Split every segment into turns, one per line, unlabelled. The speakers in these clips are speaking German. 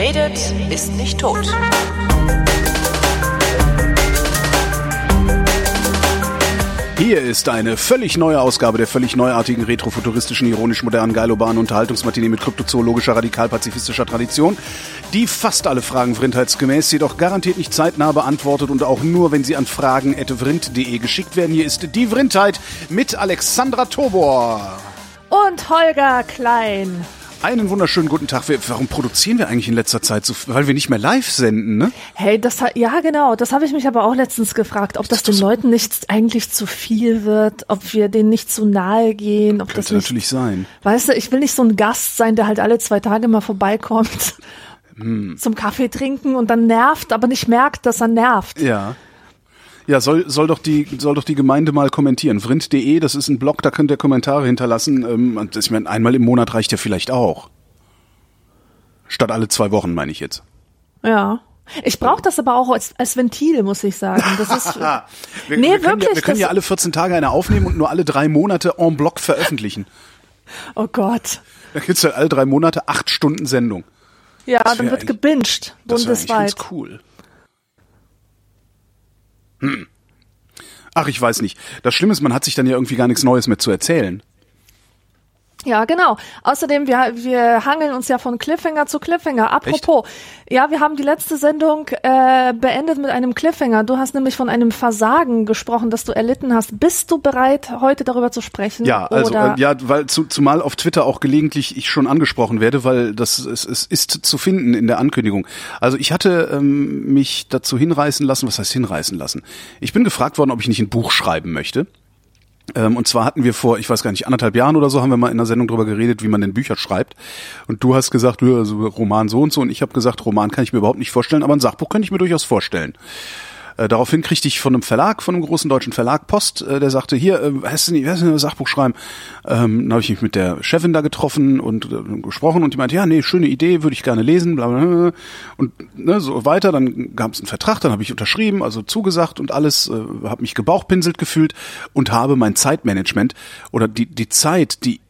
redet, ist nicht tot.
Hier ist eine völlig neue Ausgabe der völlig neuartigen, retrofuturistischen, ironisch-modernen, geilobanen Unterhaltungsmatinee mit kryptozoologischer, radikal-pazifistischer Tradition, die fast alle Fragen vrindheitsgemäß, jedoch garantiert nicht zeitnah beantwortet und auch nur, wenn sie an fragen.vrind.de geschickt werden. Hier ist die Vrindheit mit Alexandra Tobor.
Und Holger Klein.
Einen wunderschönen guten Tag. Wir, warum produzieren wir eigentlich in letzter Zeit so, weil wir nicht mehr live senden, ne?
Hey, das hat, ja genau, das habe ich mich aber auch letztens gefragt, ob das,
das
den Leuten nicht eigentlich zu viel wird, ob wir denen nicht zu nahe gehen, ob
Könnte
das nicht,
natürlich sein.
Weißt du, ich will nicht so ein Gast sein, der halt alle zwei Tage mal vorbeikommt
Hm.
zum Kaffee trinken und dann nervt, aber nicht merkt, dass er nervt.
Ja. Ja, soll, soll, doch die, soll doch die Gemeinde mal kommentieren. Vrind.de, das ist ein Blog, da könnt ihr Kommentare hinterlassen. Ähm, ich meine, einmal im Monat reicht ja vielleicht auch. Statt alle zwei Wochen, meine ich jetzt.
Ja. Ich brauche das aber auch als, als Ventil, muss ich sagen. Das ist,
wir,
nee,
wir können,
wirklich.
ja, wir können
das,
ja alle 14 Tage eine aufnehmen und nur alle drei Monate en bloc veröffentlichen.
oh Gott.
Da gibt's ja alle drei Monate acht Stunden Sendung.
Ja,
Das
dann wird gebinged,
Das
bundesweit.
ganz cool. Hm. Ach, ich weiß nicht. Das Schlimme ist, man hat sich dann ja irgendwie gar nichts Neues mehr zu erzählen.
Ja, genau. Außerdem, wir, wir hangeln uns ja von Cliffhanger zu Cliffhanger. Apropos, ja, wir haben die letzte Sendung äh, beendet mit einem Cliffhanger. Du hast nämlich von einem Versagen gesprochen, das du erlitten hast. Bist du bereit, heute darüber zu sprechen?
Ja, also äh, ja, weil zu, zumal auf Twitter auch gelegentlich ich schon angesprochen werde, weil das es, es ist zu finden in der Ankündigung. Also ich hatte ähm, mich dazu hinreißen lassen, was heißt hinreißen lassen? Ich bin gefragt worden, ob ich nicht ein Buch schreiben möchte. Ähm, und zwar hatten wir vor, ich weiß gar nicht, anderthalb Jahren oder so, haben wir mal in einer Sendung drüber geredet, wie man denn Bücher schreibt. Und du hast gesagt, also Roman so und so. Und ich habe gesagt, Roman kann ich mir überhaupt nicht vorstellen, aber ein Sachbuch könnte ich mir durchaus vorstellen. Äh, daraufhin kriegte ich von einem Verlag, von einem großen deutschen Verlag Post, äh, der sagte, hier, äh, hast du nicht, hast du ein Sachbuch schreiben? Ähm, dann habe ich mich mit der Chefin da getroffen und äh, gesprochen und die meinte, ja, nee, schöne Idee, würde ich gerne lesen, bla bla bla. Und ne, so weiter, dann gab es einen Vertrag, dann habe ich unterschrieben, also zugesagt und alles, äh, habe mich gebauchpinselt gefühlt und habe mein Zeitmanagement oder die, die Zeit, die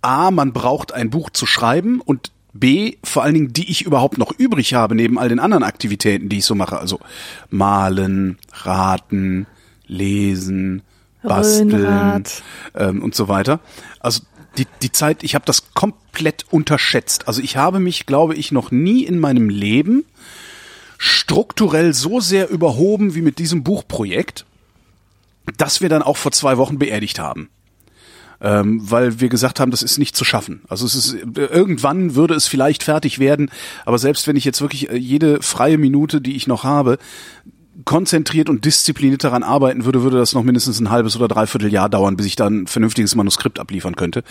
A, man braucht ein Buch zu schreiben und B, vor allen Dingen, die ich überhaupt noch übrig habe, neben all den anderen Aktivitäten, die ich so mache. Also malen, raten, lesen, basteln ähm, und so weiter. Also die, die Zeit, ich habe das komplett unterschätzt. Also ich habe mich, glaube ich, noch nie in meinem Leben strukturell so sehr überhoben wie mit diesem Buchprojekt, das wir dann auch vor zwei Wochen beerdigt haben ähm, weil wir gesagt haben, das ist nicht zu schaffen. Also es ist irgendwann würde es vielleicht fertig werden, aber selbst wenn ich jetzt wirklich äh, jede freie Minute, die ich noch habe, konzentriert und diszipliniert daran arbeiten würde, würde das noch mindestens ein halbes oder dreiviertel Jahr dauern, bis ich dann ein vernünftiges Manuskript abliefern könnte.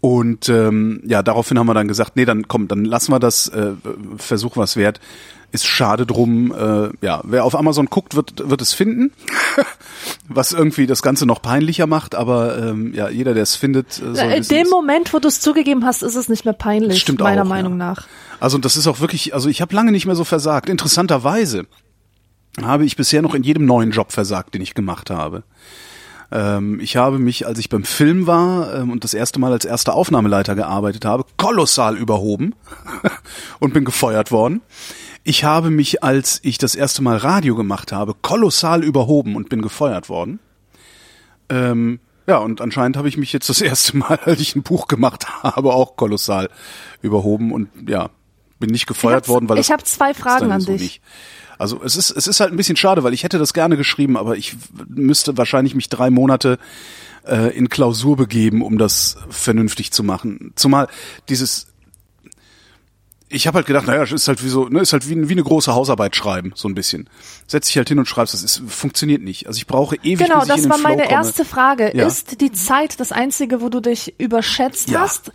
Und ähm, ja, daraufhin haben wir dann gesagt, nee, dann komm, dann lassen wir das, äh, Versuch was wert. Ist schade drum. Äh, ja, wer auf Amazon guckt, wird wird es finden, was irgendwie das Ganze noch peinlicher macht. Aber ähm, ja, jeder, der es findet, äh, soll
in dem Moment, wo du es zugegeben hast, ist es nicht mehr peinlich,
Stimmt
meiner
auch,
Meinung
ja.
nach.
Also das ist auch wirklich, also ich habe lange nicht mehr so versagt. Interessanterweise habe ich bisher noch in jedem neuen Job versagt, den ich gemacht habe. Ähm, ich habe mich, als ich beim Film war ähm, und das erste Mal als erster Aufnahmeleiter gearbeitet habe, kolossal überhoben und bin gefeuert worden. Ich habe mich, als ich das erste Mal Radio gemacht habe, kolossal überhoben und bin gefeuert worden. Ähm, ja, und anscheinend habe ich mich jetzt das erste Mal, als ich ein Buch gemacht habe, auch kolossal überhoben und ja, bin nicht gefeuert worden, weil
ich
das
hab zwei Fragen an
so
dich.
Nicht. Also es ist es ist halt ein bisschen schade, weil ich hätte das gerne geschrieben, aber ich müsste wahrscheinlich mich drei Monate äh, in Klausur begeben, um das vernünftig zu machen. Zumal dieses ich habe halt gedacht, naja, es ist halt wie so, ne, ist halt wie, wie eine große Hausarbeit schreiben, so ein bisschen. Setz dich halt hin und schreibst, das ist, funktioniert nicht. Also ich brauche ewig,
Genau,
bis ich in
das
den
war
Flow
meine
komme.
erste Frage.
Ja.
Ist die Zeit das Einzige, wo du dich überschätzt
Ja.
hast?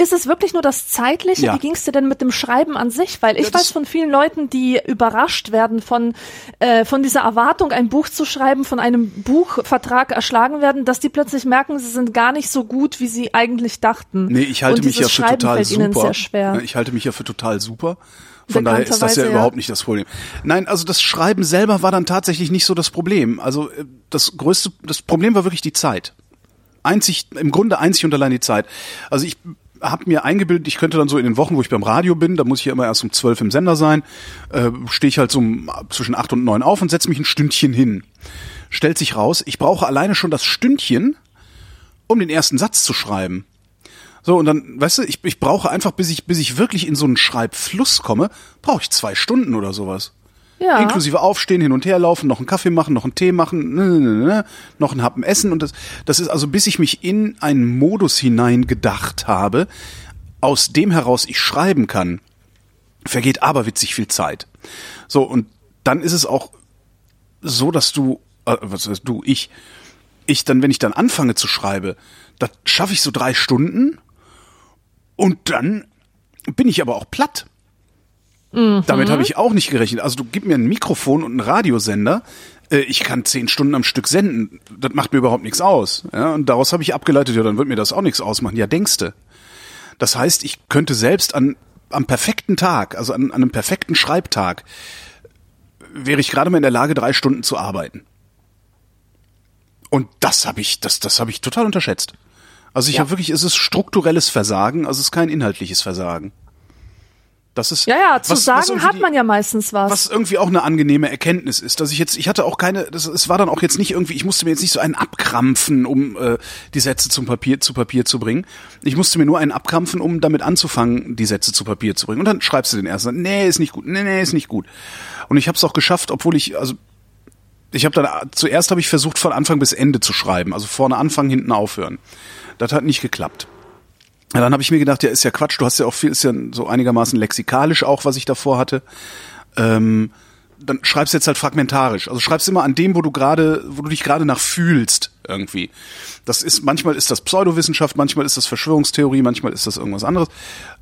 Ist es wirklich nur das Zeitliche?
Ja.
Wie ging es dir denn mit dem Schreiben an sich? Weil ich
Ja,
weiß von vielen Leuten, die überrascht werden von, äh, von dieser Erwartung, ein Buch zu schreiben, von einem Buchvertrag erschlagen werden, dass die plötzlich merken, sie sind gar nicht so gut, wie sie eigentlich dachten.
Nee, ich halte mich ja für
Schreiben
total super.
ihnen sehr schwer.
Ich halte mich ja für total super. Von daher ist das ja
ja.
überhaupt nicht das Problem. Nein, also das Schreiben selber war dann tatsächlich nicht so das Problem. Also äh, das größte, das Problem war wirklich die Zeit. Einzig, im Grunde einzig und allein die Zeit. Also ich habe mir eingebildet, ich könnte dann so in den Wochen, wo ich beim Radio bin, da muss ich ja immer erst um zwölf im Sender sein, äh, stehe ich halt so um, zwischen acht und neun auf und setze mich ein Stündchen hin. Stellt sich raus, ich brauche alleine schon das Stündchen, um den ersten Satz zu schreiben. So, und dann, weißt du, ich, ich brauche einfach, bis ich, bis ich wirklich in so einen Schreibfluss komme, brauche ich zwei Stunden oder sowas.
Ja.
Inklusive Aufstehen, hin und her laufen, noch einen Kaffee machen, noch einen Tee machen, ne, ne, ne, noch einen Happen essen und das, das ist also, bis ich mich in einen Modus hineingedacht habe, aus dem heraus ich schreiben kann, vergeht aberwitzig viel Zeit. So, und dann ist es auch so, dass du, äh, was heißt du, ich, ich dann, wenn ich dann anfange zu schreiben, das schaffe ich so drei Stunden und dann bin ich aber auch platt. Damit habe ich auch nicht gerechnet. Also du gib mir ein Mikrofon und einen Radiosender, äh, ich kann zehn Stunden am Stück senden. Das macht mir überhaupt nichts aus. Ja, und daraus habe ich abgeleitet, ja, dann wird mir das auch nichts ausmachen. Ja, denkste. Das heißt, ich könnte selbst an am perfekten Tag, also an, an einem perfekten Schreibtag, wäre ich gerade mal in der Lage, drei Stunden zu arbeiten. Und das habe ich, das, das habe ich total unterschätzt. Also ich
Ja.
habe wirklich, es ist strukturelles Versagen, also es ist kein inhaltliches Versagen. Das ist
Ja, ja, zu
was- was
sagen
irgendwie
hat man ja meistens was.
was irgendwie auch eine angenehme Erkenntnis ist, dass ich jetzt, ich hatte auch keine, das, es war dann auch jetzt nicht irgendwie, ich musste mir jetzt nicht so einen abkrampfen, um äh, die Sätze zum Papier zu Papier zu bringen. Ich musste mir nur einen abkrampfen, um damit anzufangen, die Sätze zu Papier zu bringen. Und dann schreibst du den ersten, nee, ist nicht gut, nee, nee, ist nicht gut. Und ich habe es auch geschafft, obwohl ich, also ich habe dann zuerst habe ich versucht von Anfang bis Ende zu schreiben, also vorne anfangen, hinten aufhören. Das hat nicht geklappt. Ja, dann habe ich mir gedacht, ja, ist ja Quatsch, du hast ja auch viel, ist ja so einigermaßen lexikalisch auch, was ich davor hatte. Ähm, dann schreibst du jetzt halt fragmentarisch. Also schreibst immer an dem, wo du gerade, wo du dich gerade nach fühlst, irgendwie. Das ist, manchmal ist das Pseudowissenschaft, manchmal ist das Verschwörungstheorie, manchmal ist das irgendwas anderes.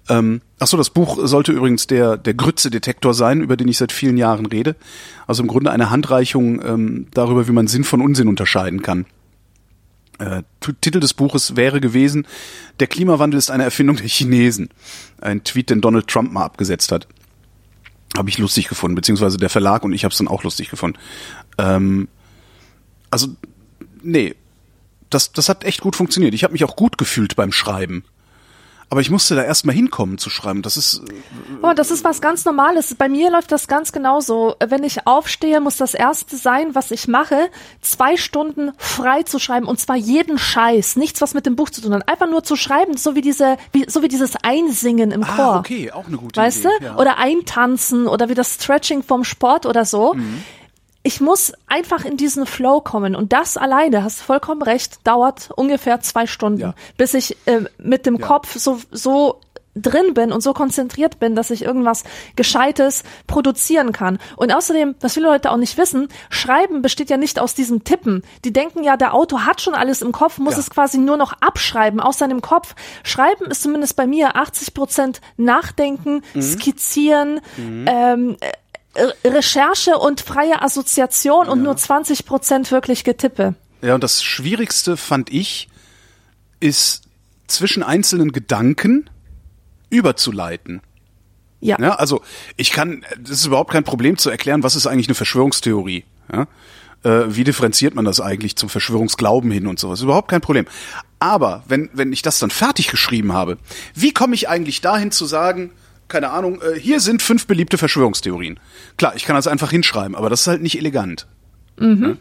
Ähm, ach so, das Buch sollte übrigens der, der Grütze-Detektor sein, über den ich seit vielen Jahren rede. Also im Grunde eine Handreichung ähm, darüber, wie man Sinn von Unsinn unterscheiden kann. Äh, Titel des Buches wäre gewesen, der Klimawandel ist eine Erfindung der Chinesen. Ein Tweet, den Donald Trump mal abgesetzt hat. Habe ich lustig gefunden, beziehungsweise der Verlag und ich habe es dann auch lustig gefunden. Ähm, also, nee, das, das hat echt gut funktioniert. Ich habe mich auch gut gefühlt beim Schreiben. Aber ich musste da erstmal hinkommen zu schreiben. Das ist,
Oh, das ist was ganz Normales. Bei mir läuft das ganz genauso. Wenn ich aufstehe, muss das erste sein, was ich mache, zwei Stunden frei zu schreiben und zwar jeden Scheiß, nichts, was mit dem Buch zu tun hat. Einfach nur zu schreiben, so wie diese, wie, so wie dieses Einsingen im Chor.
ah, okay, auch eine gute
Weißt
Idee.
du?
Ja.
Oder eintanzen oder wie das Stretching vom Sport oder so.
Mhm.
Ich muss einfach in diesen Flow kommen und das alleine, hast vollkommen recht, dauert ungefähr zwei Stunden,
Ja.
bis ich äh, mit dem Kopf so, so drin bin und so konzentriert bin, dass ich irgendwas Gescheites produzieren kann. Und außerdem, was viele Leute auch nicht wissen, Schreiben besteht ja nicht aus diesem Tippen. Die denken ja, der Autor hat schon alles im Kopf, muss
Ja.
es quasi nur noch abschreiben aus seinem Kopf. Schreiben ist zumindest bei mir 80 Prozent Nachdenken,
Mhm.
Skizzieren, ähm, äh, Recherche und freie Assoziation und nur 20 Prozent wirklich Getippe.
Ja, und das Schwierigste fand ich, ist zwischen einzelnen Gedanken überzuleiten.
Ja.
Ja, also ich kann, das ist überhaupt kein Problem zu erklären, was ist eigentlich eine Verschwörungstheorie. Ja? Äh, wie differenziert man das eigentlich zum Verschwörungsglauben hin und sowas? Überhaupt kein Problem. Aber wenn, wenn ich das dann fertig geschrieben habe, wie komme ich eigentlich dahin zu sagen, keine Ahnung, äh, hier sind fünf beliebte Verschwörungstheorien. Klar, ich kann das einfach hinschreiben, aber das ist halt nicht elegant. Ja?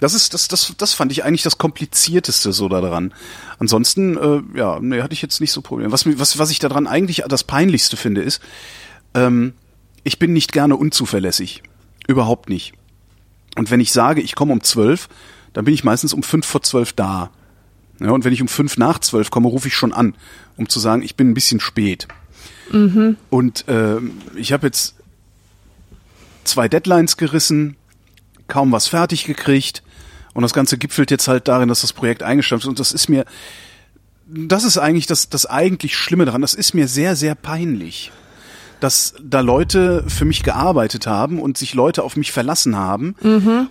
Das ist, das, das, das fand ich eigentlich das komplizierteste so daran. Ansonsten, äh, ja, nee, hatte ich jetzt nicht so Probleme. Was, was, was ich daran eigentlich das peinlichste finde, ist, ähm, ich bin nicht gerne unzuverlässig. Überhaupt nicht. Und wenn ich sage, ich komme um zwölf, dann bin ich meistens um fünf vor zwölf da. Ja, und wenn ich um fünf nach zwölf komme, rufe ich schon an, um zu sagen, ich bin ein bisschen spät. Und ähm, ich habe jetzt zwei Deadlines gerissen, kaum was fertig gekriegt. Und das Ganze gipfelt jetzt halt darin, dass das Projekt eingestampft ist. Und das ist mir, das ist eigentlich das, das eigentlich Schlimme daran, das ist mir sehr, sehr peinlich, dass da Leute für mich gearbeitet haben und sich Leute auf mich verlassen haben.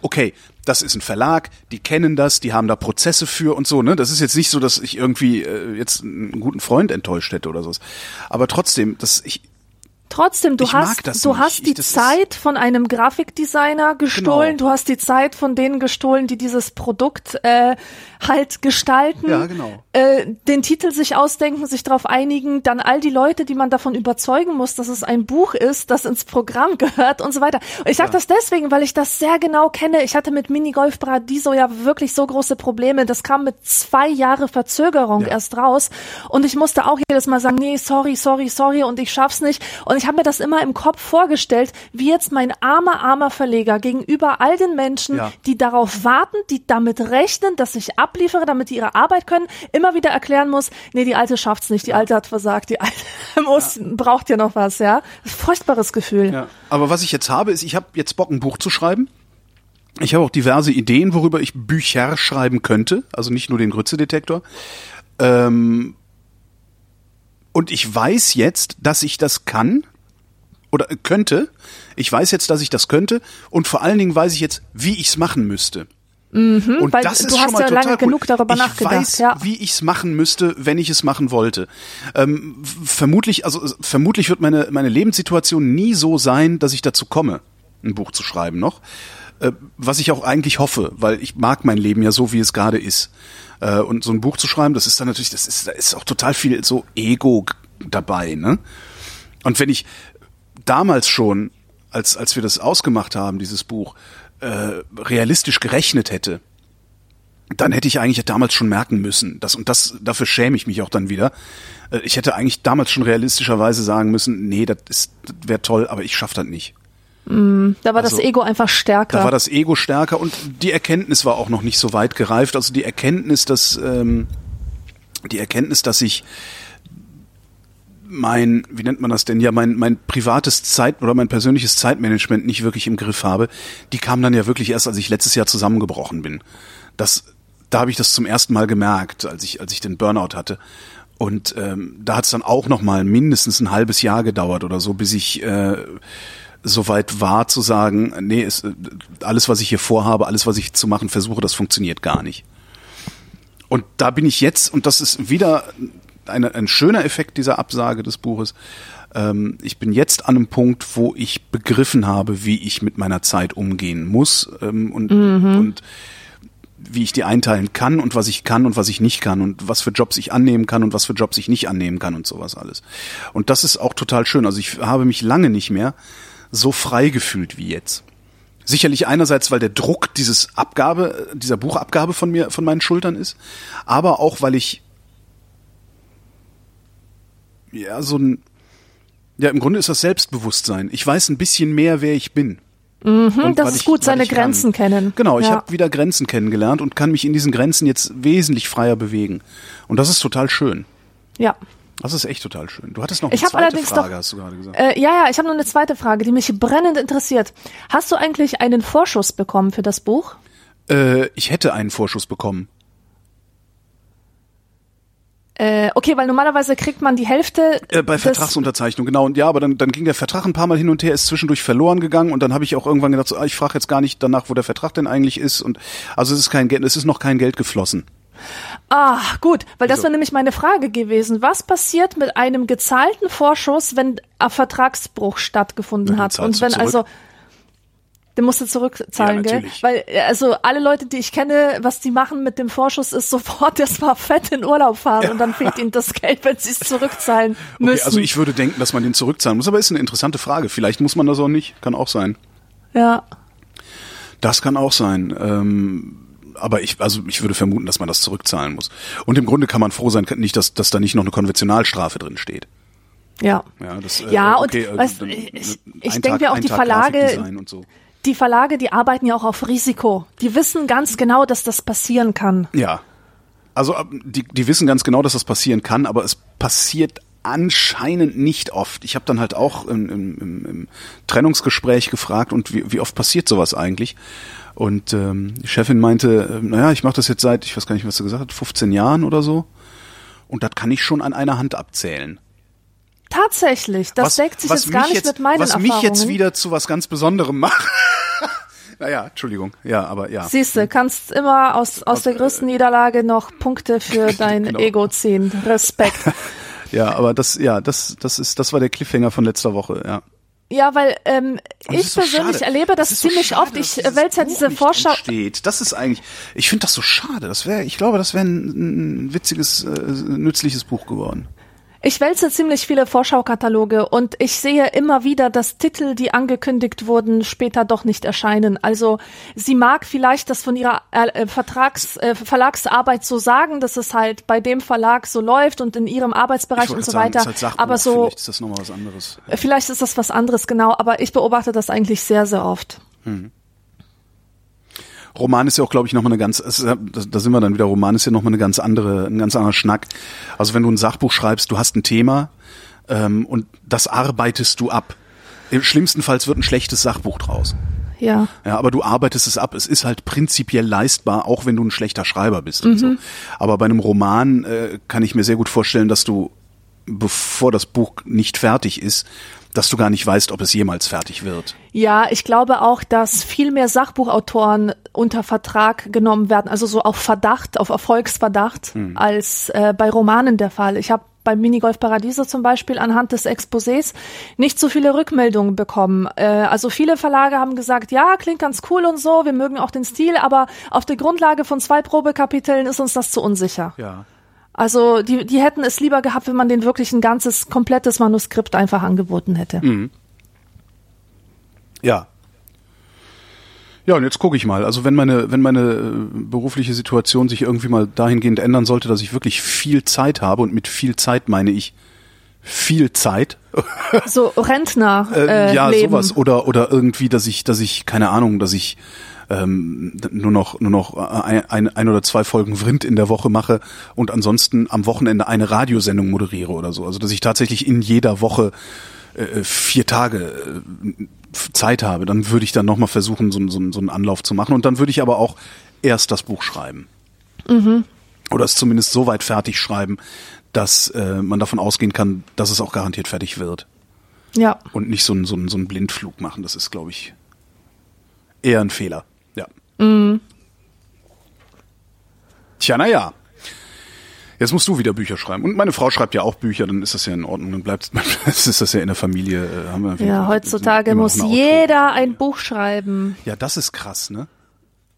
Okay, das ist ein Verlag, die kennen das, die haben da Prozesse für und so, ne? Das ist jetzt nicht so, dass ich irgendwie äh, jetzt einen guten Freund enttäuscht hätte oder sowas. Aber trotzdem, dass ich,
Trotzdem, du
Ich
hast, du
nicht.
hast die Zeit von einem Grafikdesigner gestohlen,
Genau.
du hast die Zeit von denen gestohlen, die dieses Produkt äh, halt gestalten,
Ja, genau.
äh, den Titel sich ausdenken, sich darauf einigen, dann all die Leute, die man davon überzeugen muss, dass es ein Buch ist, das ins Programm gehört und so weiter. Und ich sage das deswegen, weil ich das sehr genau kenne. Ich hatte mit Minigolf Paradiso ja wirklich so große Probleme. Das kam mit zwei Jahre Verzögerung
Ja.
erst raus und ich musste auch jedes Mal sagen, nee, sorry, sorry, sorry und ich schaff's nicht. Und ich habe mir das immer im Kopf vorgestellt, wie jetzt mein armer, armer Verleger gegenüber all den Menschen,
Ja.
die darauf warten, die damit rechnen, dass ich abliefere, damit die ihre Arbeit können, immer wieder erklären muss, nee, die Alte schafft's nicht, die Alte hat versagt, die Alte muss, braucht ja noch was, ja. Furchtbares Gefühl.
Ja. Aber was ich jetzt habe, ist, ich habe jetzt Bock, ein Buch zu schreiben. Ich habe auch diverse Ideen, worüber ich Bücher schreiben könnte, also nicht nur den Grütze-Detektor. Ähm, und ich weiß jetzt, dass ich das kann oder könnte. Ich weiß jetzt, dass ich das könnte und vor allen Dingen weiß ich jetzt, wie ich es machen müsste. Und
Mhm, weil
das
du
ist
hast
schon mal
ja
total
lange
cool.
genug darüber
ich
nachgedacht,
weiß,
ja.
wie ich es machen müsste, wenn ich es machen wollte. Ähm, vermutlich, also vermutlich wird meine meine Lebenssituation nie so sein, dass ich dazu komme, ein Buch zu schreiben noch. Äh, was ich auch eigentlich hoffe, weil ich mag mein Leben ja so, wie es gerade ist. Äh, und so ein Buch zu schreiben, das ist dann natürlich, das ist, da ist auch total viel so Ego dabei, ne? Und wenn ich damals schon, als, als wir das ausgemacht haben, dieses Buch, äh, realistisch gerechnet hätte, dann hätte ich eigentlich damals schon merken müssen, dass, und das, dafür schäme ich mich auch dann wieder. Äh, ich hätte eigentlich damals schon realistischerweise sagen müssen, nee, das ist, das wäre toll, aber ich schaffe das nicht.
Da war das
Also,
Ego einfach stärker.
Da war das Ego stärker und die Erkenntnis war auch noch nicht so weit gereift. Also die Erkenntnis, dass ähm, die Erkenntnis, dass ich mein, wie nennt man das denn, ja, mein, mein privates Zeit oder mein persönliches Zeitmanagement nicht wirklich im Griff habe, die kam dann ja wirklich erst, als ich letztes Jahr zusammengebrochen bin. Das, da habe ich das zum ersten Mal gemerkt, als ich, als ich den Burnout hatte. Und ähm, da hat es dann auch noch mal mindestens ein halbes Jahr gedauert oder so, bis ich äh, soweit war zu sagen, nee, es, äh, alles, was ich hier vorhabe, alles, was ich zu machen versuche, das funktioniert gar nicht. Und da bin ich jetzt, und das ist wieder eine, ein schöner Effekt dieser Absage des Buches. Ähm, ich bin jetzt an einem Punkt, wo ich begriffen habe, wie ich mit meiner Zeit umgehen muss ähm, und, und wie ich die einteilen kann und was ich kann und was ich nicht kann und was für Jobs ich annehmen kann und was für Jobs ich nicht annehmen kann und sowas alles. Und das ist auch total schön. Also ich habe mich lange nicht mehr so frei gefühlt wie jetzt. Sicherlich einerseits, weil der Druck dieses Abgabe, dieser Buchabgabe von mir, von meinen Schultern ist, aber auch, weil ich ja so ein ja im Grunde ist das Selbstbewusstsein. Ich weiß ein bisschen mehr, wer ich bin.
Mhm,
Und
das ist
ich-
gut, seine Grenzen
kann.
kennen.
Genau, ich
ja.
habe wieder Grenzen kennengelernt und kann mich in diesen Grenzen jetzt wesentlich freier bewegen. Und das ist total schön.
Ja.
Das ist echt total schön. Du hattest noch
Ich
eine zweite
allerdings
Frage,
noch-
hast du gerade gesagt.
Äh, ja, ja, ich habe noch eine zweite Frage, die mich brennend interessiert. Hast du eigentlich einen Vorschuss bekommen für das Buch?
Äh, ich hätte einen Vorschuss bekommen.
Äh, okay, weil normalerweise kriegt man die Hälfte.
Äh, bei Vertragsunterzeichnung, genau. Und ja, aber dann, dann ging der Vertrag ein paar Mal hin und her, ist zwischendurch verloren gegangen und dann habe ich auch irgendwann gedacht, so, ah, ich frage jetzt gar nicht danach, wo der Vertrag denn eigentlich ist. Und also es ist kein Geld, es ist noch kein Geld geflossen.
Ah, gut, weil das
So.
wäre nämlich meine Frage gewesen. Was passiert mit einem gezahlten Vorschuss, wenn ein Vertragsbruch stattgefunden
den
hat? Und wenn
zurück.
also den musst du zurückzahlen,
Ja,
gell? Weil äh, also alle Leute, die ich kenne, was die machen mit dem Vorschuss, ist sofort erstmal fett in Urlaub fahren und dann fehlt ihnen das Geld, wenn sie es zurückzahlen müssen.
Okay, also ich würde denken, dass man den zurückzahlen muss, aber ist eine interessante Frage. Vielleicht muss man das auch nicht, kann auch sein.
ja.
Das kann auch sein. Ähm, aber ich, also ich würde vermuten, dass man das zurückzahlen muss. Und im Grunde kann man froh sein, nicht, dass, dass da nicht noch eine Konventionalstrafe drin steht.
Ja.
Ja, das, äh,
Ja,
okay,
und
äh,
weißt, ich, ich denke mir auch, die
Tag
Verlage,
so.
Die Verlage, die arbeiten ja auch auf Risiko. Die wissen ganz genau, dass das passieren kann.
Ja. Also die, die wissen ganz genau, dass das passieren kann, aber es passiert anscheinend nicht oft. Ich habe dann halt auch im, im, im, im Trennungsgespräch gefragt, und wie, wie oft passiert sowas eigentlich? Und ähm, die Chefin meinte, äh, naja, ich mache das jetzt seit, ich weiß gar nicht, was sie gesagt hat, 15 Jahren oder so. Und das kann ich schon an einer Hand abzählen.
Tatsächlich, das deckt sich jetzt gar nicht mit meinen
Was
Erfahrungen.
mich jetzt wieder zu was ganz Besonderem macht. naja, Entschuldigung. Ja, aber ja.
Siehst du, kannst immer aus, aus der größten Niederlage noch Punkte für dein
Genau.
Ego ziehen. Respekt.
Ja, aber das, ja, das, das ist, das war der Cliffhanger von letzter Woche, ja.
Ja, weil ähm, ich
so
persönlich
schade.
erlebe das,
so
ziemlich
schade,
oft. Ich wälze ja diese Vorschau.
entsteht. Das ist eigentlich, ich finde das so schade. Das wäre, ich glaube, das wäre ein, ein witziges, äh, nützliches Buch geworden.
Ich wälze ziemlich viele Vorschaukataloge und ich sehe immer wieder, dass Titel, die angekündigt wurden, später doch nicht erscheinen. Also sie mag vielleicht das von ihrer äh, Vertrags, äh, Verlagsarbeit so sagen, dass es halt bei dem Verlag so läuft und in ihrem Arbeitsbereich und so
sagen,
weiter.
halt Sachbuch,
aber so,
vielleicht ist das nochmal was anderes.
vielleicht ist das was anderes, genau. Aber ich beobachte das eigentlich sehr, sehr oft.
Roman ist ja auch, glaube ich, nochmal eine ganz, da sind wir dann wieder, Roman ist ja nochmal eine ganz andere, ein ganz anderer Schnack. Also wenn du ein Sachbuch schreibst, du hast ein Thema ähm, und das arbeitest du ab. Im schlimmsten Fall wird ein schlechtes Sachbuch draus.
Ja.
Ja, aber du arbeitest es ab. Es ist halt prinzipiell leistbar, auch wenn du ein schlechter Schreiber bist. Und so. Aber bei einem Roman äh, kann ich mir sehr gut vorstellen, dass du, bevor das Buch nicht fertig ist, dass du gar nicht weißt, ob es jemals fertig wird.
Ja, ich glaube auch, dass viel mehr Sachbuchautoren unter Vertrag genommen werden, also so auf Verdacht, auf Erfolgsverdacht, als äh, bei Romanen der Fall. Ich habe beim Minigolf Paradiso zum Beispiel anhand des Exposés nicht so viele Rückmeldungen bekommen. Äh, also viele Verlage haben gesagt, ja, klingt ganz cool und so, wir mögen auch den Stil, aber auf der Grundlage von zwei Probekapiteln ist uns das zu unsicher.
Ja.
Also die, die hätten es lieber gehabt, wenn man den wirklich ein ganzes, komplettes Manuskript einfach angeboten hätte.
Ja. Ja, und jetzt gucke ich mal. Also wenn meine, wenn meine äh, berufliche Situation sich irgendwie mal dahingehend ändern sollte, dass ich wirklich viel Zeit habe, und mit viel Zeit meine ich viel Zeit,
So Rentner
äh,
äh,
ja,
leben.
sowas. Oder, oder irgendwie, dass ich, dass ich, keine Ahnung, dass ich ähm, nur noch, nur noch ein, ein, ein oder zwei Folgen Vrind in der Woche mache und ansonsten am Wochenende eine Radiosendung moderiere oder so. Also dass ich tatsächlich in jeder Woche äh, vier Tage äh, Zeit habe, dann würde ich dann nochmal versuchen, so, so, so einen Anlauf zu machen. Und dann würde ich aber auch erst das Buch schreiben. Oder es zumindest so weit fertig schreiben, dass äh, man davon ausgehen kann, dass es auch garantiert fertig wird
Ja.
und nicht so einen, so einen, so einen Blindflug machen. Das ist, glaube ich, eher ein Fehler. Ja. Tja, na ja. Jetzt musst du wieder Bücher schreiben. Und meine Frau schreibt ja auch Bücher, dann ist das ja in Ordnung. Dann bleibt ist das ja in der Familie. Äh, haben wir
Ja, heutzutage muss jeder ein Buch schreiben.
Ja, das ist krass, ne?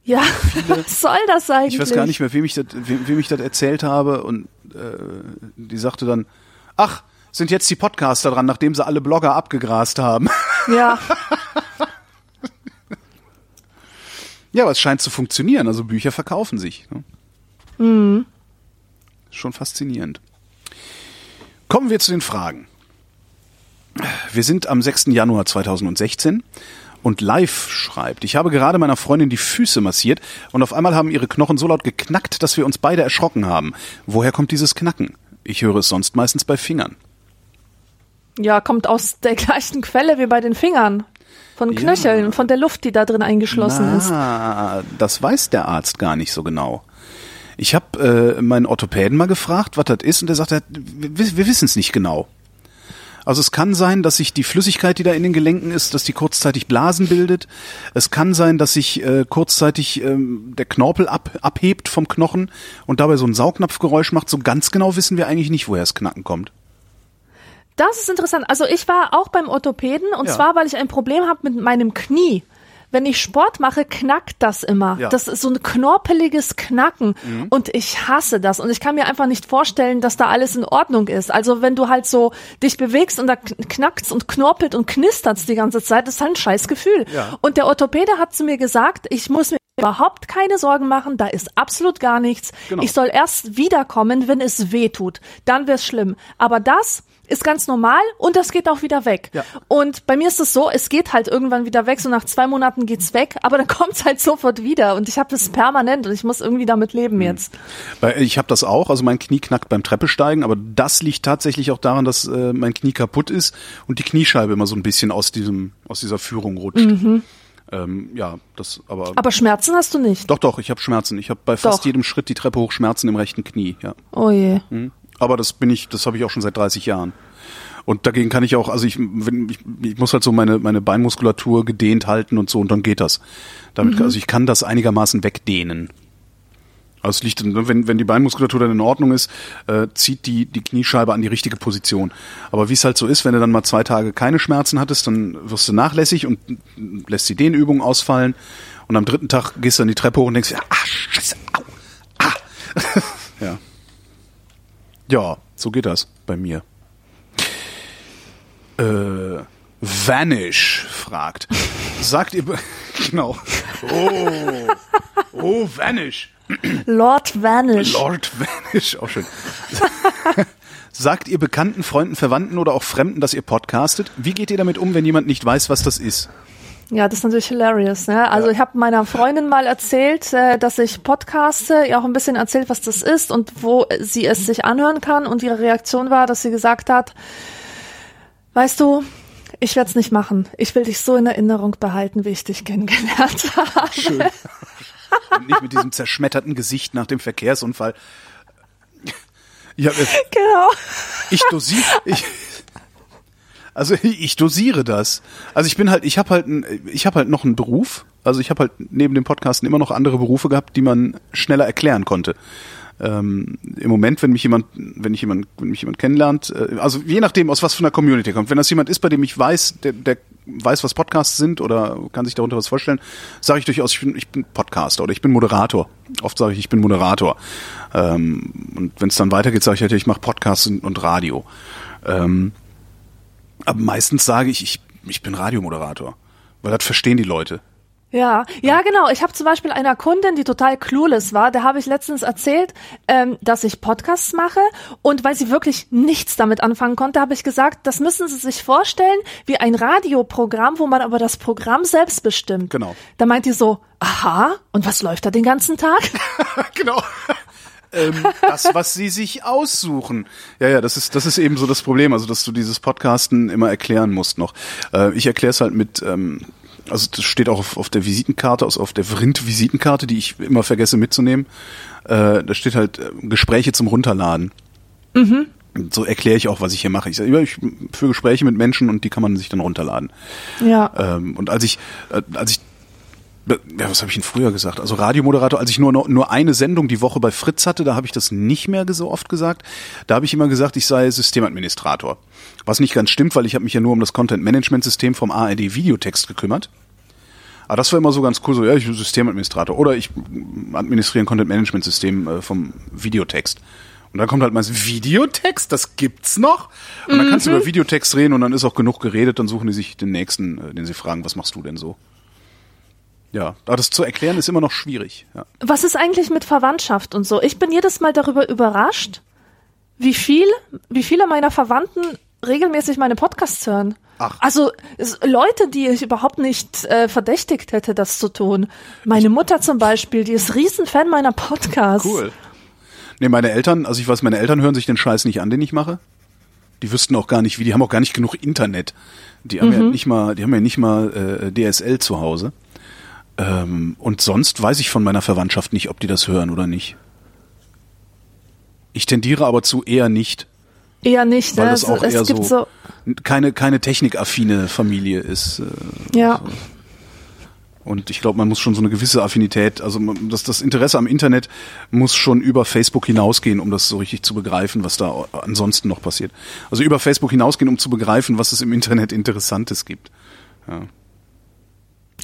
Ja, was soll das eigentlich?
Ich weiß gar nicht mehr, wem ich das, wem, wem ich das erzählt habe und äh, die sagte dann, ach, sind jetzt die Podcaster dran, nachdem sie alle Blogger abgegrast haben.
Ja,
Ja, aber es scheint zu funktionieren. Also Bücher verkaufen sich. Ne?
Mhm.
Schon faszinierend. Kommen wir zu den Fragen. Wir sind am 6. Januar 2016 und live schreibt, ich habe gerade meiner Freundin die Füße massiert und auf einmal haben ihre Knochen so laut geknackt, dass wir uns beide erschrocken haben. Woher kommt dieses Knacken? Ich höre es sonst meistens bei Fingern.
ja, kommt aus der gleichen Quelle wie bei den Fingern. Von Knöcheln, von der Luft, die da drin eingeschlossen ist.
Ah, das weiß der Arzt gar nicht so genau. Ich habe äh, meinen Orthopäden mal gefragt, was das ist, und der sagt, wir, wir wissen es nicht genau. Also es kann sein, dass sich die Flüssigkeit, die da in den Gelenken ist, dass die kurzzeitig Blasen bildet. Es kann sein, dass sich äh, kurzzeitig ähm, der Knorpel ab, abhebt vom Knochen und dabei so ein Saugnapfgeräusch macht. So ganz genau wissen wir eigentlich nicht, woher das Knacken kommt.
Das ist interessant. Also ich war auch beim Orthopäden und
Ja.
zwar, weil ich ein Problem habe mit meinem Knie. Wenn ich Sport mache, knackt das immer.
Ja. Mhm.
Das ist so ein knorpeliges Knacken und ich hasse das und ich kann mir einfach nicht vorstellen, dass da alles in Ordnung ist. Also wenn du halt so dich bewegst und da kn- knackt's und knorpelt und knistert's die ganze Zeit, das ist halt ein scheiß Gefühl.
Ja.
Und der Orthopäde hat zu mir gesagt, ich muss mir überhaupt keine Sorgen machen, da ist absolut gar nichts.
Genau.
Ich soll erst wiederkommen, wenn es weh tut. Dann wird's schlimm. Aber das ist ganz normal und das geht auch wieder weg.
Ja.
Und bei mir ist es so, es geht halt irgendwann wieder weg, so nach zwei Monaten geht's weg, aber dann kommt's halt sofort wieder und ich habe das permanent und ich muss irgendwie damit leben jetzt.
Weil ich habe das auch, also mein Knie knackt beim Treppesteigen, aber das liegt tatsächlich auch daran, dass äh, mein Knie kaputt ist und die Kniescheibe immer so ein bisschen aus diesem aus dieser Führung rutscht. Ähm, ja, das aber,
Aber Schmerzen hast du nicht.
doch doch, ich habe Schmerzen. Ich habe bei fast
Doch.
jedem Schritt die Treppe hoch Schmerzen im rechten Knie. Ja,
Oh je.
Hm. Aber das bin ich, das habe ich auch schon seit 30 Jahren. Und dagegen kann ich auch, also ich, wenn, ich, ich muss halt so meine meine Beinmuskulatur gedehnt halten und so und dann geht das. Damit, also ich kann das einigermaßen wegdehnen. Also es liegt, wenn, wenn die Beinmuskulatur dann in Ordnung ist, äh, zieht die, die Kniescheibe an die richtige Position. Aber wie es halt so ist, wenn du dann mal zwei Tage keine Schmerzen hattest, dann wirst du nachlässig und lässt die Dehnübungen ausfallen. Und am dritten Tag gehst du dann die Treppe hoch und denkst, ah, scheiße, au, ah. ja. Ja, so geht das bei mir. Äh, Vanish fragt. Sagt ihr, genau. Oh, oh, Vanish.
Lord Vanish.
Lord Vanish, auch schön. Sagt ihr Bekannten, Freunden, Verwandten oder auch Fremden, dass ihr podcastet? Wie geht ihr damit um, wenn jemand nicht weiß, was das ist?
Ja, das ist natürlich hilarious. Ne? Also ja. ich habe meiner Freundin mal erzählt, äh, dass ich podcaste, ihr auch ein bisschen erzählt, was das ist und wo sie es sich anhören kann. Und ihre Reaktion war, dass sie gesagt hat, weißt du, ich werde es nicht machen. Ich will dich so in Erinnerung behalten, wie ich dich kennengelernt habe. Schön.
Und nicht mit diesem zerschmetterten Gesicht nach dem Verkehrsunfall. Ja,
genau.
Ich dosiere, ich, also ich dosiere das. Also ich bin halt, ich habe halt, ich habe halt noch einen Beruf. Also ich habe halt neben dem Podcasten immer noch andere Berufe gehabt, die man schneller erklären konnte. Ähm, Im Moment, wenn mich jemand, wenn ich jemand, wenn mich jemand kennenlernt, äh, also je nachdem, aus was von der Community kommt. Wenn das jemand ist, bei dem ich weiß, der, der weiß, was Podcasts sind oder kann sich darunter was vorstellen, sage ich durchaus, ich bin, ich bin Podcaster oder ich bin Moderator. Oft sage ich, ich bin Moderator. Ähm, und wenn es dann weitergeht, sage ich halt, ich mache Podcasts und, und Radio. Ähm, aber meistens sage ich, ich, ich bin Radiomoderator, weil das verstehen die Leute.
Ja, ja, genau. Ich habe zum Beispiel einer Kundin, die total clueless war, der habe ich letztens erzählt, ähm, dass ich Podcasts mache und weil sie wirklich nichts damit anfangen konnte, habe ich gesagt, das müssen Sie sich vorstellen wie ein Radioprogramm, wo man aber das Programm selbst bestimmt.
Genau.
Da meint die so, aha, und was läuft da den ganzen Tag?
genau. Ähm, das, was sie sich aussuchen. Ja, ja, das ist, das ist eben so das Problem, also dass du dieses Podcasten immer erklären musst noch. Äh, ich erkläre es halt mit, ähm, also das steht auch auf, auf der Visitenkarte, also auf der Vrind-Visitenkarte, die ich immer vergesse mitzunehmen. Äh, da steht halt äh, Gespräche zum Runterladen. Mhm. So erkläre ich auch, was ich hier mache. Ich sage, ich führe Gespräche mit Menschen und die kann man sich dann runterladen.
Ja.
Ähm, und als ich, äh, als ich ja, was habe ich Ihnen früher gesagt? Also Radiomoderator, als ich nur nur eine Sendung die Woche bei Fritz hatte, da habe ich das nicht mehr so oft gesagt. Da habe ich immer gesagt, ich sei Systemadministrator. Was nicht ganz stimmt, weil ich habe mich ja nur um das Content-Management-System vom ARD Videotext gekümmert. Aber das war immer so ganz cool, so ja, ich bin Systemadministrator oder ich administriere ein Content-Management-System äh, vom Videotext. Und dann kommt halt mal Videotext, das gibt's noch. Und dann kannst du mhm. über Videotext reden und dann ist auch genug geredet, dann suchen die sich den nächsten, äh, den sie fragen, was machst du denn so? Ja, aber das zu erklären ist immer noch schwierig. Ja.
Was ist eigentlich mit Verwandtschaft und so? Ich bin jedes Mal darüber überrascht, wie viel, wie viele meiner Verwandten regelmäßig meine Podcasts hören. Ach. Also Leute, die ich überhaupt nicht äh, verdächtigt hätte, das zu tun. Meine Mutter zum Beispiel, die ist Riesenfan meiner Podcasts.
Cool. Nee, meine Eltern, also ich weiß, meine Eltern hören sich den Scheiß nicht an, den ich mache. Die wüssten auch gar nicht, wie, die haben auch gar nicht genug Internet. Die haben mhm. ja nicht mal, die haben ja nicht mal äh, DSL zu Hause. Ähm, und sonst weiß ich von meiner Verwandtschaft nicht, ob die das hören oder nicht. Ich tendiere aber zu eher nicht.
Eher nicht,
weil
ne?
das auch es, eher so, so, keine keine technikaffine Familie ist.
Äh, ja. So.
Und ich glaube, man muss schon so eine gewisse Affinität, also das, das Interesse am Internet muss schon über Facebook hinausgehen, um das so richtig zu begreifen, was da ansonsten noch passiert. Also über Facebook hinausgehen, um zu begreifen, was es im Internet Interessantes gibt. Ja.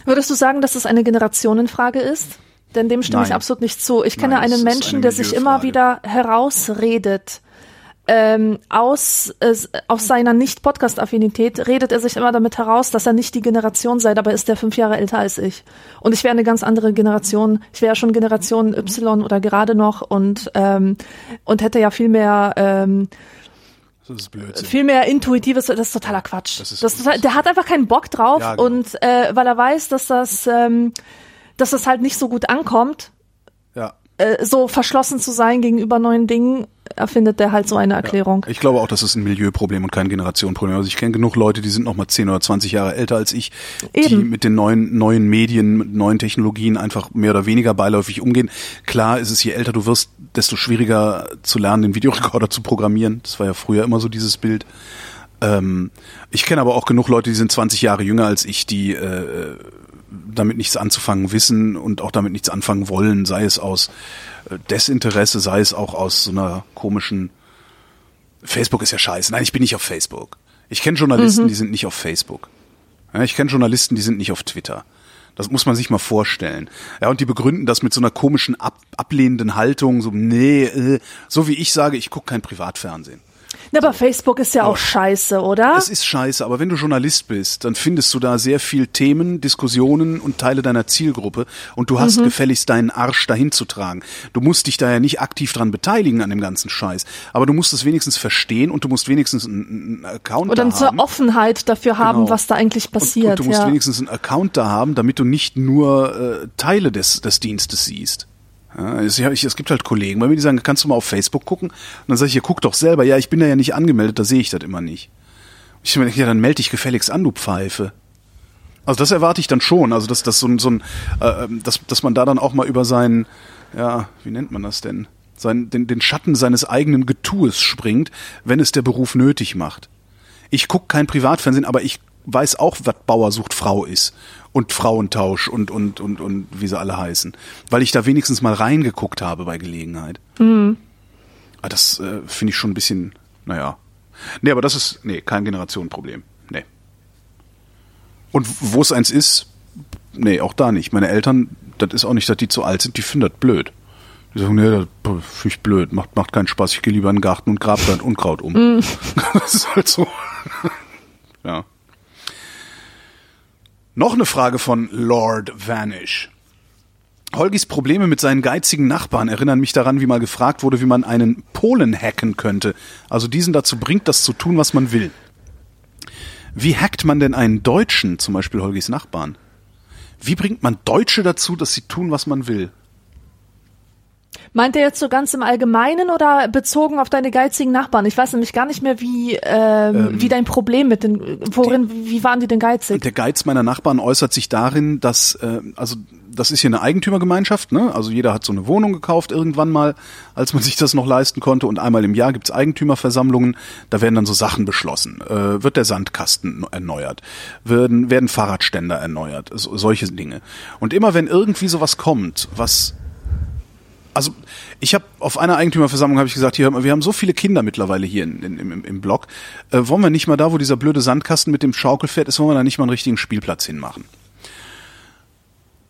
Würdest du sagen, dass das eine Generationenfrage ist? Denn dem stimme Nein. ich absolut nicht zu. Ich kenne Nein, einen Menschen, eine der sich immer wieder herausredet. Ähm, aus, äh, aus seiner Nicht-Podcast-Affinität redet er sich immer damit heraus, dass er nicht die Generation sei, dabei ist er fünf Jahre älter als ich. Und ich wäre eine ganz andere Generation. Ich wäre ja schon Generation Y oder gerade noch und, ähm, und hätte ja viel mehr ähm, das ist Blödsinn. Viel mehr intuitives, das ist totaler Quatsch. Das ist, das ist der hat einfach keinen Bock drauf ja, genau. und äh, weil er weiß, dass das, ähm, dass das halt nicht so gut ankommt. Äh, so verschlossen zu sein gegenüber neuen Dingen, erfindet der halt so eine Erklärung.
Ja. Ich glaube auch, das ist ein Milieuproblem und kein Generationenproblem. Also ich kenne genug Leute, die sind noch mal 10 oder 20 Jahre älter als ich, Eben. die mit den neuen, neuen Medien, mit neuen Technologien einfach mehr oder weniger beiläufig umgehen. Klar ist es, je älter du wirst, desto schwieriger zu lernen, den Videorekorder zu programmieren. Das war ja früher immer so dieses Bild. Ähm, ich kenne aber auch genug Leute, die sind 20 Jahre jünger als ich, die äh, damit nichts anzufangen wissen und auch damit nichts anfangen wollen, sei es aus äh, Desinteresse, sei es auch aus so einer komischen Facebook ist ja scheiße. Nein, ich bin nicht auf Facebook. Ich kenne Journalisten, mhm. die sind nicht auf Facebook. Ja, ich kenne Journalisten, die sind nicht auf Twitter. Das muss man sich mal vorstellen. Ja, und die begründen das mit so einer komischen ab, ablehnenden Haltung, so nee, äh, so wie ich sage, ich gucke kein Privatfernsehen.
Na, aber Facebook ist ja auch scheiße, oder?
Es ist scheiße, aber wenn du Journalist bist, dann findest du da sehr viel Themen, Diskussionen und Teile deiner Zielgruppe und du hast mhm. gefälligst deinen Arsch dahin zu tragen. Du musst dich da ja nicht aktiv dran beteiligen an dem ganzen Scheiß, aber du musst es wenigstens verstehen und du musst wenigstens einen, Account
oder
da haben. Oder
eine Offenheit dafür haben, genau. was da eigentlich passiert. Und,
und du musst ja. wenigstens einen Account da haben, damit du nicht nur äh, Teile des, des Dienstes siehst. Ja, es, gibt halt Kollegen bei mir, die sagen, kannst du mal auf Facebook gucken? Und dann sage ich, ja, guck doch selber. Ja, ich bin da ja nicht angemeldet, da sehe ich das immer nicht. Ich meine, ja, dann melde dich gefälligst an, du Pfeife. Also das erwarte ich dann schon. Also dass das so ein, so ein äh, ähm, dass, dass man da dann auch mal über seinen, ja, wie nennt man das denn? Sein, den, den Schatten seines eigenen Getues springt, wenn es der Beruf nötig macht. Ich gucke kein Privatfernsehen, aber ich weiß auch, was Bauer sucht Frau ist und Frauentausch und, und, und, und wie sie alle heißen. Weil ich da wenigstens mal reingeguckt habe bei Gelegenheit. Mhm. Aber das äh, finde ich schon ein bisschen, naja. Nee, aber das ist, nee, kein Generationenproblem. Nee. Und wo es eins ist, nee, auch da nicht. Meine Eltern, das ist auch nicht, dass die zu alt sind, die finden das blöd. Die sagen, nee, das finde ich blöd, macht, macht keinen Spaß, ich gehe lieber in den Garten und grab da ein Unkraut um. Mm. das ist halt so. ja. Noch eine Frage von Lord Vanish. Holgis Probleme mit seinen geizigen Nachbarn erinnern mich daran, wie mal gefragt wurde, wie man einen Polen hacken könnte. Also diesen dazu bringt, das zu tun, was man will. Wie hackt man denn einen Deutschen, zum Beispiel Holgis Nachbarn? Wie bringt man Deutsche dazu, dass sie tun, was man will?
Meint er jetzt so ganz im Allgemeinen oder bezogen auf deine geizigen Nachbarn? Ich weiß nämlich gar nicht mehr, wie, ähm, ähm, wie dein Problem mit den, worin, die, wie waren die denn geizig?
Der Geiz meiner Nachbarn äußert sich darin, dass, äh, also das ist hier eine Eigentümergemeinschaft, ne? Also jeder hat so eine Wohnung gekauft irgendwann mal, als man sich das noch leisten konnte. Und einmal im Jahr gibt's Eigentümerversammlungen, da werden dann so Sachen beschlossen. Äh, wird der Sandkasten erneuert? Werden, werden Fahrradständer erneuert? So, solche Dinge. Und immer wenn irgendwie sowas kommt, was also ich habe auf einer Eigentümerversammlung habe ich gesagt, hier, wir haben so viele Kinder mittlerweile hier in, in, im, im Block. Äh, wollen wir nicht mal da, wo dieser blöde Sandkasten mit dem Schaukelpferd ist, wollen wir da nicht mal einen richtigen Spielplatz hinmachen?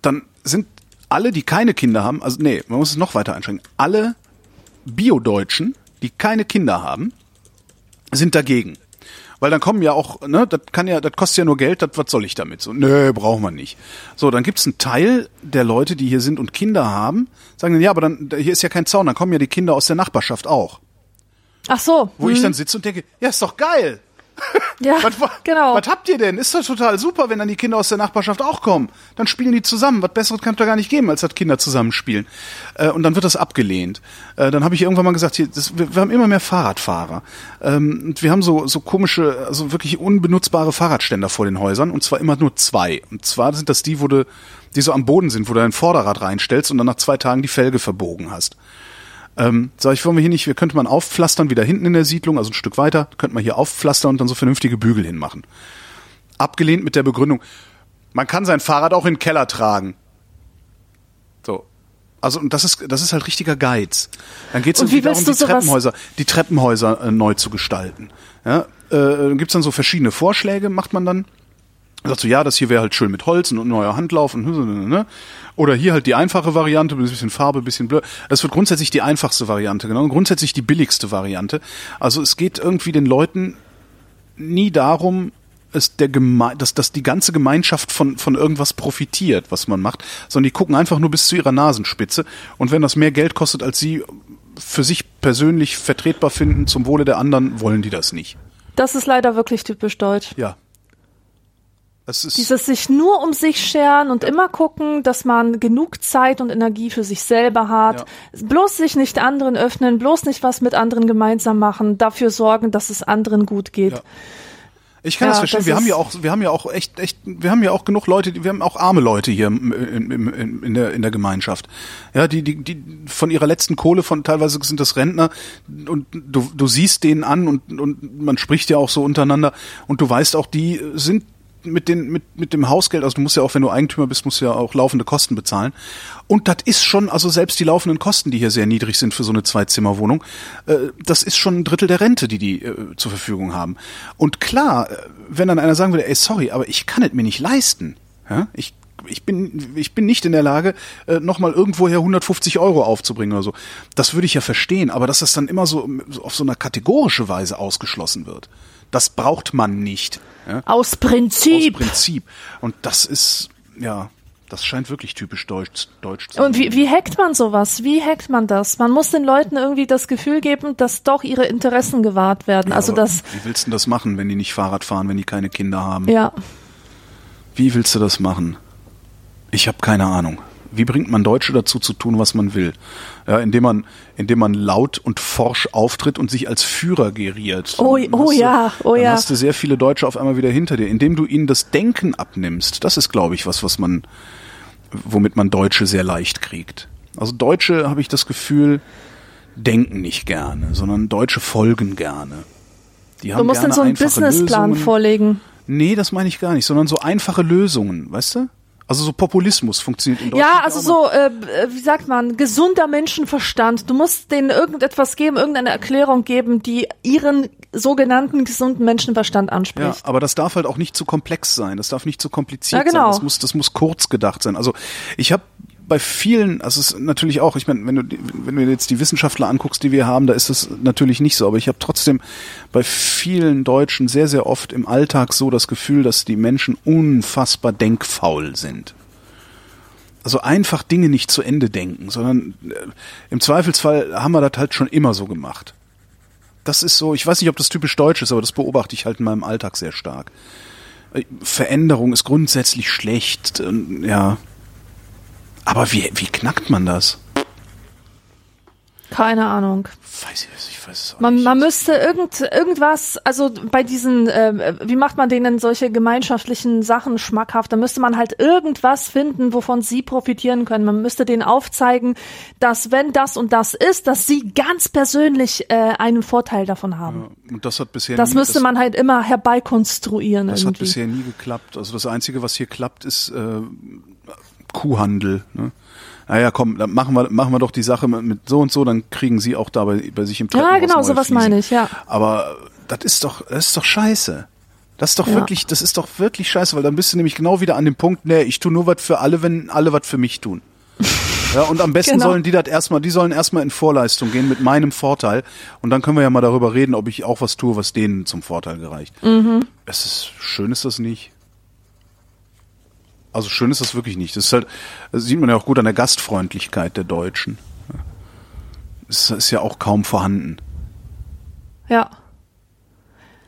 Dann sind alle, die keine Kinder haben, also nee, man muss es noch weiter einschränken, alle Bio-Deutschen, die keine Kinder haben, sind dagegen. Weil dann kommen ja auch, ne, das kann ja, das kostet ja nur Geld, das, was soll ich damit? So, nö, braucht man nicht. So, dann gibt's einen Teil der Leute, die hier sind und Kinder haben, sagen dann, ja, aber dann, hier ist ja kein Zaun, dann kommen ja die Kinder aus der Nachbarschaft auch.
Ach so.
Wo hm. ich dann sitze und denke, ja, ist doch geil.
Ja,
was,
genau.
Was habt ihr denn? Ist doch total super, wenn dann die Kinder aus der Nachbarschaft auch kommen. Dann spielen die zusammen. Was Besseres kann es da gar nicht geben, als dass Kinder zusammenspielen. Äh, und dann wird das abgelehnt. Äh, dann habe ich irgendwann mal gesagt, hier, das, wir, wir, haben immer mehr Fahrradfahrer. Ähm, und wir haben so, so komische, also wirklich unbenutzbare Fahrradständer vor den Häusern. Und zwar immer nur zwei. Und zwar sind das die, wo du, die so am Boden sind, wo du dein Vorderrad reinstellst und dann nach zwei Tagen die Felge verbogen hast. Ähm, sag ich, wollen wir hier nicht, wir könnte man aufpflastern, wieder hinten in der Siedlung, also ein Stück weiter, könnte man hier aufpflastern und dann so vernünftige Bügel hinmachen. Abgelehnt mit der Begründung, man kann sein Fahrrad auch in den Keller tragen. So. Also, und das ist, das ist halt richtiger Geiz. Dann geht es irgendwie darum, die Treppenhäuser, die Treppenhäuser äh, neu zu gestalten. Ja, äh, gibt's dann so verschiedene Vorschläge, macht man dann. Sagt so, ja, das hier wäre halt schön mit Holz und neuer Handlauf und ne? Oder hier halt die einfache Variante, ein bisschen Farbe, ein bisschen blöd. Das wird grundsätzlich die einfachste Variante, genau. Und grundsätzlich die billigste Variante. Also es geht irgendwie den Leuten nie darum, es der Geme dass, dass die ganze Gemeinschaft von, von irgendwas profitiert, was man macht, sondern die gucken einfach nur bis zu ihrer Nasenspitze. Und wenn das mehr Geld kostet, als sie für sich persönlich vertretbar finden, zum Wohle der anderen, wollen die das nicht.
Das ist leider wirklich typisch deutsch.
Ja,
dieses sich nur um sich scheren und ja. immer gucken, dass man genug Zeit und Energie für sich selber hat. Ja. Bloß sich nicht anderen öffnen, bloß nicht was mit anderen gemeinsam machen, dafür sorgen, dass es anderen gut geht. Ja.
Ich kann das verstehen. Das wir haben ja auch, wir haben ja auch echt, echt, wir haben ja auch genug Leute, wir haben auch arme Leute hier in, in, in, der in der Gemeinschaft. Ja, die die die von ihrer letzten Kohle von teilweise sind das Rentner und du du siehst denen an und und man spricht ja auch so untereinander und du weißt auch, die sind mit den mit mit dem Hausgeld, also du musst ja auch, wenn du Eigentümer bist, musst du ja auch laufende Kosten bezahlen. Und das ist schon, also selbst die laufenden Kosten, die hier sehr niedrig sind für so eine Zwei-Zimmer-Wohnung, äh, das ist schon ein Drittel der Rente, die die äh, zur Verfügung haben. Und klar, äh, wenn dann einer sagen würde, ey, sorry, aber ich kann es mir nicht leisten. Ja? Ich ich bin, ich bin nicht in der Lage, äh, nochmal irgendwoher 150 Euro aufzubringen oder so. Das würde ich ja verstehen, aber dass das dann immer so auf so einer kategorische Weise ausgeschlossen wird, das braucht man nicht. Ja?
Aus Prinzip.
Aus Prinzip. Und das ist, ja, das scheint wirklich typisch deutsch, deutsch zu sein.
Und wie, wie hackt man sowas? Wie hackt man das? Man muss den Leuten irgendwie das Gefühl geben, dass doch ihre Interessen gewahrt werden.
Ja,
also das,
Wie willst du das machen, wenn die nicht Fahrrad fahren, wenn die keine Kinder haben?
ja.
Wie willst du das machen? Ich habe keine Ahnung. Wie bringt man Deutsche dazu zu tun, was man will? Ja, indem man, indem man laut und forsch auftritt und sich als Führer geriert.
Oh,
Dann
oh
hast du-
ja, oh
dann
ja.
hast du sehr viele Deutsche auf einmal wieder hinter dir, indem du ihnen das Denken abnimmst. Das ist, glaube ich, was, was man, womit man Deutsche sehr leicht kriegt. Also Deutsche, habe ich das Gefühl, denken nicht gerne, sondern Deutsche folgen gerne. Die haben
Du musst
gerne
dann so einen Businessplan
Lösungen.
vorlegen.
Nee, das meine ich gar nicht, sondern so einfache Lösungen, weißt du? Also so Populismus funktioniert in Deutschland.
Ja, also so, äh, wie sagt man, gesunder Menschenverstand. Du musst denen irgendetwas geben, irgendeine Erklärung geben, die ihren sogenannten gesunden Menschenverstand
Ja,
anspricht.
aber das darf halt auch nicht zu komplex sein. Das darf nicht zu kompliziert
Ja, genau.
sein. Das muss, das muss kurz gedacht sein. Also ich habe bei vielen, also es ist natürlich auch, ich meine, wenn du wenn du jetzt die Wissenschaftler anguckst, die wir haben, da ist das natürlich nicht so. Aber ich habe trotzdem bei vielen Deutschen sehr, sehr oft im Alltag so das Gefühl, dass die Menschen unfassbar denkfaul sind. Also einfach Dinge nicht zu Ende denken, sondern äh, im Zweifelsfall haben wir das halt schon immer so gemacht. Das ist so, ich weiß nicht, ob das typisch deutsch ist, aber das beobachte ich halt in meinem Alltag sehr stark. Äh, Veränderung ist grundsätzlich schlecht, ja. Aber wie, wie knackt man das?
Keine Ahnung.
Weiß ich, ich weiß es auch
Man,
nicht.
man müsste irgend, irgendwas, also bei diesen, äh, wie macht man denen solche gemeinschaftlichen Sachen schmackhaft? Da müsste man halt irgendwas finden, wovon sie profitieren können. Man müsste denen aufzeigen, dass wenn das und das ist, dass sie ganz persönlich äh, einen Vorteil davon haben.
Und das hat bisher
Das
nie,
müsste man halt immer herbeikonstruieren
Das hat
irgendwie.
bisher nie geklappt. Also das Einzige, was hier klappt, ist äh, Kuhhandel. Ne? Naja, komm, dann machen wir, machen wir doch die Sache mit, so und so, dann kriegen sie auch da bei, bei sich im
Ja,
Treppenhaus
genau,
neue
sowas
Fliesen.
meine ich, ja.
Aber das ist doch, das ist doch scheiße. Das ist doch
Ja.
wirklich, das ist doch wirklich scheiße, weil dann bist du nämlich genau wieder an dem Punkt, nee, ich tu nur was für alle, wenn alle was für mich tun. Ja, und am besten
Genau.
sollen die das erstmal, die sollen erstmal in Vorleistung gehen mit meinem Vorteil. Und dann können wir ja mal darüber reden, ob ich auch was tue, was denen zum Vorteil gereicht.
Mhm.
Es ist, schön ist das nicht. Also schön ist das wirklich nicht. Das ist halt, das sieht man ja auch gut an der Gastfreundlichkeit der Deutschen. Es ist ja auch kaum vorhanden.
Ja.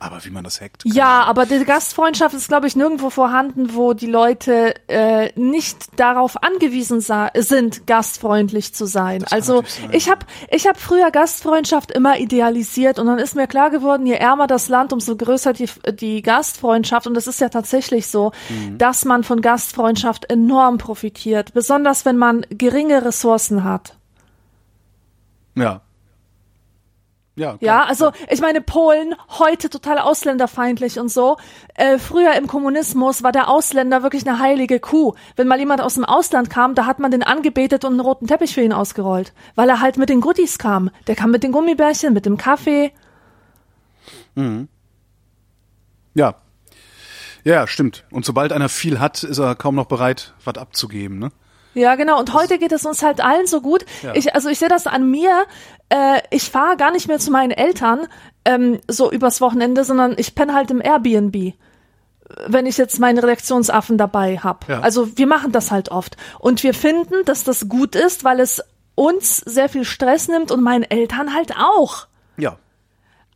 Aber wie man das hackt.
Ja, aber die Gastfreundschaft ist, glaube ich, nirgendwo vorhanden, wo die Leute äh, nicht darauf angewiesen sind, gastfreundlich zu sein.
Das
Also
sein,
ich habe ich hab früher Gastfreundschaft immer idealisiert und dann ist mir klar geworden, je ärmer das Land, umso größer die, die Gastfreundschaft. Und es ist ja tatsächlich so,
Mhm.
dass man von Gastfreundschaft enorm profitiert, besonders wenn man geringe Ressourcen hat.
Ja. Ja, klar.
Ja, also ich meine, Polen heute total ausländerfeindlich und so. Äh, früher im Kommunismus war der Ausländer wirklich eine heilige Kuh. Wenn mal jemand aus dem Ausland kam, da hat man den angebetet und einen roten Teppich für ihn ausgerollt, weil er halt mit den Goodies kam. Der kam mit den Gummibärchen, mit dem Kaffee.
Ja. Ja, stimmt. Und sobald einer viel hat, ist er kaum noch bereit, was abzugeben, ne?
Ja, genau. Und heute geht es uns halt allen so gut.
Ja.
Ich, also ich sehe das an mir. Äh, ich fahre gar nicht mehr zu meinen Eltern ähm, so übers Wochenende, sondern ich penne halt im Airbnb wenn ich jetzt meine Redaktionsaffen dabei hab.
Ja.
Also wir machen das halt oft. Und wir finden, dass das gut ist, weil es uns sehr viel Stress nimmt und meinen Eltern halt auch.
Ja.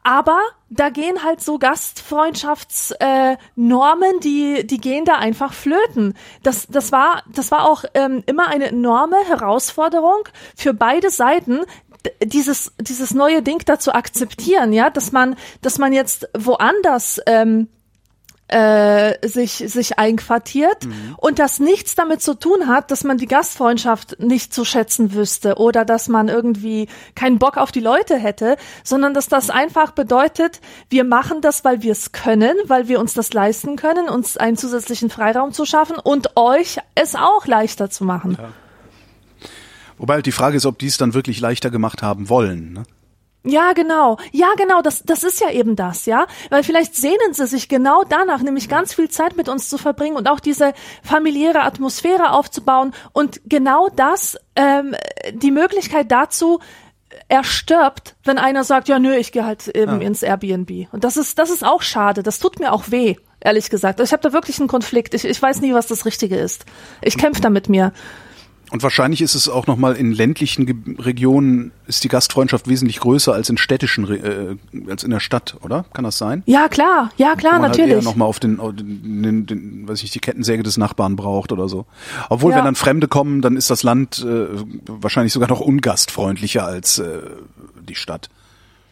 Aber da gehen halt so Gastfreundschaftsnormen, äh, Normen, die die gehen da einfach flöten. Das das war das war auch ähm, immer eine enorme Herausforderung für beide Seiten dieses dieses neue Ding da zu akzeptieren, ja, dass man dass man jetzt woanders ähm, äh, sich sich einquartiert
Mhm.
und das nichts damit zu tun hat, dass man die Gastfreundschaft nicht zu schätzen wüsste oder dass man irgendwie keinen Bock auf die Leute hätte, sondern dass das einfach bedeutet, wir machen das, weil wir es können, weil wir uns das leisten können, uns einen zusätzlichen Freiraum zu schaffen und euch es auch leichter zu machen.
Wobei halt die Frage ist, ob die es dann wirklich leichter gemacht haben wollen. Ne?
Ja, genau. Ja, genau. Das, das ist ja eben das, ja. Weil vielleicht sehnen sie sich genau danach, nämlich ganz viel Zeit mit uns zu verbringen und auch diese familiäre Atmosphäre aufzubauen. Und genau das, ähm, die Möglichkeit dazu erstirbt, wenn einer sagt, ja, nö, ich gehe halt eben ins Airbnb. Und das ist, das ist auch schade. Das tut mir auch weh, ehrlich gesagt. Ich habe da wirklich einen Konflikt. Ich, ich weiß nie, was das Richtige ist. Ich kämpfe da mit mir.
Und wahrscheinlich ist es auch nochmal in ländlichen Ge Regionen ist die Gastfreundschaft wesentlich größer als in städtischen, Re- äh, als in der Stadt, oder? Kann das sein?
Ja, klar. Ja, klar,
man
natürlich.
Halt eher nochmal auf den, auf den, den, den, weiß ich, die Kettensäge des Nachbarn braucht oder so. Obwohl,
Ja.
wenn dann Fremde kommen, dann ist das Land äh, wahrscheinlich sogar noch ungastfreundlicher als äh, die Stadt.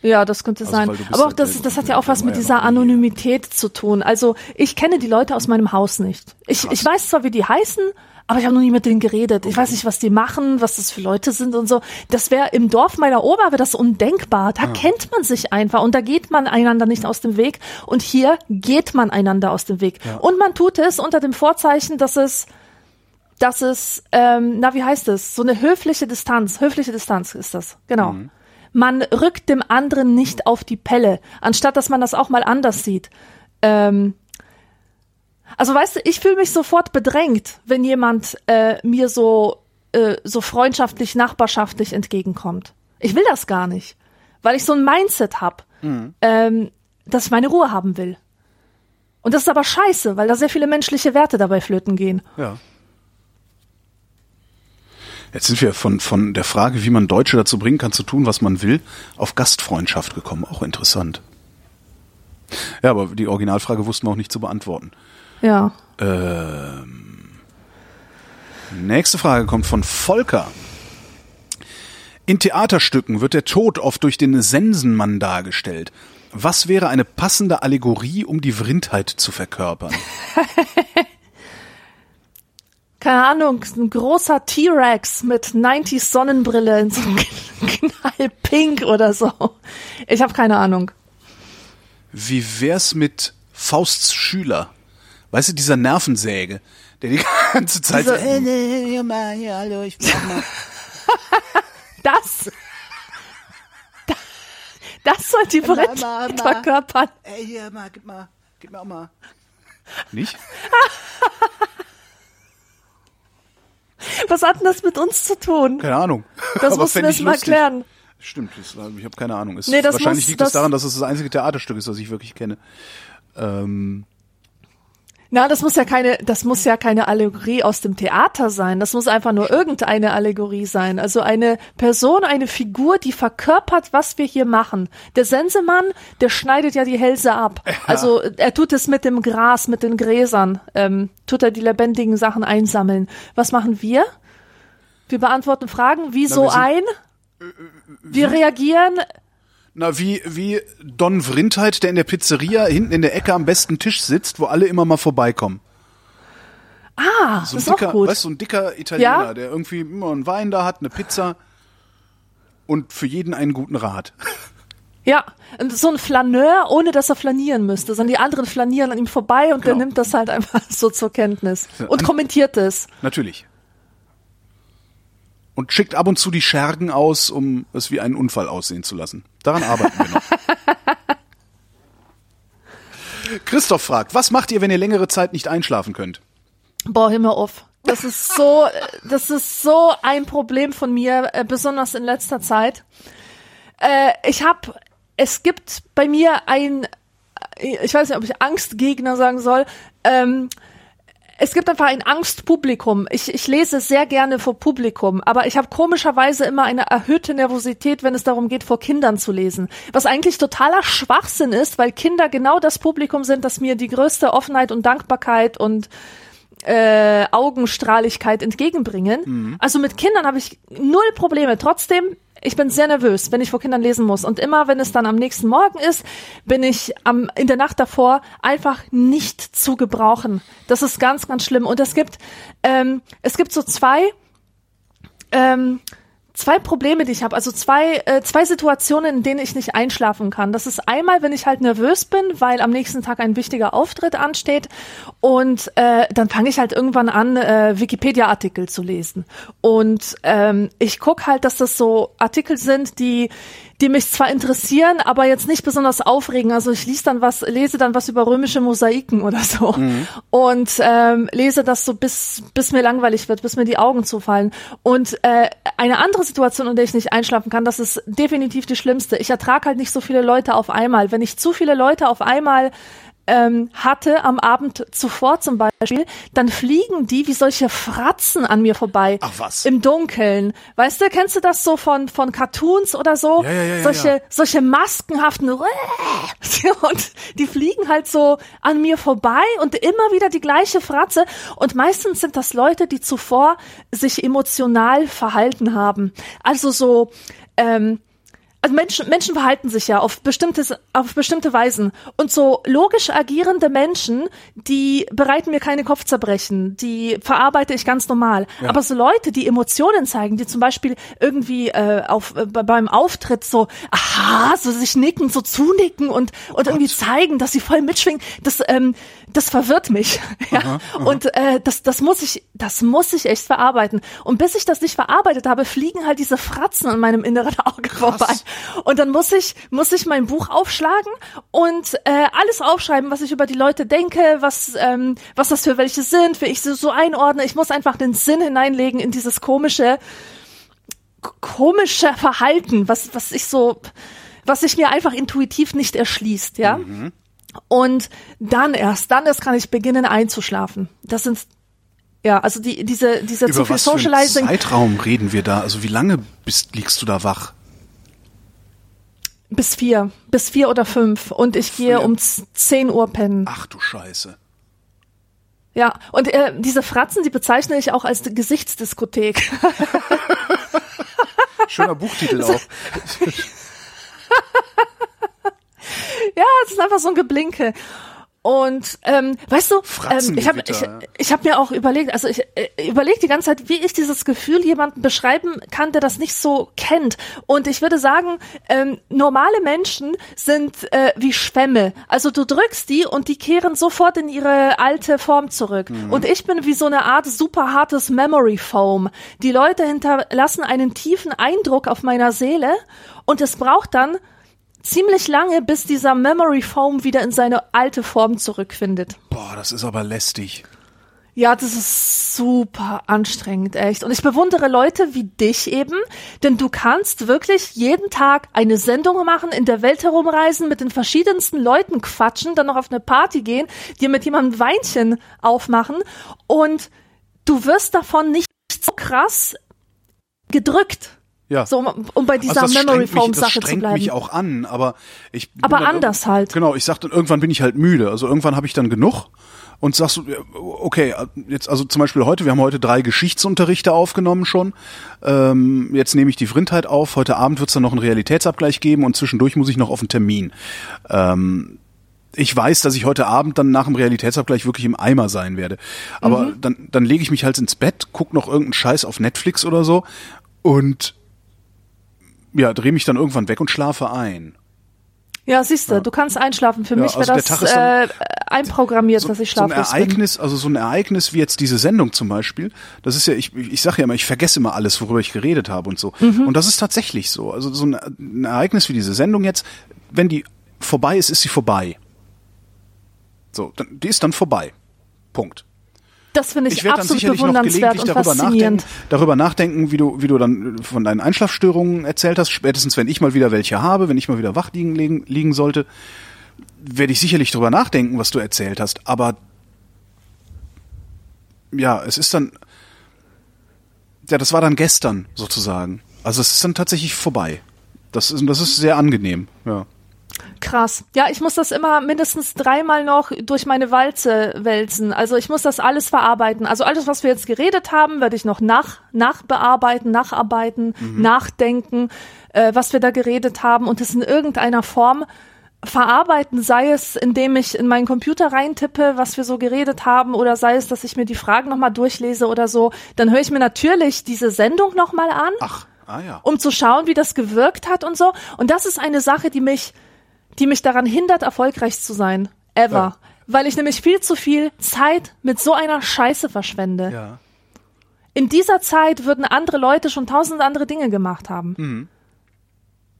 Ja, das könnte
Also,
sein. Aber auch
halt,
das, das hat ja auch was mit dieser Anonymität zu tun. Also ich kenne die Leute aus meinem Haus nicht. Ich, ich weiß zwar, wie die heißen, aber ich habe noch nie mit denen geredet. Ich weiß nicht, was die machen, was das für Leute sind und so. Das wäre im Dorf meiner Oma wäre das undenkbar. Da kennt man sich einfach und da geht man einander nicht aus dem Weg. Und hier geht man einander aus dem Weg. Und man tut es unter dem Vorzeichen, dass es dass es, ähm, na wie heißt es, so eine höfliche Distanz, höfliche Distanz ist das, genau. Man rückt dem anderen nicht auf die Pelle, anstatt dass man das auch mal anders sieht. Ähm, also weißt du, ich fühle mich sofort bedrängt, wenn jemand äh, mir so äh, so freundschaftlich, nachbarschaftlich entgegenkommt. Ich will das gar nicht, weil ich so ein Mindset hab, ähm, dass ich meine Ruhe haben will. Und das ist aber scheiße, weil da sehr viele menschliche Werte dabei flöten gehen.
Ja. Jetzt sind wir von, von der Frage, wie man Deutsche dazu bringen kann, zu tun, was man will, auf Gastfreundschaft gekommen. Auch interessant. Ja, aber die Originalfrage wussten wir auch nicht zu beantworten.
Ja.
Nächste Frage kommt von Volker. In Theaterstücken wird der Tod oft durch den Sensenmann dargestellt. Was wäre eine passende Allegorie, um die Vrindheit zu verkörpern?
keine Ahnung, ein großer T-Rex mit 90s Sonnenbrille in so einem Knallpink oder so. Ich habe keine Ahnung.
Wie wär's mit Fausts Schüler? Weißt du, dieser Nervensäge, der die ganze Zeit so, äh, hier mal, hier, hallo, ich brauch mal.
Das, das soll die Brett verkörpern.
Ey, hier, mal, gib mal, gib mir auch mal. Nicht?
Was hat denn das mit uns zu tun?
Keine Ahnung.
Das musst du jetzt mal erklären.
Stimmt, das, war- ich habe keine Ahnung. Es,
Nee, das
wahrscheinlich
muss-
liegt es
das-
daran, dass es das einzige Theaterstück ist, das ich wirklich kenne. Ähm,
Na, das muss ja keine, das muss ja keine Allegorie aus dem Theater sein. Das muss einfach nur irgendeine Allegorie sein. Also eine Person, eine Figur, die verkörpert, was wir hier machen. Der Sensemann, der schneidet ja die Hälse ab. Also er tut es mit dem Gras, mit den Gräsern, ähm, tut er die lebendigen Sachen einsammeln. Was machen wir? Wir beantworten Fragen, wie so
wir sind-
ein? Wir reagieren,
na, wie, wie Don Vrindheit, der in der Pizzeria hinten in der Ecke am besten Tisch sitzt, wo alle immer mal vorbeikommen.
ah,
So
das
ein
ist
dicker,
auch gut.
weißt so ein dicker Italiener,
Ja?
der irgendwie immer einen Wein da hat, eine Pizza und für jeden einen guten Rat.
Ja, so ein Flaneur, ohne dass er flanieren müsste, sondern die anderen flanieren an ihm vorbei und der
Genau.
nimmt das halt einfach so zur Kenntnis und kommentiert es.
Natürlich. Und schickt ab und zu die Schergen aus, um es wie einen Unfall aussehen zu lassen. Daran arbeiten wir noch. Christoph fragt, was macht ihr, wenn ihr längere Zeit nicht einschlafen könnt?
Boah, hör mir auf. Das ist so, das ist so ein Problem von mir, äh, besonders in letzter Zeit. Äh, ich habe, es gibt bei mir ein, äh, ich weiß nicht, ob ich Angstgegner sagen soll. Ähm, es gibt einfach ein Angstpublikum. Ich, ich lese sehr gerne vor Publikum, aber ich habe komischerweise immer eine erhöhte Nervosität, wenn es darum geht, vor Kindern zu lesen. Was eigentlich totaler Schwachsinn ist, weil Kinder genau das Publikum sind, das mir die größte Offenheit und Dankbarkeit und äh, Augenstrahligkeit entgegenbringen. Also mit Kindern habe ich null Probleme. Trotzdem, ich bin sehr nervös, wenn ich vor Kindern lesen muss. Und immer, wenn es dann am nächsten Morgen ist, bin ich am, in der Nacht davor einfach nicht zu gebrauchen. Das ist ganz, ganz schlimm. Und es gibt, ähm, es gibt so zwei, ähm, zwei Probleme, die ich habe. Also zwei, äh, zwei Situationen, in denen ich nicht einschlafen kann. Das ist einmal, wenn ich halt nervös bin, weil am nächsten Tag ein wichtiger Auftritt ansteht und äh, dann fange ich halt irgendwann an, äh, Wikipedia-Artikel zu lesen. Und ähm, ich guck halt, dass das so Artikel sind, die die mich zwar interessieren, aber jetzt nicht besonders aufregen. Also ich lese dann was, lese dann was über römische Mosaiken oder so mhm. und ähm, lese das so bis bis mir langweilig wird, bis mir die Augen zufallen. Und äh, eine andere Situation, in der ich nicht einschlafen kann, das ist definitiv die schlimmste. Ich ertrage halt nicht so viele Leute auf einmal. Wenn ich zu viele Leute auf einmal ähm, hatte am Abend zuvor zum Beispiel, dann fliegen die wie solche Fratzen an mir vorbei.
Ach was.
Im Dunkeln. Weißt du, kennst du das so von, von Cartoons oder so?
Ja, ja, ja,
solche,
ja.
solche maskenhaften und die fliegen halt so an mir vorbei und immer wieder die gleiche Fratze. Und meistens sind das Leute, die zuvor sich emotional verhalten haben. Also so, ähm, also Menschen, Menschen verhalten sich ja auf bestimmtes, auf bestimmte Weisen. Und so logisch agierende Menschen, die bereiten mir keine Kopfzerbrechen, die verarbeite ich ganz normal. Ja. Aber so Leute, die Emotionen zeigen, die zum Beispiel irgendwie äh, auf, äh, beim Auftritt so, aha, so sich nicken, so zunicken und, und irgendwie zeigen, dass sie voll mitschwingen, das, ähm, das verwirrt mich. ja? Aha, aha. Und äh, das, das muss ich, das muss ich echt verarbeiten. Und bis ich das nicht verarbeitet habe, fliegen halt diese Fratzen an meinem inneren Auge Krass. vorbei. Und dann muss ich, muss ich mein Buch aufschlagen und äh, alles aufschreiben, was ich über die Leute denke, was, ähm, was das für welche sind, wie ich sie so einordne. Ich muss einfach den Sinn hineinlegen in dieses komische, komische Verhalten, was, was ich so, was sich mir einfach intuitiv nicht erschließt, ja. Mhm. Und dann erst, dann erst kann ich beginnen einzuschlafen. Das sind ja, also die, diese, dieser
Über zu viel was Socializing. Für einen Zeitraum reden wir da? Also wie lange bist, liegst du da wach?
Bis vier. Bis vier oder fünf. Und ich gehe um zehn Uhr pennen.
Ach du Scheiße.
Ja, und äh, diese Fratzen, die bezeichne ich auch als Gesichtsdiskothek.
Schöner Buchtitel auch.
ja, es ist einfach so ein Geblinke. Und ähm, weißt du, ähm, ich habe ich, ich hab mir auch überlegt, also ich äh, überlege die ganze Zeit, wie ich dieses Gefühl jemanden beschreiben kann, der das nicht so kennt. Und ich würde sagen, ähm, normale Menschen sind äh, wie Schwämme. Also du drückst die und die kehren sofort in ihre alte Form zurück. Mhm. Und ich bin wie so eine Art super hartes Memory Foam. Die Leute hinterlassen einen tiefen Eindruck auf meiner Seele und es braucht dann ziemlich lange, bis dieser Memory Foam wieder in seine alte Form zurückfindet.
Boah, das ist aber lästig.
Ja, das ist super anstrengend, echt. Und ich bewundere Leute wie dich eben, denn du kannst wirklich jeden Tag eine Sendung machen, in der Welt herumreisen, mit den verschiedensten Leuten quatschen, dann noch auf eine Party gehen, dir mit jemandem Weinchen aufmachen und du wirst davon nicht so krass gedrückt.
Ja.
So, um, um bei dieser
also
Memory Foam Sache
zu
bleiben.
mich auch an, aber ich
Aber anders halt.
Genau, ich sag dann irgendwann bin ich halt müde. Also irgendwann habe ich dann genug und sagst du, okay, jetzt also zum Beispiel heute, wir haben heute drei Geschichtsunterrichte aufgenommen schon. Ähm, jetzt nehme ich die Vrindheit auf. Heute Abend wird es dann noch einen Realitätsabgleich geben und zwischendurch muss ich noch auf einen Termin. Ähm, ich weiß, dass ich heute Abend dann nach dem Realitätsabgleich wirklich im Eimer sein werde. Aber mhm. dann, dann lege ich mich halt ins Bett, guck noch irgendeinen Scheiß auf Netflix oder so und ja, drehe mich dann irgendwann weg und schlafe ein.
Ja, siehst du, ja. du kannst einschlafen. Für ja, mich wäre also das dann, äh, einprogrammiert, so, dass ich schlafe.
So ein Ereignis, bin. also so ein Ereignis wie jetzt diese Sendung zum Beispiel, das ist ja, ich, ich sage ja immer, ich vergesse immer alles, worüber ich geredet habe und so. Mhm. Und das ist tatsächlich so. Also so ein, ein Ereignis wie diese Sendung jetzt, wenn die vorbei ist, ist sie vorbei. So, dann, die ist dann vorbei. Punkt.
Das finde ich, ich absolut bewundernswert und
darüber
faszinierend.
Nachdenken, darüber nachdenken, wie du, wie du dann von deinen Einschlafstörungen erzählt hast. Spätestens, wenn ich mal wieder welche habe, wenn ich mal wieder wach liegen, liegen, liegen sollte, werde ich sicherlich darüber nachdenken, was du erzählt hast. Aber ja, es ist dann, ja, das war dann gestern sozusagen. Also es ist dann tatsächlich vorbei. Das ist, das ist sehr angenehm, ja.
Krass. Ja, ich muss das immer mindestens dreimal noch durch meine Walze wälzen. Also ich muss das alles verarbeiten. Also alles, was wir jetzt geredet haben, werde ich noch nach, nachbearbeiten, nacharbeiten, mhm. nachdenken, äh, was wir da geredet haben und es in irgendeiner Form verarbeiten, sei es, indem ich in meinen Computer reintippe, was wir so geredet haben, oder sei es, dass ich mir die Fragen nochmal durchlese oder so, dann höre ich mir natürlich diese Sendung nochmal an.
Ach, ah ja.
Um zu schauen, wie das gewirkt hat und so. Und das ist eine Sache, die mich die mich daran hindert, erfolgreich zu sein. Ever. Ja. Weil ich nämlich viel zu viel Zeit mit so einer Scheiße verschwende.
Ja.
In dieser Zeit würden andere Leute schon tausend andere Dinge gemacht haben.
Mhm.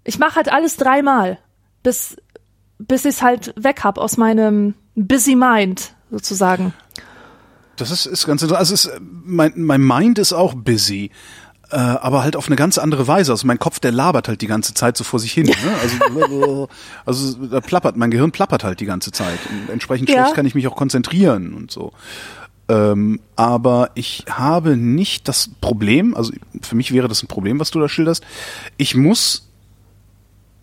Ich mache halt alles dreimal, bis, bis ich es halt weg hab aus meinem busy mind, sozusagen.
Das ist, ist ganz interessant. Also ist, mein, mein Mind ist auch busy äh, aber halt auf eine ganz andere Weise. Also mein Kopf, der labert halt die ganze Zeit so vor sich hin. Ne? Also, also da plappert, mein Gehirn plappert halt die ganze Zeit. Und entsprechend ja. schlecht kann ich mich auch konzentrieren und so. Ähm, aber ich habe nicht das Problem, also für mich wäre das ein Problem, was du da schilderst. Ich muss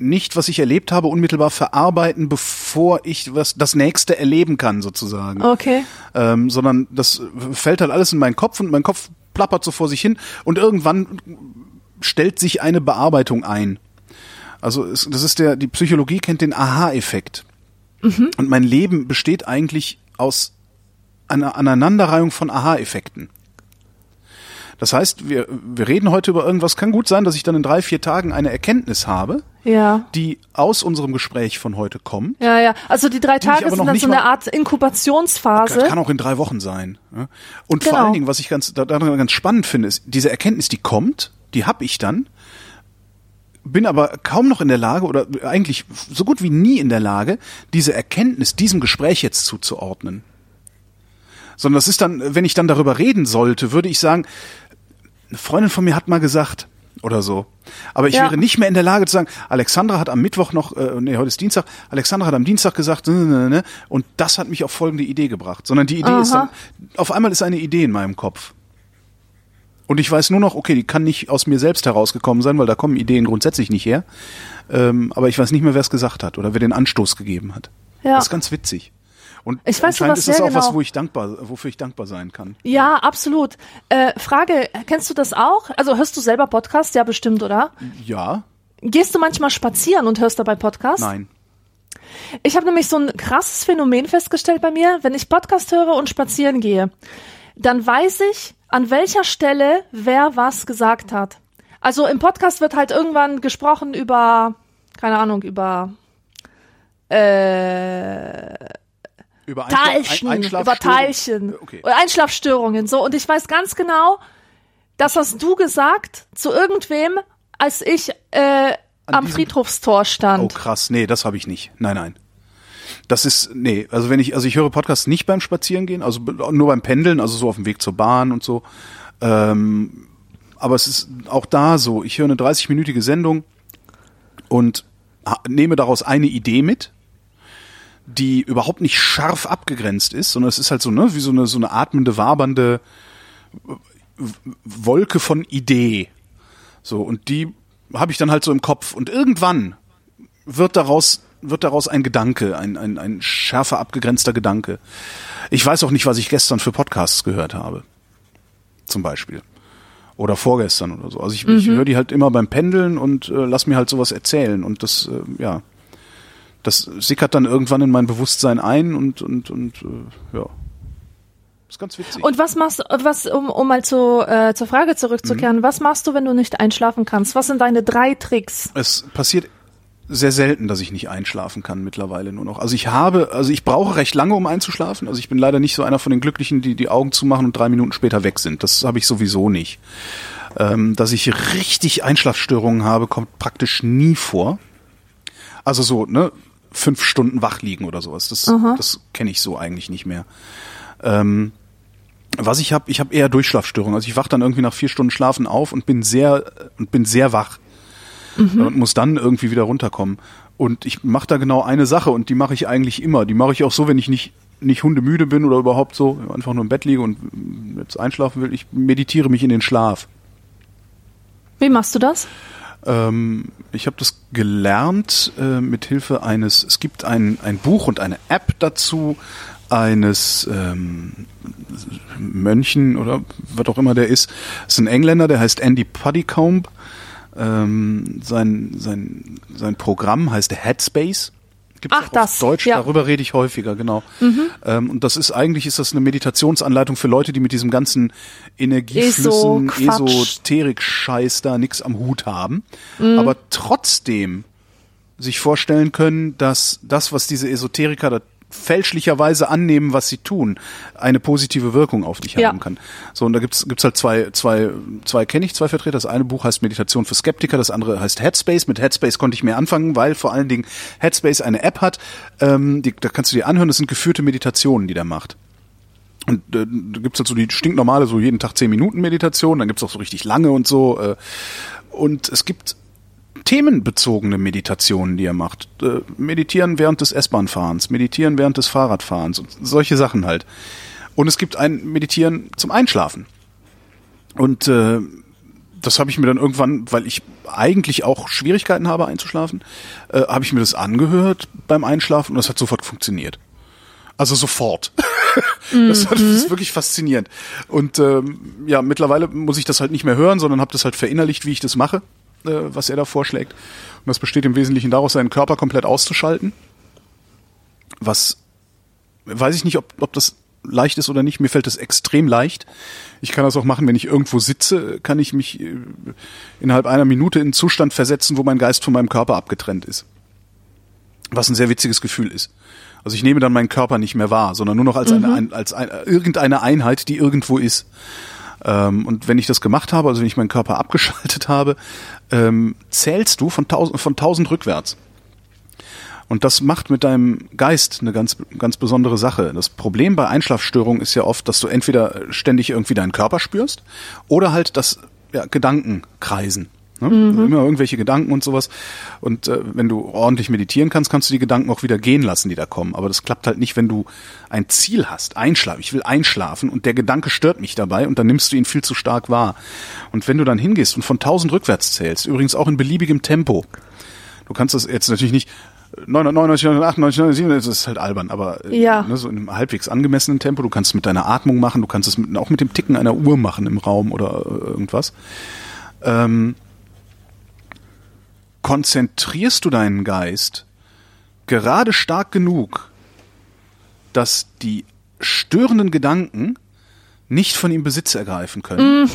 nicht, was ich erlebt habe, unmittelbar verarbeiten, bevor ich was das nächste erleben kann, sozusagen.
Okay.
Ähm, sondern das fällt halt alles in meinen Kopf und mein Kopf plappert so vor sich hin und irgendwann stellt sich eine Bearbeitung ein. Also es, das ist der, die Psychologie kennt den Aha-Effekt. Mhm. Und mein Leben besteht eigentlich aus einer Aneinanderreihung von Aha-Effekten. Das heißt, wir, wir reden heute über irgendwas. Kann gut sein, dass ich dann in drei, vier Tagen eine Erkenntnis habe,
ja.
die aus unserem Gespräch von heute kommt.
Ja, ja. Also die drei Tage sind dann so eine Art Inkubationsphase.
Das kann auch in drei Wochen sein. Und genau. vor allen Dingen, was ich ganz, daran ganz spannend finde, ist, diese Erkenntnis, die kommt, die habe ich dann, bin aber kaum noch in der Lage oder eigentlich so gut wie nie in der Lage, diese Erkenntnis diesem Gespräch jetzt zuzuordnen. Sondern das ist dann, wenn ich dann darüber reden sollte, würde ich sagen, eine Freundin von mir hat mal gesagt oder so. Aber ich ja. wäre nicht mehr in der Lage zu sagen, Alexandra hat am Mittwoch noch, äh, nee, heute ist Dienstag, Alexandra hat am Dienstag gesagt, ne, ne, ne, und das hat mich auf folgende Idee gebracht. Sondern die Idee Aha. ist dann, auf einmal ist eine Idee in meinem Kopf. Und ich weiß nur noch, okay, die kann nicht aus mir selbst herausgekommen sein, weil da kommen Ideen grundsätzlich nicht her. Ähm, aber ich weiß nicht mehr, wer es gesagt hat oder wer den Anstoß gegeben hat. Ja. Das ist ganz witzig. Und
ich weiß,
anscheinend
ist
das auch
genau.
was, wo ich dankbar, wofür ich dankbar sein kann.
Ja, absolut. Äh, Frage, kennst du das auch? Also hörst du selber Podcast? Ja, bestimmt, oder?
Ja.
Gehst du manchmal spazieren und hörst dabei Podcast?
Nein.
Ich habe nämlich so ein krasses Phänomen festgestellt bei mir, wenn ich Podcast höre und spazieren gehe, dann weiß ich, an welcher Stelle wer was gesagt hat. Also im Podcast wird halt irgendwann gesprochen über, keine Ahnung, über äh,
über
Teilchen, Ein über Teilchen, okay. Einschlafstörungen, so. Und ich weiß ganz genau, das hast du gesagt zu irgendwem, als ich äh, am Friedhofstor stand.
Oh krass, nee, das habe ich nicht. Nein, nein. Das ist, nee, also wenn ich, also ich höre Podcasts nicht beim Spazierengehen, also nur beim Pendeln, also so auf dem Weg zur Bahn und so. Ähm, aber es ist auch da so, ich höre eine 30-minütige Sendung und nehme daraus eine Idee mit, die überhaupt nicht scharf abgegrenzt ist, sondern es ist halt so, ne, wie so eine, so eine atmende, wabernde Wolke von Idee. So, und die habe ich dann halt so im Kopf. Und irgendwann wird daraus, wird daraus ein Gedanke, ein, ein, ein schärfer abgegrenzter Gedanke. Ich weiß auch nicht, was ich gestern für Podcasts gehört habe. Zum Beispiel. Oder vorgestern oder so. Also ich, mhm. ich höre die halt immer beim Pendeln und äh, lass mir halt sowas erzählen. Und das, äh, ja, das sickert dann irgendwann in mein Bewusstsein ein und, und, und äh, ja. Das ist ganz witzig.
Und was machst was, um, um mal zu, äh, zur Frage zurückzukehren, mhm. was machst du, wenn du nicht einschlafen kannst? Was sind deine drei Tricks?
Es passiert sehr selten, dass ich nicht einschlafen kann mittlerweile nur noch. Also ich habe, also ich brauche recht lange, um einzuschlafen. Also ich bin leider nicht so einer von den Glücklichen, die die Augen zumachen und drei Minuten später weg sind. Das habe ich sowieso nicht. Ähm, dass ich richtig Einschlafstörungen habe, kommt praktisch nie vor. Also so, ne, fünf Stunden wach liegen oder sowas. Das, das kenne ich so eigentlich nicht mehr. Ähm, was ich habe, ich habe eher Durchschlafstörungen. Also ich wach dann irgendwie nach vier Stunden Schlafen auf und bin sehr und bin sehr wach mhm. und muss dann irgendwie wieder runterkommen. Und ich mache da genau eine Sache und die mache ich eigentlich immer. Die mache ich auch so, wenn ich nicht nicht hundemüde bin oder überhaupt so einfach nur im Bett liege und jetzt einschlafen will. Ich meditiere mich in den Schlaf.
Wie machst du das?
Ähm, ich habe das gelernt äh, mit Hilfe eines, es gibt ein, ein Buch und eine App dazu, eines ähm, Mönchen oder was auch immer der ist. Das ist ein Engländer, der heißt Andy Puddycombe. Ähm, sein, sein, sein Programm heißt Headspace. Gibt's
Ach,
auch
das,
auf Deutsch,
ja.
darüber rede ich häufiger, genau. Ähm, und das ist eigentlich ist das eine Meditationsanleitung für Leute, die mit diesem ganzen Energieflüssen,
Eso-Quatsch.
Esoterik-Scheiß da nix am Hut haben, aber trotzdem sich vorstellen können, dass das, was diese Esoteriker da fälschlicherweise annehmen, was sie tun, eine positive Wirkung auf dich
Ja.
haben kann. So, und da gibt's gibt's halt zwei, zwei, zwei kenne ich, zwei Vertreter. Das eine Buch heißt Meditation für Skeptiker, das andere heißt Headspace. Mit Headspace konnte ich mehr anfangen, weil vor allen Dingen Headspace eine App hat, ähm, die, da kannst du dir anhören, das sind geführte Meditationen, die der macht. Und äh, da gibt's halt so die stinknormale, so jeden Tag zehn Minuten Meditation, dann gibt's auch so richtig lange und so. Äh, und es gibt themenbezogene Meditationen, die er macht. Äh, meditieren während des S-Bahn-Fahrens, meditieren während des Fahrradfahrens und solche Sachen halt. Und es gibt ein Meditieren zum Einschlafen. Und äh, das habe ich mir dann irgendwann, weil ich eigentlich auch Schwierigkeiten habe einzuschlafen, äh, habe ich mir das angehört beim Einschlafen und das hat sofort funktioniert. Also sofort. das, das ist wirklich faszinierend. Und ähm, ja, mittlerweile muss ich das halt nicht mehr hören, sondern habe das halt verinnerlicht, wie ich das mache, was er da vorschlägt. Und das besteht im Wesentlichen daraus, seinen Körper komplett auszuschalten. Was weiß ich nicht, ob, ob das leicht ist oder nicht. Mir fällt das extrem leicht. Ich kann das auch machen, wenn ich irgendwo sitze, kann ich mich äh, innerhalb einer Minute in einen Zustand versetzen, wo mein Geist von meinem Körper abgetrennt ist. Was ein sehr witziges Gefühl ist. Also ich nehme dann meinen Körper nicht mehr wahr, sondern nur noch als eine, ein, als ein, irgendeine Einheit, die irgendwo ist. Ähm, und wenn ich das gemacht habe, also wenn ich meinen Körper abgeschaltet habe, ähm, zählst du von tausend, von tausend rückwärts. Und das macht mit deinem Geist eine ganz, ganz besondere Sache. Das Problem bei Einschlafstörungen ist ja oft, dass du entweder ständig irgendwie deinen Körper spürst oder halt, dass ja, Gedanken kreisen. Ne? Immer irgendwelche Gedanken und sowas. Und äh, wenn du ordentlich meditieren kannst, kannst du die Gedanken auch wieder gehen lassen, die da kommen. Aber das klappt halt nicht, wenn du ein Ziel hast. Einschlafen. Ich will einschlafen und der Gedanke stört mich dabei und dann nimmst du ihn viel zu stark wahr. Und wenn du dann hingehst und von 1000 rückwärts zählst, übrigens auch in beliebigem Tempo, du kannst das jetzt natürlich nicht 999, 998, 997, das ist halt albern, aber äh,
Ja.
ne, so in einem halbwegs angemessenen Tempo. Du kannst es mit deiner Atmung machen, du kannst es mit, auch mit dem Ticken einer Uhr machen im Raum oder äh, irgendwas. Ähm, konzentrierst du deinen Geist gerade stark genug, dass die störenden Gedanken nicht von ihm Besitz ergreifen können.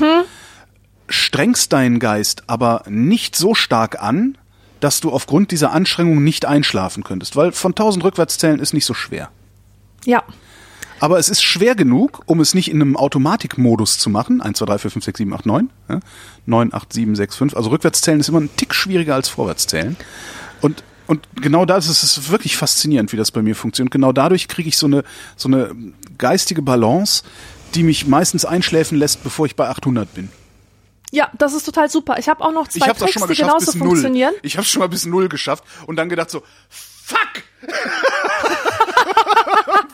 Strengst deinen Geist aber nicht so stark an, dass du aufgrund dieser Anstrengung nicht einschlafen könntest, weil von 1000 Rückwärtszählen ist nicht so schwer.
Ja.
Aber es ist schwer genug, um es nicht in einem Automatikmodus zu machen. 1, 2, 3, 4, 5, 6, 7, 8, 9. Ja? 9, 8, 7, 6, 5. Also Rückwärtszählen ist immer ein Tick schwieriger als Vorwärtszählen. Und, und genau das ist es wirklich faszinierend, wie das bei mir funktioniert. Genau dadurch kriege ich so eine, so eine geistige Balance, die mich meistens einschläfen lässt, bevor ich bei 800 bin.
Ja, das ist total super. Ich habe auch noch
Ich
zwei
das
Tricks, die genauso funktionieren.
Ich habe schon mal bis null geschafft und dann gedacht so, fuck!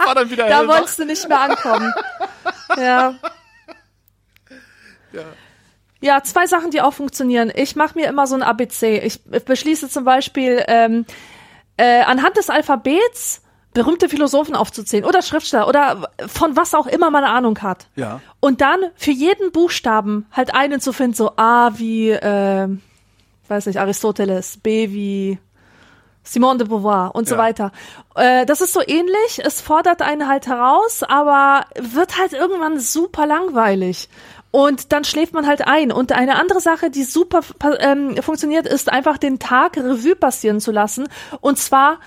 war dann wieder
Da
hellwach.
wolltest du nicht mehr ankommen. ja.
Ja.
Ja, zwei Sachen, die auch funktionieren. Ich mache mir immer so ein ABC. Ich beschließe zum Beispiel ähm, äh, anhand des Alphabets berühmte Philosophen aufzuzählen oder Schriftsteller oder von was auch immer man eine Ahnung hat.
Ja.
Und dann für jeden Buchstaben halt einen zu finden, so A wie, äh, weiß nicht, Aristoteles, B wie Simone de Beauvoir und so
Ja.
weiter. Äh, das ist so ähnlich, es fordert einen halt heraus, aber wird halt irgendwann super langweilig. Und dann schläft man halt ein. Und eine andere Sache, die super ähm, funktioniert, ist einfach den Tag Revue passieren zu lassen. Und zwar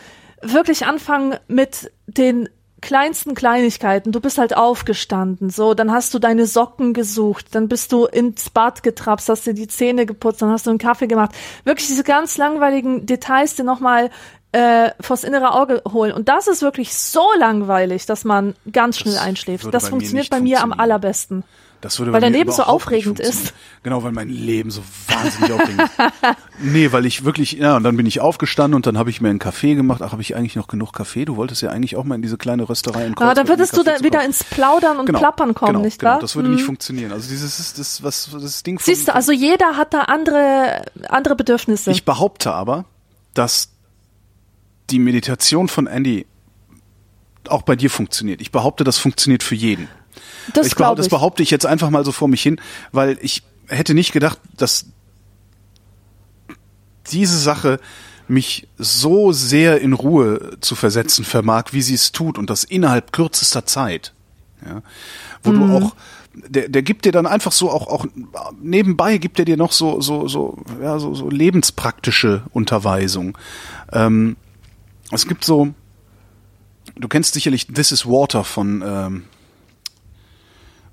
wirklich anfangen mit den kleinsten Kleinigkeiten. Du bist halt aufgestanden, so, dann hast du deine Socken gesucht, dann bist du ins Bad getrapst, hast dir die Zähne geputzt, dann hast du einen Kaffee gemacht. Wirklich diese ganz langweiligen Details, die nochmal äh, vors innere Auge holen. Und das ist wirklich so langweilig, dass man ganz schnell einschläft.
würde
Das
bei
funktioniert bei mir am allerbesten.
Das würde
Weil dein Leben so aufregend ist.
Genau, weil mein Leben so wahnsinnig aufregend ist. Nee, weil ich wirklich, ja, und dann bin ich aufgestanden und dann habe ich mir einen Kaffee gemacht. Ach, habe ich eigentlich noch genug Kaffee? Du wolltest ja eigentlich auch mal in diese kleine Rösterei in Kreuzberg,
da
um
würdest du dann wieder ins Plaudern und
genau,
Plappern kommen,
genau,
nicht
genau,
wahr?
Das würde nicht funktionieren. Also dieses ist das was das Ding
Siehst du, also jeder hat da andere, andere Bedürfnisse.
Ich behaupte aber, dass die Meditation von Andy auch bei dir funktioniert. Ich behaupte, das funktioniert für jeden.
Das
ich
glaube
das
ich.
behaupte ich jetzt einfach mal so vor mich hin, weil ich hätte nicht gedacht, dass diese Sache mich so sehr in Ruhe zu versetzen vermag, wie sie es tut und das innerhalb kürzester Zeit. Ja, wo
Mhm.
du auch der, der gibt dir dann einfach so auch auch nebenbei gibt er dir noch so so so ja so, so lebenspraktische Unterweisung. Ähm, es gibt so du kennst sicherlich This is Water von ähm,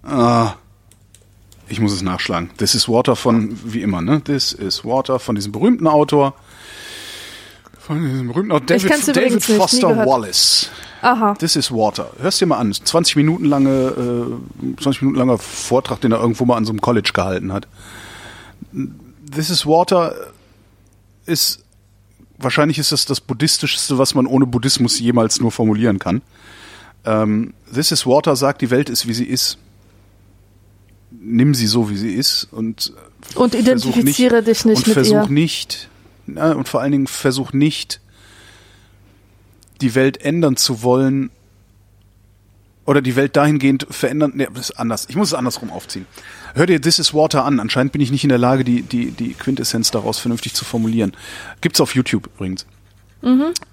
ah, ich muss es nachschlagen. This is Water von, wie immer, ne? This is Water von diesem berühmten Autor. Von diesem berühmten Autor David, David Foster. Wallace.
Aha.
This is Water. Hörst dir mal an. 20 Minuten lange, äh, 20 Minuten langer Vortrag, den er irgendwo mal an so einem College gehalten hat. This is Water ist, wahrscheinlich ist das das buddhistischste, was man ohne Buddhismus jemals nur formulieren kann. Ähm, This is Water sagt, die Welt ist, wie sie ist. Nimm sie so, wie sie ist und
Und identifiziere dich nicht
und
mit
versuch
ihr.
nicht na, und vor allen Dingen versuch nicht die Welt ändern zu wollen oder die Welt dahingehend verändern. Nee, das ist anders. Ich muss es andersrum aufziehen. Hör dir This is Water an. Anscheinend bin ich nicht in der Lage, die, die, die Quintessenz daraus vernünftig zu formulieren. Gibt's auf YouTube übrigens.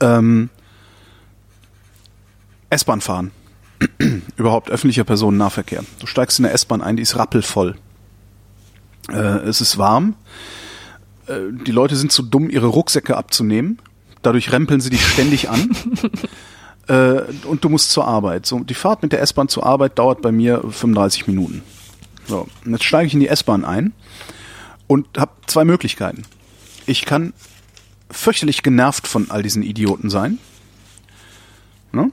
Ähm, S-Bahn fahren. Überhaupt öffentlicher Personennahverkehr. Du steigst in der S-Bahn ein, die ist rappelvoll. Äh, es ist warm. Äh, die Leute sind zu dumm, ihre Rucksäcke abzunehmen. Dadurch rempeln sie dich ständig an. äh, und du musst zur Arbeit. So, die Fahrt mit der S-Bahn zur Arbeit dauert bei mir 35 Minuten. So, und jetzt steige ich in die S-Bahn ein und habe zwei Möglichkeiten. Ich kann fürchterlich genervt von all diesen Idioten sein. Ne?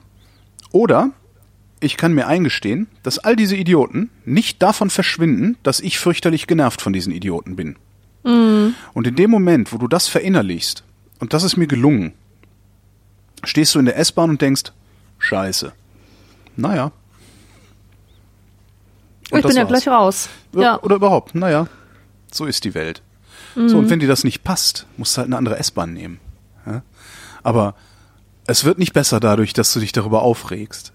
Oder ich kann mir eingestehen, dass all diese Idioten nicht davon verschwinden, dass ich fürchterlich genervt von diesen Idioten bin. Und in dem Moment, wo du das verinnerlichst, und das ist mir gelungen, stehst du in der S-Bahn und denkst, scheiße. Naja. Und
ich bin ja
war's.
gleich raus.
Ja. Oder überhaupt, naja, so ist die Welt. So, und wenn dir das nicht passt, musst du halt eine andere S-Bahn nehmen. Ja? Aber es wird nicht besser dadurch, dass du dich darüber aufregst.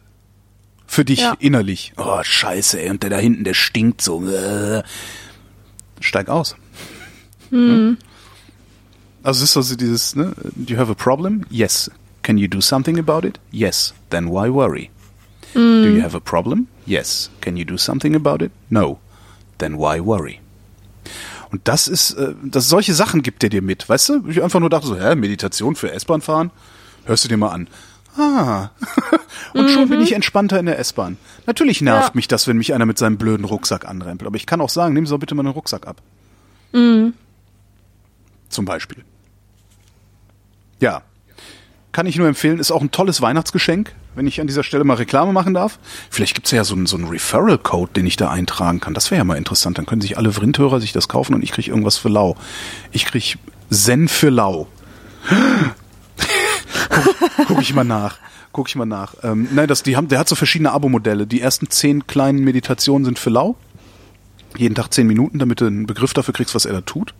Für dich
Ja.
innerlich. Oh, scheiße, ey, und der da hinten, der stinkt so. Äh. Steig aus. Ja? Also es ist also dieses, ne? Do you have a problem? Yes. Can you do something about it? Yes. Then why worry? Do you have a problem? Yes. Can you do something about it? No. Then why worry? Und das ist, äh, das solche Sachen gibt er dir mit, weißt du? Ich einfach nur dachte so, hä, Meditation für S-Bahn fahren? Hörst du dir mal an. Ah. Und schon bin ich entspannter in der S-Bahn. Natürlich nervt
Ja.
mich das, wenn mich einer mit seinem blöden Rucksack anrempelt. Aber ich kann auch sagen, nehmen Sie doch bitte mal den Rucksack ab. Zum Beispiel. Ja. Kann ich nur empfehlen, ist auch ein tolles Weihnachtsgeschenk, wenn ich an dieser Stelle mal Reklame machen darf. Vielleicht gibt's ja so einen, so einen Referral-Code, den ich da eintragen kann. Das wäre ja mal interessant. Dann können sich alle Vrindhörer sich das kaufen und ich krieg irgendwas für lau. Ich krieg Zen für lau. Guck, ich mal nach. Guck ich mal nach. Ähm, nein, das, die haben, der hat so verschiedene Abo-Modelle. Die ersten zehn kleinen Meditationen sind für lau. Jeden Tag zehn Minuten, damit du einen Begriff dafür kriegst, was er da tut.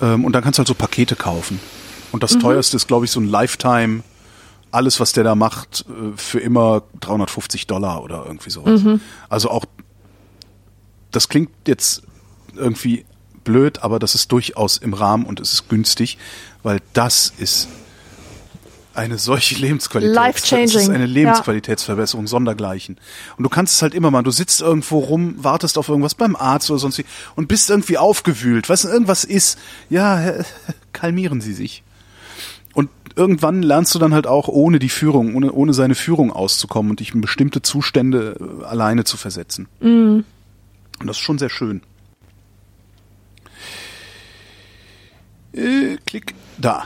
Ähm, und dann kannst du halt so Pakete kaufen. Und das teuerste ist, glaube ich, so ein Lifetime, alles, was der da macht, äh, für immer 350 Dollar oder irgendwie sowas. Also auch, das klingt jetzt irgendwie blöd, aber das ist durchaus im Rahmen und es ist günstig, weil das ist eine solche Lebensqualität.
Life-changing,
Das ist eine
ja.
Lebensqualitätsverbesserung sondergleichen. Und du kannst es halt immer mal, du sitzt irgendwo rum, wartest auf irgendwas beim Arzt oder sonst wie und bist irgendwie aufgewühlt. Du, irgendwas ist, ja, kalmieren Sie sich. Und irgendwann lernst du dann halt auch ohne die Führung, ohne, ohne seine Führung auszukommen und dich in bestimmte Zustände äh, alleine zu versetzen. Und das ist schon sehr schön. Äh, klick. Da.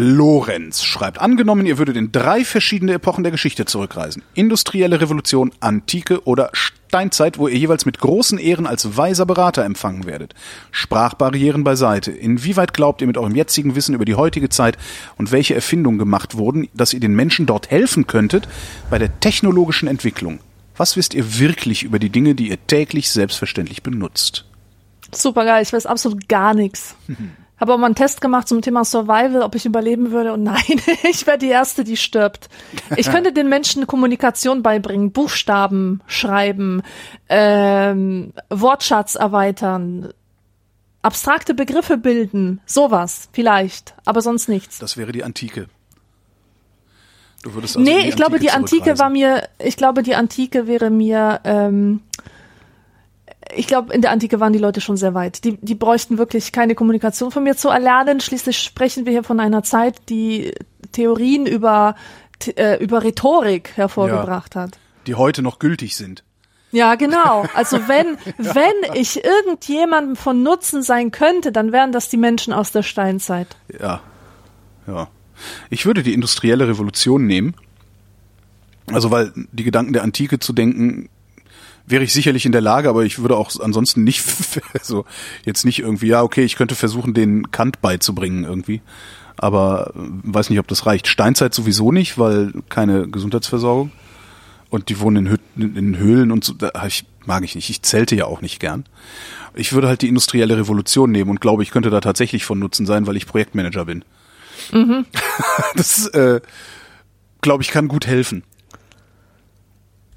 Lorenz schreibt, angenommen, ihr würdet in drei verschiedene Epochen der Geschichte zurückreisen. Industrielle Revolution, Antike oder Steinzeit, wo ihr jeweils mit großen Ehren als weiser Berater empfangen werdet. Sprachbarrieren beiseite. Inwieweit glaubt ihr mit eurem jetzigen Wissen über die heutige Zeit und welche Erfindungen gemacht wurden, dass ihr den Menschen dort helfen könntet bei der technologischen Entwicklung? Was wisst ihr wirklich über die Dinge, die ihr täglich selbstverständlich benutzt?
Super geil, ich weiß absolut gar nichts. Habe auch mal einen Test gemacht zum Thema Survival, ob ich überleben würde. Und nein, ich wäre die Erste, die stirbt. Ich könnte den Menschen Kommunikation beibringen, Buchstaben schreiben, ähm, Wortschatz erweitern, abstrakte Begriffe bilden, sowas vielleicht, aber sonst nichts.
Das wäre die Antike. Du würdest also
nee, ich glaube, die Antike war mir, ich glaube, die Antike wäre mir, ähm, ich glaube, in der Antike waren die Leute schon sehr weit. Die, die bräuchten wirklich keine Kommunikation von mir zu erlernen. Schließlich sprechen wir hier von einer Zeit, die Theorien über, äh, über Rhetorik hervorgebracht ja, hat.
Die heute noch gültig sind.
Ja, genau. Also wenn, wenn ich irgendjemandem von Nutzen sein könnte, dann wären das die Menschen aus der Steinzeit.
Ja. Ja. Ich würde die industrielle Revolution nehmen. Also weil die Gedanken der Antike zu denken, wäre ich sicherlich in der Lage, aber ich würde auch ansonsten nicht, also jetzt nicht irgendwie, ja, okay, ich könnte versuchen, den Kant beizubringen irgendwie. Aber äh, weiß nicht, ob das reicht. Steinzeit sowieso nicht, weil keine Gesundheitsversorgung. Und die wohnen in, Hütten, in Höhlen und so. Da ich, mag ich nicht. Ich zelte ja auch nicht gern. Ich würde halt die industrielle Revolution nehmen und glaube, ich könnte da tatsächlich von Nutzen sein, weil ich Projektmanager bin. Mhm. Das, äh, glaube ich, kann gut helfen.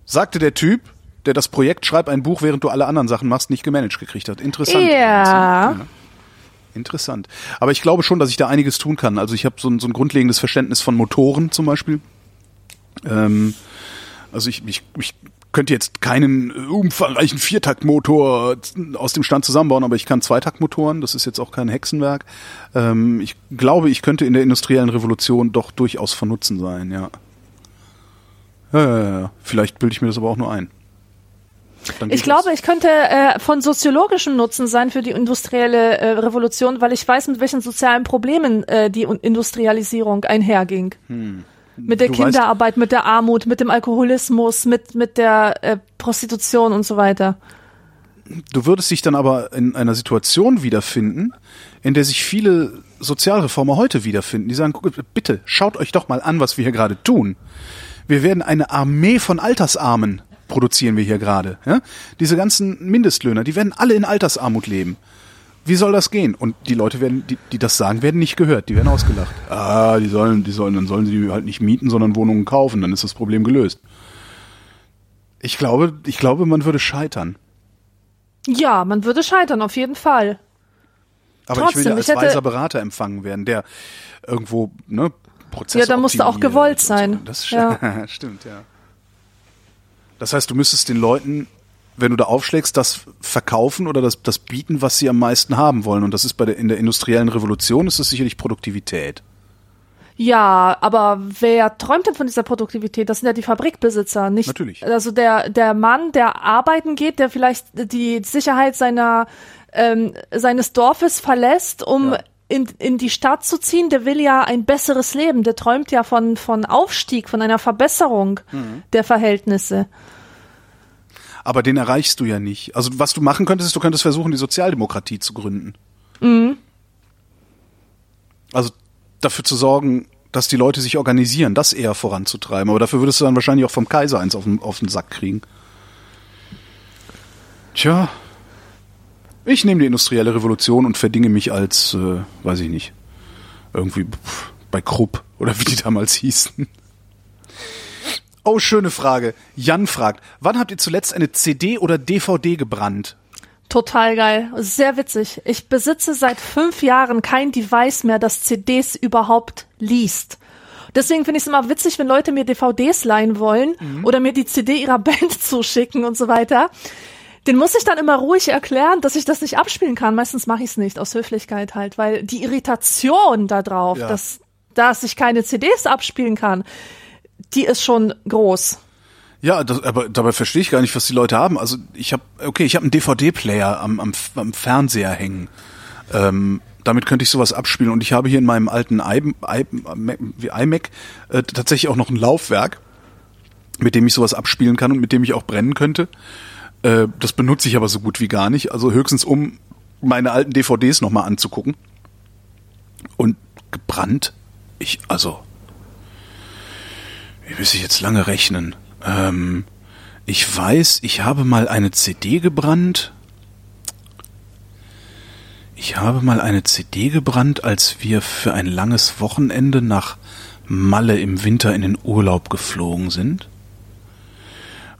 Sagte der Typ, der das Projekt Schreib ein Buch, während du alle anderen Sachen machst, nicht gemanagt gekriegt hat. Interessant.
Ja.
ja. Interessant. Aber ich glaube schon, dass ich da einiges tun kann. Also ich habe so ein, so ein grundlegendes Verständnis von Motoren zum Beispiel. Ähm, also ich, ich, ich könnte jetzt keinen umfangreichen Viertaktmotor aus dem Stand zusammenbauen, aber ich kann Zweitaktmotoren. Das ist jetzt auch kein Hexenwerk. Ähm, ich glaube, ich könnte in der industriellen Revolution doch durchaus von Nutzen sein, ja. Ja, ja, ja. Vielleicht bilde ich mir das aber auch nur ein.
Ich glaube, ich könnte äh, von soziologischem Nutzen sein für die industrielle äh, Revolution, weil ich weiß, mit welchen sozialen Problemen äh, die Industrialisierung einherging. Hm. Mit der du Kinderarbeit, weißt, mit der Armut, mit dem Alkoholismus, mit, mit der äh, Prostitution und so weiter.
Du würdest dich dann aber in einer Situation wiederfinden, in der sich viele Sozialreformer heute wiederfinden. Die sagen, bitte, schaut euch doch mal an, was wir hier gerade tun. Wir werden eine Armee von Altersarmen produzieren wir hier gerade. Ja? Diese ganzen Mindestlöhner, die werden alle in Altersarmut leben. Wie soll das gehen? Und die Leute werden, die, die das sagen, werden nicht gehört, die werden ausgelacht. Ah, die sollen, die sollen, dann sollen sie halt nicht mieten, sondern Wohnungen kaufen, dann ist das Problem gelöst. Ich glaube, ich glaube, man würde scheitern.
Ja, man würde scheitern, auf jeden Fall.
Aber Trotzdem, ich will ja als hätte... weiser Berater empfangen werden, der irgendwo, ne, Prozess
Ja, da musste auch gewollt sein.
Das ja. stimmt, ja. Das heißt, du müsstest den Leuten, wenn du da aufschlägst, das verkaufen oder das, das bieten, was sie am meisten haben wollen. Und das ist bei der, in der industriellen Revolution ist es sicherlich Produktivität.
Ja, aber wer träumt denn von dieser Produktivität? Das sind ja die Fabrikbesitzer, nicht?
Natürlich.
Also der, der Mann, der arbeiten geht, der vielleicht die Sicherheit seiner, ähm, seines Dorfes verlässt, um ja. In, in die Stadt zu ziehen, der will ja ein besseres Leben. Der träumt ja von, von Aufstieg, von einer Verbesserung mhm. der Verhältnisse
aber den erreichst du ja nicht. Also was du machen könntest, ist, du könntest versuchen, die Sozialdemokratie zu gründen. Mhm. Also dafür zu sorgen, dass die Leute sich organisieren, das eher voranzutreiben. Aber dafür würdest du dann wahrscheinlich auch vom Kaiser eins auf den, auf den Sack kriegen. Tja, ich nehme die industrielle Revolution und verdinge mich als, äh, weiß ich nicht, irgendwie bei Krupp oder wie die damals hießen. Oh, schöne Frage. Jan fragt, wann habt ihr zuletzt eine CD oder DVD gebrannt?
Total geil. Sehr witzig. Ich besitze seit fünf Jahren kein Device mehr, das CDs überhaupt liest. Deswegen finde ich es immer witzig, wenn Leute mir DVDs leihen wollen mhm. oder mir die CD ihrer Band zuschicken und so weiter. Den muss ich dann immer ruhig erklären, dass ich das nicht abspielen kann. Meistens mache ich es nicht, aus Höflichkeit halt, weil die Irritation da drauf, ja. dass, dass ich keine CDs abspielen kann, die ist schon groß.
Ja, das, aber dabei verstehe ich gar nicht, was die Leute haben. Also ich habe, okay, ich habe einen DVD-Player am, am, am Fernseher hängen. Ähm, damit könnte ich sowas abspielen. Und ich habe hier in meinem alten I, I, iMac äh, tatsächlich auch noch ein Laufwerk, mit dem ich sowas abspielen kann und mit dem ich auch brennen könnte. Äh, das benutze ich aber so gut wie gar nicht. Also höchstens um meine alten DVDs nochmal anzugucken. Und gebrannt? Ich, also, wie muss ich jetzt lange rechnen? Ähm, ich weiß, ich habe mal eine CD gebrannt. Ich habe mal eine CD gebrannt, als wir für ein langes Wochenende nach Malle im Winter in den Urlaub geflogen sind.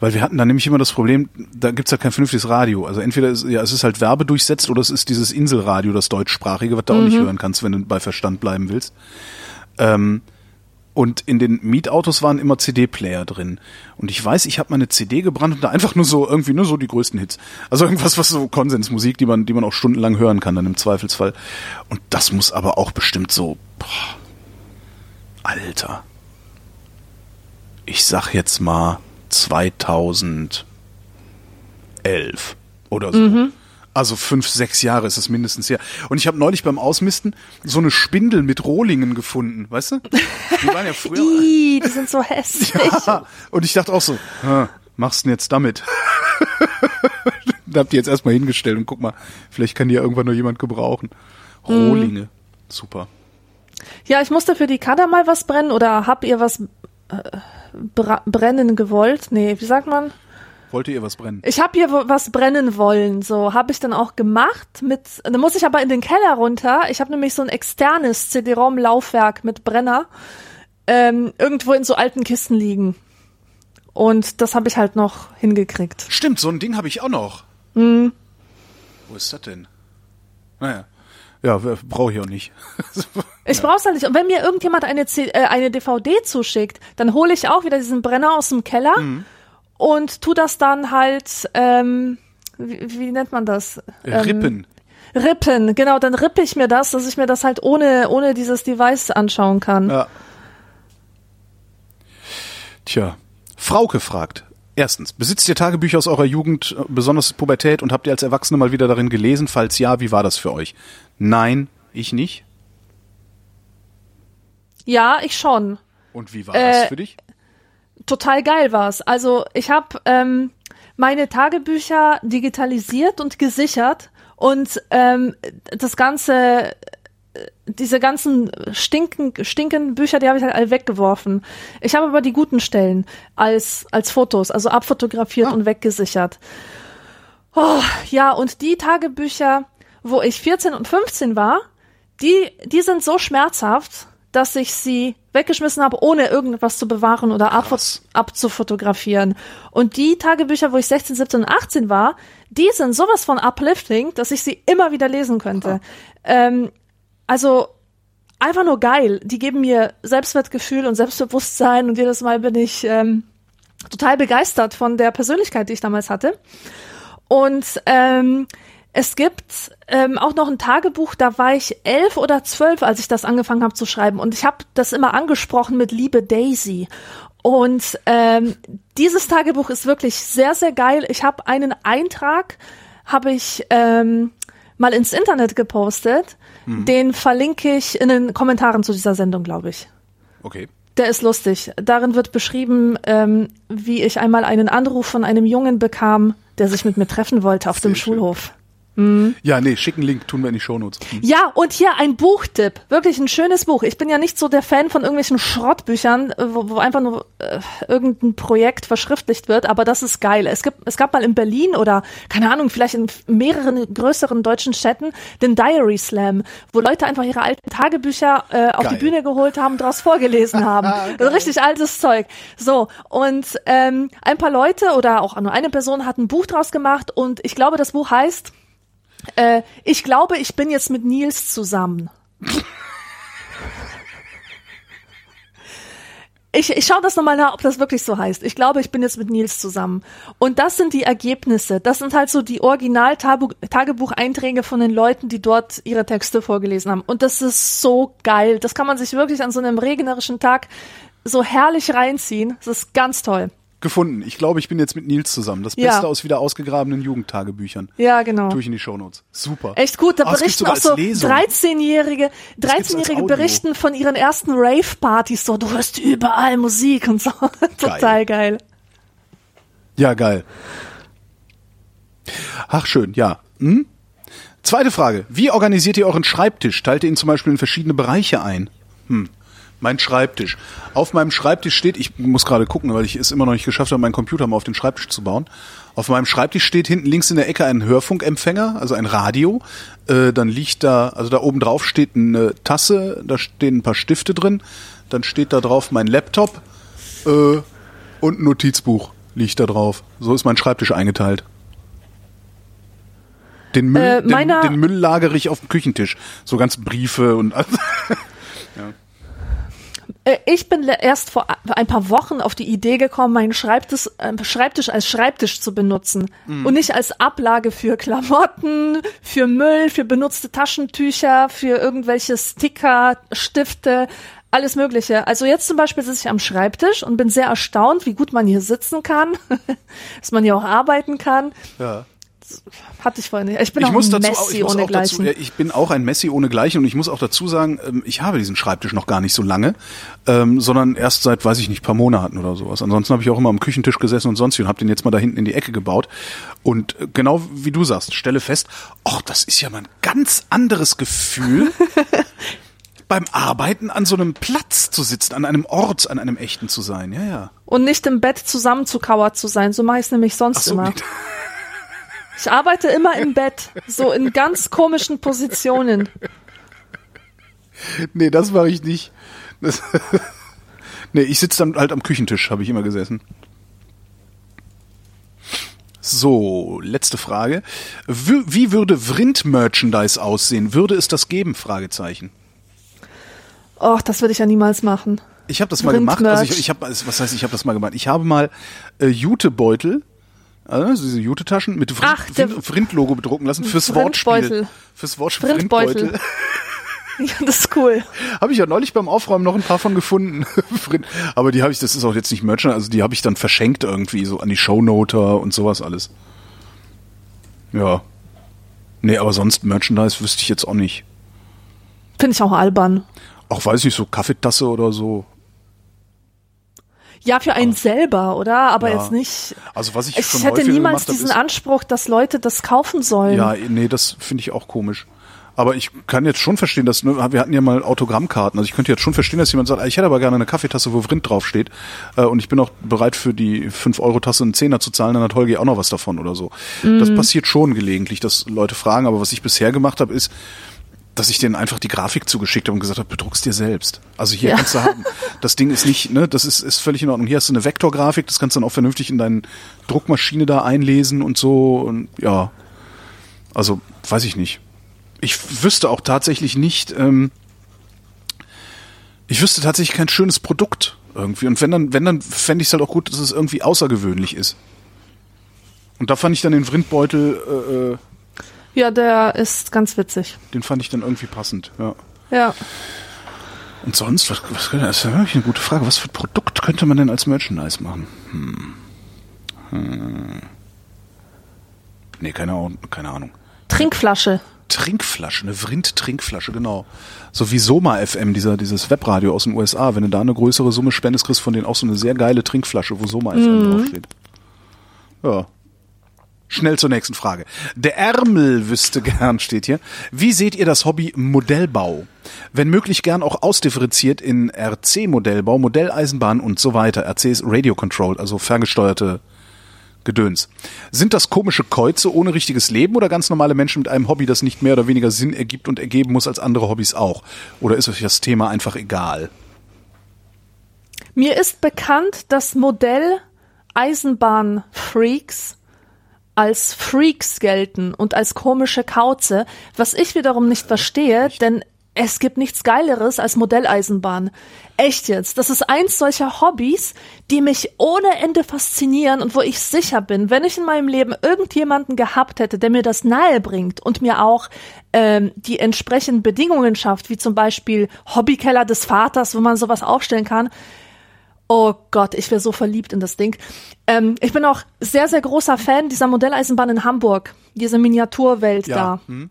Weil wir hatten da nämlich immer das Problem, da gibt's ja kein vernünftiges Radio. Also entweder ist, ja, es ist halt werbedurchsetzt oder es ist dieses Inselradio, das deutschsprachige, was du auch nicht hören kannst, wenn du bei Verstand bleiben willst. Ähm, und in den Mietautos waren immer CD-Player drin. Und ich weiß, ich habe meine CD gebrannt und da einfach nur so irgendwie nur so die größten Hits. Also irgendwas, was so Konsensmusik, die man, die man auch stundenlang hören kann dann im Zweifelsfall. Und das muss aber auch bestimmt so, boah, Alter. Ich sag jetzt mal 2011 oder so. Also fünf, sechs Jahre ist es mindestens her. Und ich habe neulich beim Ausmisten so eine Spindel mit Rohlingen gefunden, weißt du? Die waren ja früher.
Ih, die sind so hässlich.
Ja, und ich dachte auch so, machst du denn jetzt damit? da habt ihr jetzt erstmal hingestellt und guck mal, vielleicht kann die ja irgendwann nur jemand gebrauchen. Rohlinge. Super.
Ja, ich musste für die Kader mal was brennen oder habt ihr was äh, bra- brennen gewollt? Nee, wie sagt man?
Wollte ihr was brennen?
Ich habe hier was brennen wollen, so habe ich dann auch gemacht. Mit, dann muss ich aber in den Keller runter. Ich habe nämlich so ein externes CD-ROM-Laufwerk mit Brenner ähm, irgendwo in so alten Kisten liegen. Und das habe ich halt noch hingekriegt.
Stimmt, so ein Ding habe ich auch noch.
Mhm.
Wo ist das denn? Naja. Ja, brauche ich auch nicht.
Ich brauch's halt nicht. Und wenn mir irgendjemand eine, C äh, eine DVD zuschickt, dann hole ich auch wieder diesen Brenner aus dem Keller und tu das dann halt, ähm, wie, wie nennt man das? Ähm,
Rippen.
Rippen, genau, dann rippe ich mir das, dass ich mir das halt ohne, ohne dieses Device anschauen kann.
Ja. Tja. Frauke fragt. Erstens, besitzt ihr Tagebücher aus eurer Jugend, äh, besonders Pubertät, und habt ihr als Erwachsene mal wieder darin gelesen? Falls ja, wie war das für euch? Nein, ich nicht.
Ja, ich schon.
Und wie war das
Äh,
für dich?
Total geil war's. Also ich habe ähm, meine Tagebücher digitalisiert und gesichert und ähm, das ganze, diese ganzen stinken, stinkenden Bücher, die habe ich halt alle weggeworfen. Ich habe aber die guten Stellen als als Fotos, also abfotografiert
Ah.
und weggesichert. Oh, ja, und die Tagebücher, wo ich 14 und 15 war, die, die sind so schmerzhaft, dass ich sie weggeschmissen habe, ohne irgendwas zu bewahren oder ab, abzufotografieren. Und die Tagebücher, wo ich 16, 17 und 18 war, die sind sowas von uplifting, dass ich sie immer wieder lesen könnte. Ähm, also einfach nur geil. Die geben mir Selbstwertgefühl und Selbstbewusstsein und jedes Mal bin ich ähm, total begeistert von der Persönlichkeit, die ich damals hatte. Und ähm, es gibt ähm, auch noch ein Tagebuch, da war ich elf oder zwölf, als ich das angefangen habe zu schreiben. Und ich habe das immer angesprochen mit Liebe Daisy. Und ähm, dieses Tagebuch ist wirklich sehr, sehr geil. Ich habe einen Eintrag, habe ich ähm, mal ins Internet gepostet. Den verlinke ich in den Kommentaren zu dieser Sendung, glaube ich.
Okay.
Der ist lustig. Darin wird beschrieben, ähm, wie ich einmal einen Anruf von einem Jungen bekam, der sich mit mir treffen wollte auf dem
Sehr schön.
Schulhof.
Ja, nee, schicken Link tun wir in die Shownotes. Hm.
Ja, und hier ein Buchtipp. Wirklich ein schönes Buch. Ich bin ja nicht so der Fan von irgendwelchen Schrottbüchern, äh, wo, wo einfach nur äh, irgendein Projekt verschriftlicht wird, aber das ist geil. Es gibt, es gab mal in Berlin oder, keine Ahnung, vielleicht in mehreren größeren deutschen Städten den Diary Slam, wo Leute einfach ihre alten Tagebücher äh, auf
Geil.
die Bühne geholt haben, daraus vorgelesen haben. Also richtig altes Zeug. So, und ähm, ein paar Leute oder auch nur eine Person hat ein Buch draus gemacht und ich glaube, das Buch heißt äh, ich glaube, ich bin jetzt mit Nils zusammen. Ich, ich schaue das nochmal nach, ob das wirklich so heißt. Ich glaube, ich bin jetzt mit Nils zusammen. Und das sind die Ergebnisse. Das sind halt so die Original-Tagebucheinträge von den Leuten, die dort ihre Texte vorgelesen haben. Und das ist so geil. Das kann man sich wirklich an so einem regnerischen Tag so herrlich reinziehen. Das ist ganz toll.
Gefunden. Ich glaube, ich bin jetzt mit Nils zusammen. Das
Ja.
Beste aus wieder ausgegrabenen Jugendtagebüchern.
Ja, genau.
Tue ich in die Shownotes. Super.
Echt gut, da
gibt's
berichten auch so
als Lesung.
13-Jährige,
gibt's als
13-Jährige
Audio.
berichten von ihren ersten Rave-Partys so, du hörst überall Musik und so. Total geil.
Ja, geil. Ach, schön, ja. Hm? Zweite Frage. Wie organisiert ihr euren Schreibtisch? Teilt ihr ihn zum Beispiel in verschiedene Bereiche ein? Hm. Mein Schreibtisch. Auf meinem Schreibtisch steht, ich muss gerade gucken, weil ich es immer noch nicht geschafft habe, meinen Computer mal auf den Schreibtisch zu bauen. Auf meinem Schreibtisch steht hinten links in der Ecke ein Hörfunkempfänger, also ein Radio. Äh, dann liegt da, also da oben drauf steht eine Tasse, da stehen ein paar Stifte drin. Dann steht da drauf mein Laptop äh, und ein Notizbuch liegt da drauf. So ist mein Schreibtisch eingeteilt. Den Müll,
Äh,
den, den Müll lagere ich auf dem Küchentisch. So ganz Briefe und
Äh, Ich bin erst vor ein paar Wochen auf die Idee gekommen, meinen Schreibtisch, äh, Schreibtisch als Schreibtisch zu benutzen
Mhm.
und nicht als Ablage für Klamotten, für Müll, für benutzte Taschentücher, für irgendwelche Sticker, Stifte, alles Mögliche. Also jetzt zum Beispiel sitze ich am Schreibtisch und bin sehr erstaunt, wie gut man hier sitzen kann, dass man hier auch arbeiten kann.
ja.
Hatte ich vorhin nicht. Ich bin
ich
auch
muss
ein
dazu,
Messi
ich muss
ohne
auch dazu,
Gleichen.
ja, ich bin auch ein Messi ohne Gleichen und ich muss auch dazu sagen, ähm, ich habe diesen Schreibtisch noch gar nicht so lange, ähm, sondern erst seit, weiß ich nicht, paar Monaten oder sowas. Ansonsten habe ich auch immer am Küchentisch gesessen und sonst und habe den jetzt mal da hinten in die Ecke gebaut. Und äh, genau wie du sagst, stelle fest, ach, das ist ja mal ein ganz anderes Gefühl. beim Arbeiten an so einem Platz zu sitzen, an einem Ort, an einem echten zu sein. Ja, ja.
Und nicht im Bett zusammenzukauert zu sein. So mache ich es nämlich sonst
so,
immer. Ich arbeite immer im Bett, so in ganz komischen Positionen.
Nee, das mache ich nicht. Das nee, ich sitze dann halt am Küchentisch, habe ich immer gesessen. So, letzte Frage. Wie, würde Vrind-Merchandise aussehen? Würde es das geben? Fragezeichen.
Och, das würde ich ja niemals machen.
Ich habe das mal gemacht. Also ich, ich habe, was heißt, ich habe das mal gemacht. Ich habe mal äh, Jutebeutel, also diese Jute-Taschen mit Vrind-Logo bedrucken lassen fürs. Wortspiel. Fürs Wortspiel.
Vrindbeutel. Ja, das ist cool.
Habe ich ja neulich beim Aufräumen noch ein paar von gefunden. Aber die habe ich, das ist auch jetzt nicht Merchant, also die habe ich dann verschenkt irgendwie, so an die Shownoter und sowas alles. Ja. Nee, aber sonst Merchandise wüsste ich jetzt auch nicht.
Finde ich auch albern.
Auch weiß ich, so Kaffeetasse oder so.
Ja, für einen selber, oder? Aber
Ja.
jetzt nicht.
Also was ich,
Ich
schon
hätte niemals diesen
ist,
Anspruch, dass Leute das kaufen sollen.
Ja, nee, das finde ich auch komisch. Aber ich kann jetzt schon verstehen, dass, ne, wir hatten ja mal Autogrammkarten, also ich könnte jetzt schon verstehen, dass jemand sagt, ich hätte aber gerne eine Kaffeetasse, wo Vrind draufsteht, äh, und ich bin auch bereit für die 5-Euro-Tasse einen Zehner zu zahlen, dann hat Holger auch noch was davon oder so. Das passiert schon gelegentlich, dass Leute fragen, aber was ich bisher gemacht habe, ist, dass ich denen einfach die Grafik zugeschickt habe und gesagt habe, bedruckst dir selbst. Also hier
Ja.
kannst du haben. Das Ding ist nicht, ne, das ist, ist völlig in Ordnung. Hier hast du eine Vektorgrafik, das kannst du dann auch vernünftig in deine Druckmaschine da einlesen und so und ja. Also, weiß ich nicht. Ich wüsste auch tatsächlich nicht, ähm, ich wüsste tatsächlich kein schönes Produkt irgendwie. Und wenn dann, wenn dann fände ich es halt auch gut, dass es irgendwie außergewöhnlich ist. Und da fand ich dann den Vrindbeutel, äh, äh,
Ja, der ist ganz witzig.
den fand ich dann irgendwie passend, ja.
Ja.
Und sonst, was, was könnte, das ist ja wirklich eine gute Frage. Was für ein Produkt könnte man denn als Merchandise machen? Hm. Hm. Nee, keine Ahnung, keine Ahnung.
Trinkflasche.
Trinkflasche, eine Vrind-Trinkflasche, genau. So wie Soma FM, dieser, dieses Webradio aus den USA. Wenn du da eine größere Summe spendest, kriegst du von denen auch so eine sehr geile Trinkflasche, wo Soma FM draufsteht. Ja. Schnell zur nächsten Frage. Der Ärmel wüsste gern, steht hier. Wie seht ihr das Hobby Modellbau? Wenn möglich gern auch ausdifferenziert in RC-Modellbau, Modelleisenbahn und so weiter. RC ist Radio Controlled, also ferngesteuerte Gedöns. Sind das komische Käuze ohne richtiges Leben oder ganz normale Menschen mit einem Hobby, das nicht mehr oder weniger Sinn ergibt und ergeben muss als andere Hobbys auch? Oder ist euch das Thema einfach egal?
Mir ist bekannt, dass Modell Eisenbahn-Freaks als Freaks gelten und als komische Kauze, was ich wiederum nicht verstehe, denn es gibt nichts Geileres als Modelleisenbahn. Echt jetzt. Das ist eins solcher Hobbys, die mich ohne Ende faszinieren und wo ich sicher bin, wenn ich in meinem Leben irgendjemanden gehabt hätte, der mir das nahe bringt und mir auch ähm, die entsprechenden Bedingungen schafft, wie zum Beispiel Hobbykeller des Vaters, wo man sowas aufstellen kann, Oh Gott, ich wäre so verliebt in das Ding. Ähm, ich bin auch sehr, sehr großer Fan dieser Modelleisenbahn in Hamburg. Diese Miniaturwelt
Ja.
da.
Hm?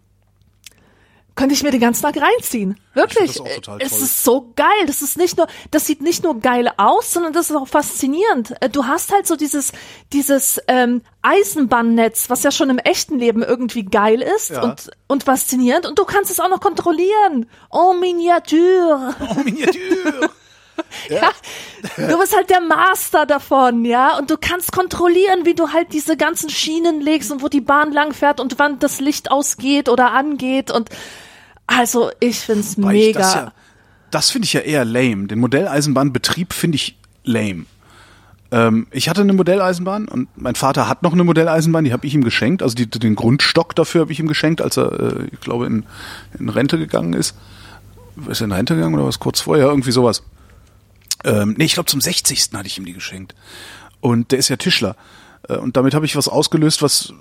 Könnte ich mir den ganzen Tag reinziehen. Wirklich. Es ist so geil. Das ist nicht nur, das sieht nicht nur geil aus, sondern das ist auch faszinierend. Äh, Du hast halt so dieses, dieses ähm, Eisenbahnnetz, was ja schon im echten Leben irgendwie geil ist
Ja.
und, und faszinierend. Und du kannst es auch noch kontrollieren. Oh, Miniatur.
Oh, Miniatur.
Ja. Du bist halt der Master davon, ja. Und du kannst kontrollieren, wie du halt diese ganzen Schienen legst und wo die Bahn lang fährt und wann das Licht ausgeht oder angeht. Und also ich find's
Weil ich
mega.
Das, ja, das finde ich ja eher lame. Den Modelleisenbahnbetrieb finde ich lame. Ähm, ich hatte eine Modelleisenbahn und mein Vater hat noch eine Modelleisenbahn, die habe ich ihm geschenkt. Also die, den Grundstock dafür habe ich ihm geschenkt, als er, äh, ich glaube, in, in Rente gegangen ist. Ist er in Rente gegangen oder was kurz vorher? Irgendwie sowas. Ähm, nee, ich glaube zum 60. hatte ich ihm die geschenkt. Und der ist ja Tischler. Äh, und damit habe ich was ausgelöst, was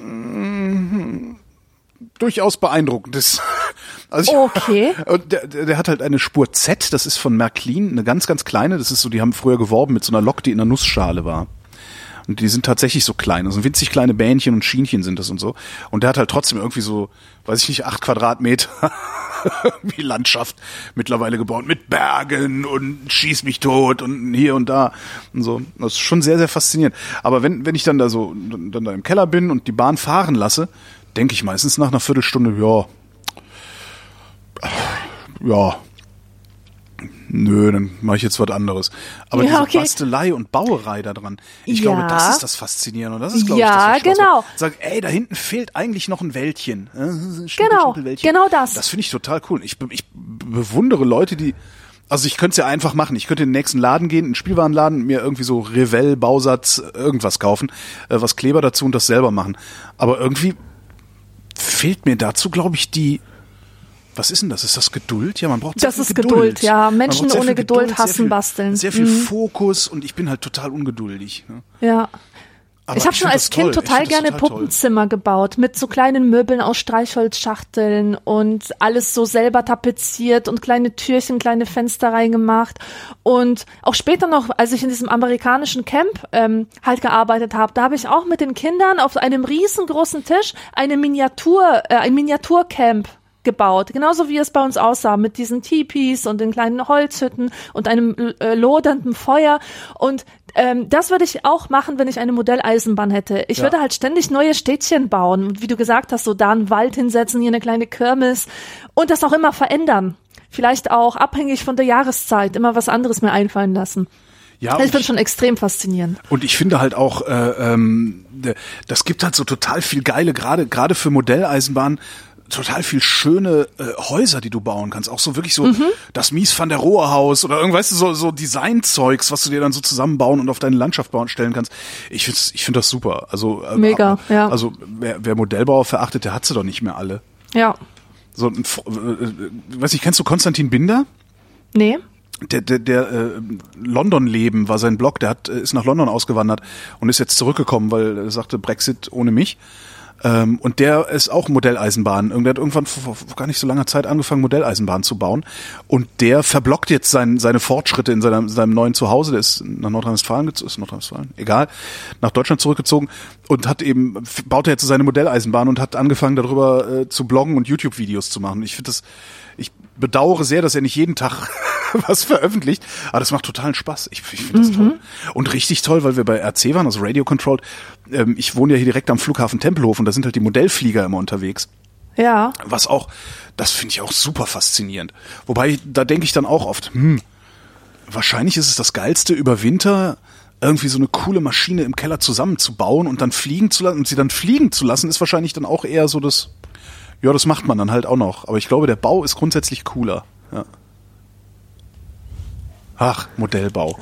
mm, durchaus beeindruckend ist. Also ich,
Okay.
Und der, der, der hat halt eine Spur Z, das ist von Märklin, eine ganz, ganz kleine. Das ist so, die haben früher geworben mit so einer Lok, die in einer Nussschale war. Und die sind tatsächlich so klein. Also winzig kleine Bähnchen und Schienchen sind das und so. Und der hat halt trotzdem irgendwie so, weiß ich nicht, acht Quadratmeter wie Landschaft mittlerweile gebaut. Mit Bergen und schieß mich tot und hier und da und so. Das ist schon sehr, sehr faszinierend. Aber wenn, wenn ich dann da so, dann, da im Keller bin und die Bahn fahren lasse, denke ich meistens nach einer Viertelstunde, ja, ja, nö, dann mache ich jetzt was anderes. Aber
Ja,
diese
okay.
Bastelei und Bauerei da dran, ich
Ja.
glaube, das ist das Faszinierende. Und das ist, glaube
Ja,
ich, das
genau.
Sag, ey, da hinten fehlt eigentlich noch ein Wäldchen. Äh,
Genau, genau das.
Das finde ich total cool. Ich, ich bewundere Leute, die also ich könnte es ja einfach machen. Ich könnte in den nächsten Laden gehen, in den Spielwarenladen, mir irgendwie so Revell, Bausatz, irgendwas kaufen, äh, was Kleber dazu und das selber machen. Aber irgendwie fehlt mir dazu, glaube ich, die was ist denn das? Ist das Geduld? Ja, man braucht sehr
Das
viel
ist Geduld, ja. Menschen ohne Geduld
sehr
hassen
viel,
basteln.
Sehr viel
Mhm.
Fokus und ich bin halt total ungeduldig. Ne?
Ja.
Aber
ich habe schon als
das toll.
Kind
Ich
total
das
gerne
total toll.
Puppenzimmer gebaut mit so kleinen Möbeln aus Streichholzschachteln und alles so selber tapeziert und kleine Türchen, kleine Fenster reingemacht und auch später noch, als ich in diesem amerikanischen Camp ähm, halt gearbeitet habe, da habe ich auch mit den Kindern auf einem riesengroßen Tisch eine Miniatur, äh, ein Miniaturcamp gebaut, genauso wie es bei uns aussah, mit diesen Tipis und den kleinen Holzhütten und einem äh, lodernden Feuer. Und ähm, das würde ich auch machen, wenn ich eine Modelleisenbahn hätte. Ich
Ja.
würde halt ständig neue Städtchen bauen und wie du gesagt hast, so da einen Wald hinsetzen, hier eine kleine Kirmes und das auch immer verändern. Vielleicht auch abhängig von der Jahreszeit, immer was anderes mir einfallen lassen.
Ja, ich-
schon extrem faszinierend.
Und ich finde halt auch, äh, ähm, das gibt halt so total viel geile, gerade gerade für Modelleisenbahnen, total viel schöne äh, Häuser, die du bauen kannst. Auch so wirklich so
Mhm.
das Mies van der Rohe Haus oder irgendwas, so, so Designzeugs, was du dir dann so zusammenbauen und auf deine Landschaft bauen stellen kannst. Ich finde ich find das super. Also äh,
Mega, ja.
Also wer, wer Modellbauer verachtet, der hat sie doch nicht mehr alle.
Ja.
So ein, äh, äh, weiß ich, kennst du Konstantin Binder?
Nee.
der, der, der äh, London-Leben war sein Blog, der hat, äh, ist nach London ausgewandert und ist jetzt zurückgekommen, weil er sagte, Brexit ohne mich. Ähm, und der ist auch Modelleisenbahn. Der hat irgendwann vor, vor gar nicht so langer Zeit angefangen, Modelleisenbahn zu bauen. Und der verblockt jetzt sein, seine Fortschritte in seinem, seinem neuen Zuhause. Der ist nach Nordrhein-Westfalen, gez- ist Nordrhein-Westfalen, egal, nach Deutschland zurückgezogen und hat eben, baut er jetzt seine Modelleisenbahn und hat angefangen, darüber äh, zu bloggen und YouTube-Videos zu machen. Ich finde das, ich bedauere sehr, dass er nicht jeden Tag was veröffentlicht, aber das macht totalen Spaß. Ich, ich finde das toll. Und richtig toll, weil wir bei RC waren, also Radio Controlled. Ähm, ich wohne ja hier direkt am Flughafen Tempelhof und da sind halt die Modellflieger immer unterwegs.
Ja.
Was auch, das finde ich auch super faszinierend. Wobei, da denke ich dann auch oft, hm, wahrscheinlich ist es das Geilste über Winter irgendwie so eine coole Maschine im Keller zusammenzubauen und dann fliegen zu lassen und sie dann fliegen zu lassen, ist wahrscheinlich dann auch eher so das, ja, das macht man dann halt auch noch. Aber ich glaube, der Bau ist grundsätzlich cooler. Ja. Ach, Modellbau.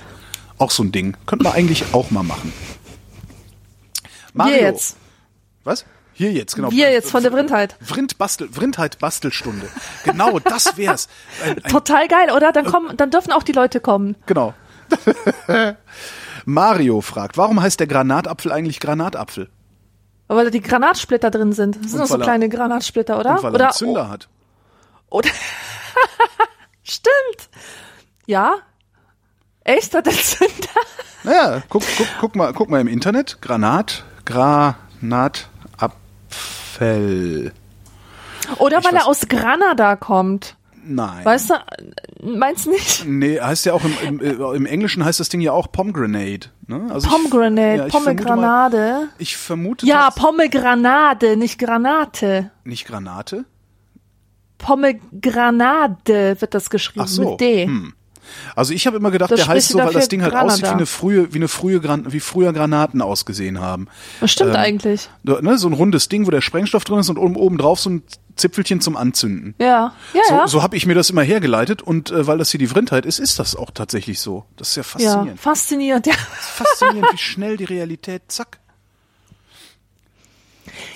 Auch so ein Ding. Könnte man eigentlich auch mal machen.
Wir jetzt.
Was? Hier jetzt, genau.
Wir jetzt von der Vrindheit.
Vrind Bastel, Vrindheit Bastelstunde. Genau, das wär's. Ein, ein,
Total geil, oder? Dann kommen, dann dürfen auch die Leute kommen.
genau. Mario fragt, warum heißt der Granatapfel eigentlich Granatapfel?
Weil da die Granatsplitter drin sind. Das sind doch so kleine Granatsplitter, oder?
Und weil er
oder
einen Zünder hat.
Oder Stimmt. Ja. Echt? Hat der Zünder?
Naja, guck, guck, guck mal, guck mal im Internet. Granat, Granatapfel.
Oder
Ich
weil er aus Granada kommt.
Nein.
Weißt du, meinst nicht?
Nee, heißt ja auch im, im, äh, im Englischen heißt das Ding ja auch Pomegranate. Ne? Also ich-
Pomegranate,
ja, ich vermute mal-
Pomegranate.
Ich vermute
Ja, Pomegranate, nicht Granate.
nicht Granate.
Pomegranade wird das geschrieben
Ach so.
mit D.
Hm. Also ich habe immer gedacht,
Das
der heißt so, weil das Ding halt
Granada.
aussieht wie eine frühe, wie eine frühe Gran wie früher Granaten ausgesehen haben.
Das stimmt
Ähm,
eigentlich.
Ne, so ein rundes Ding, wo der Sprengstoff drin ist und oben, oben drauf so ein Zipfelchen zum Anzünden.
Ja, ja,
So,
ja.
so habe ich mir das immer hergeleitet und äh, weil das hier die Vrindheit ist, ist das auch tatsächlich so. Das ist ja
ja,
faszinierend.
faszinierend. Ja.
Faszinierend, wie schnell die Realität, zack.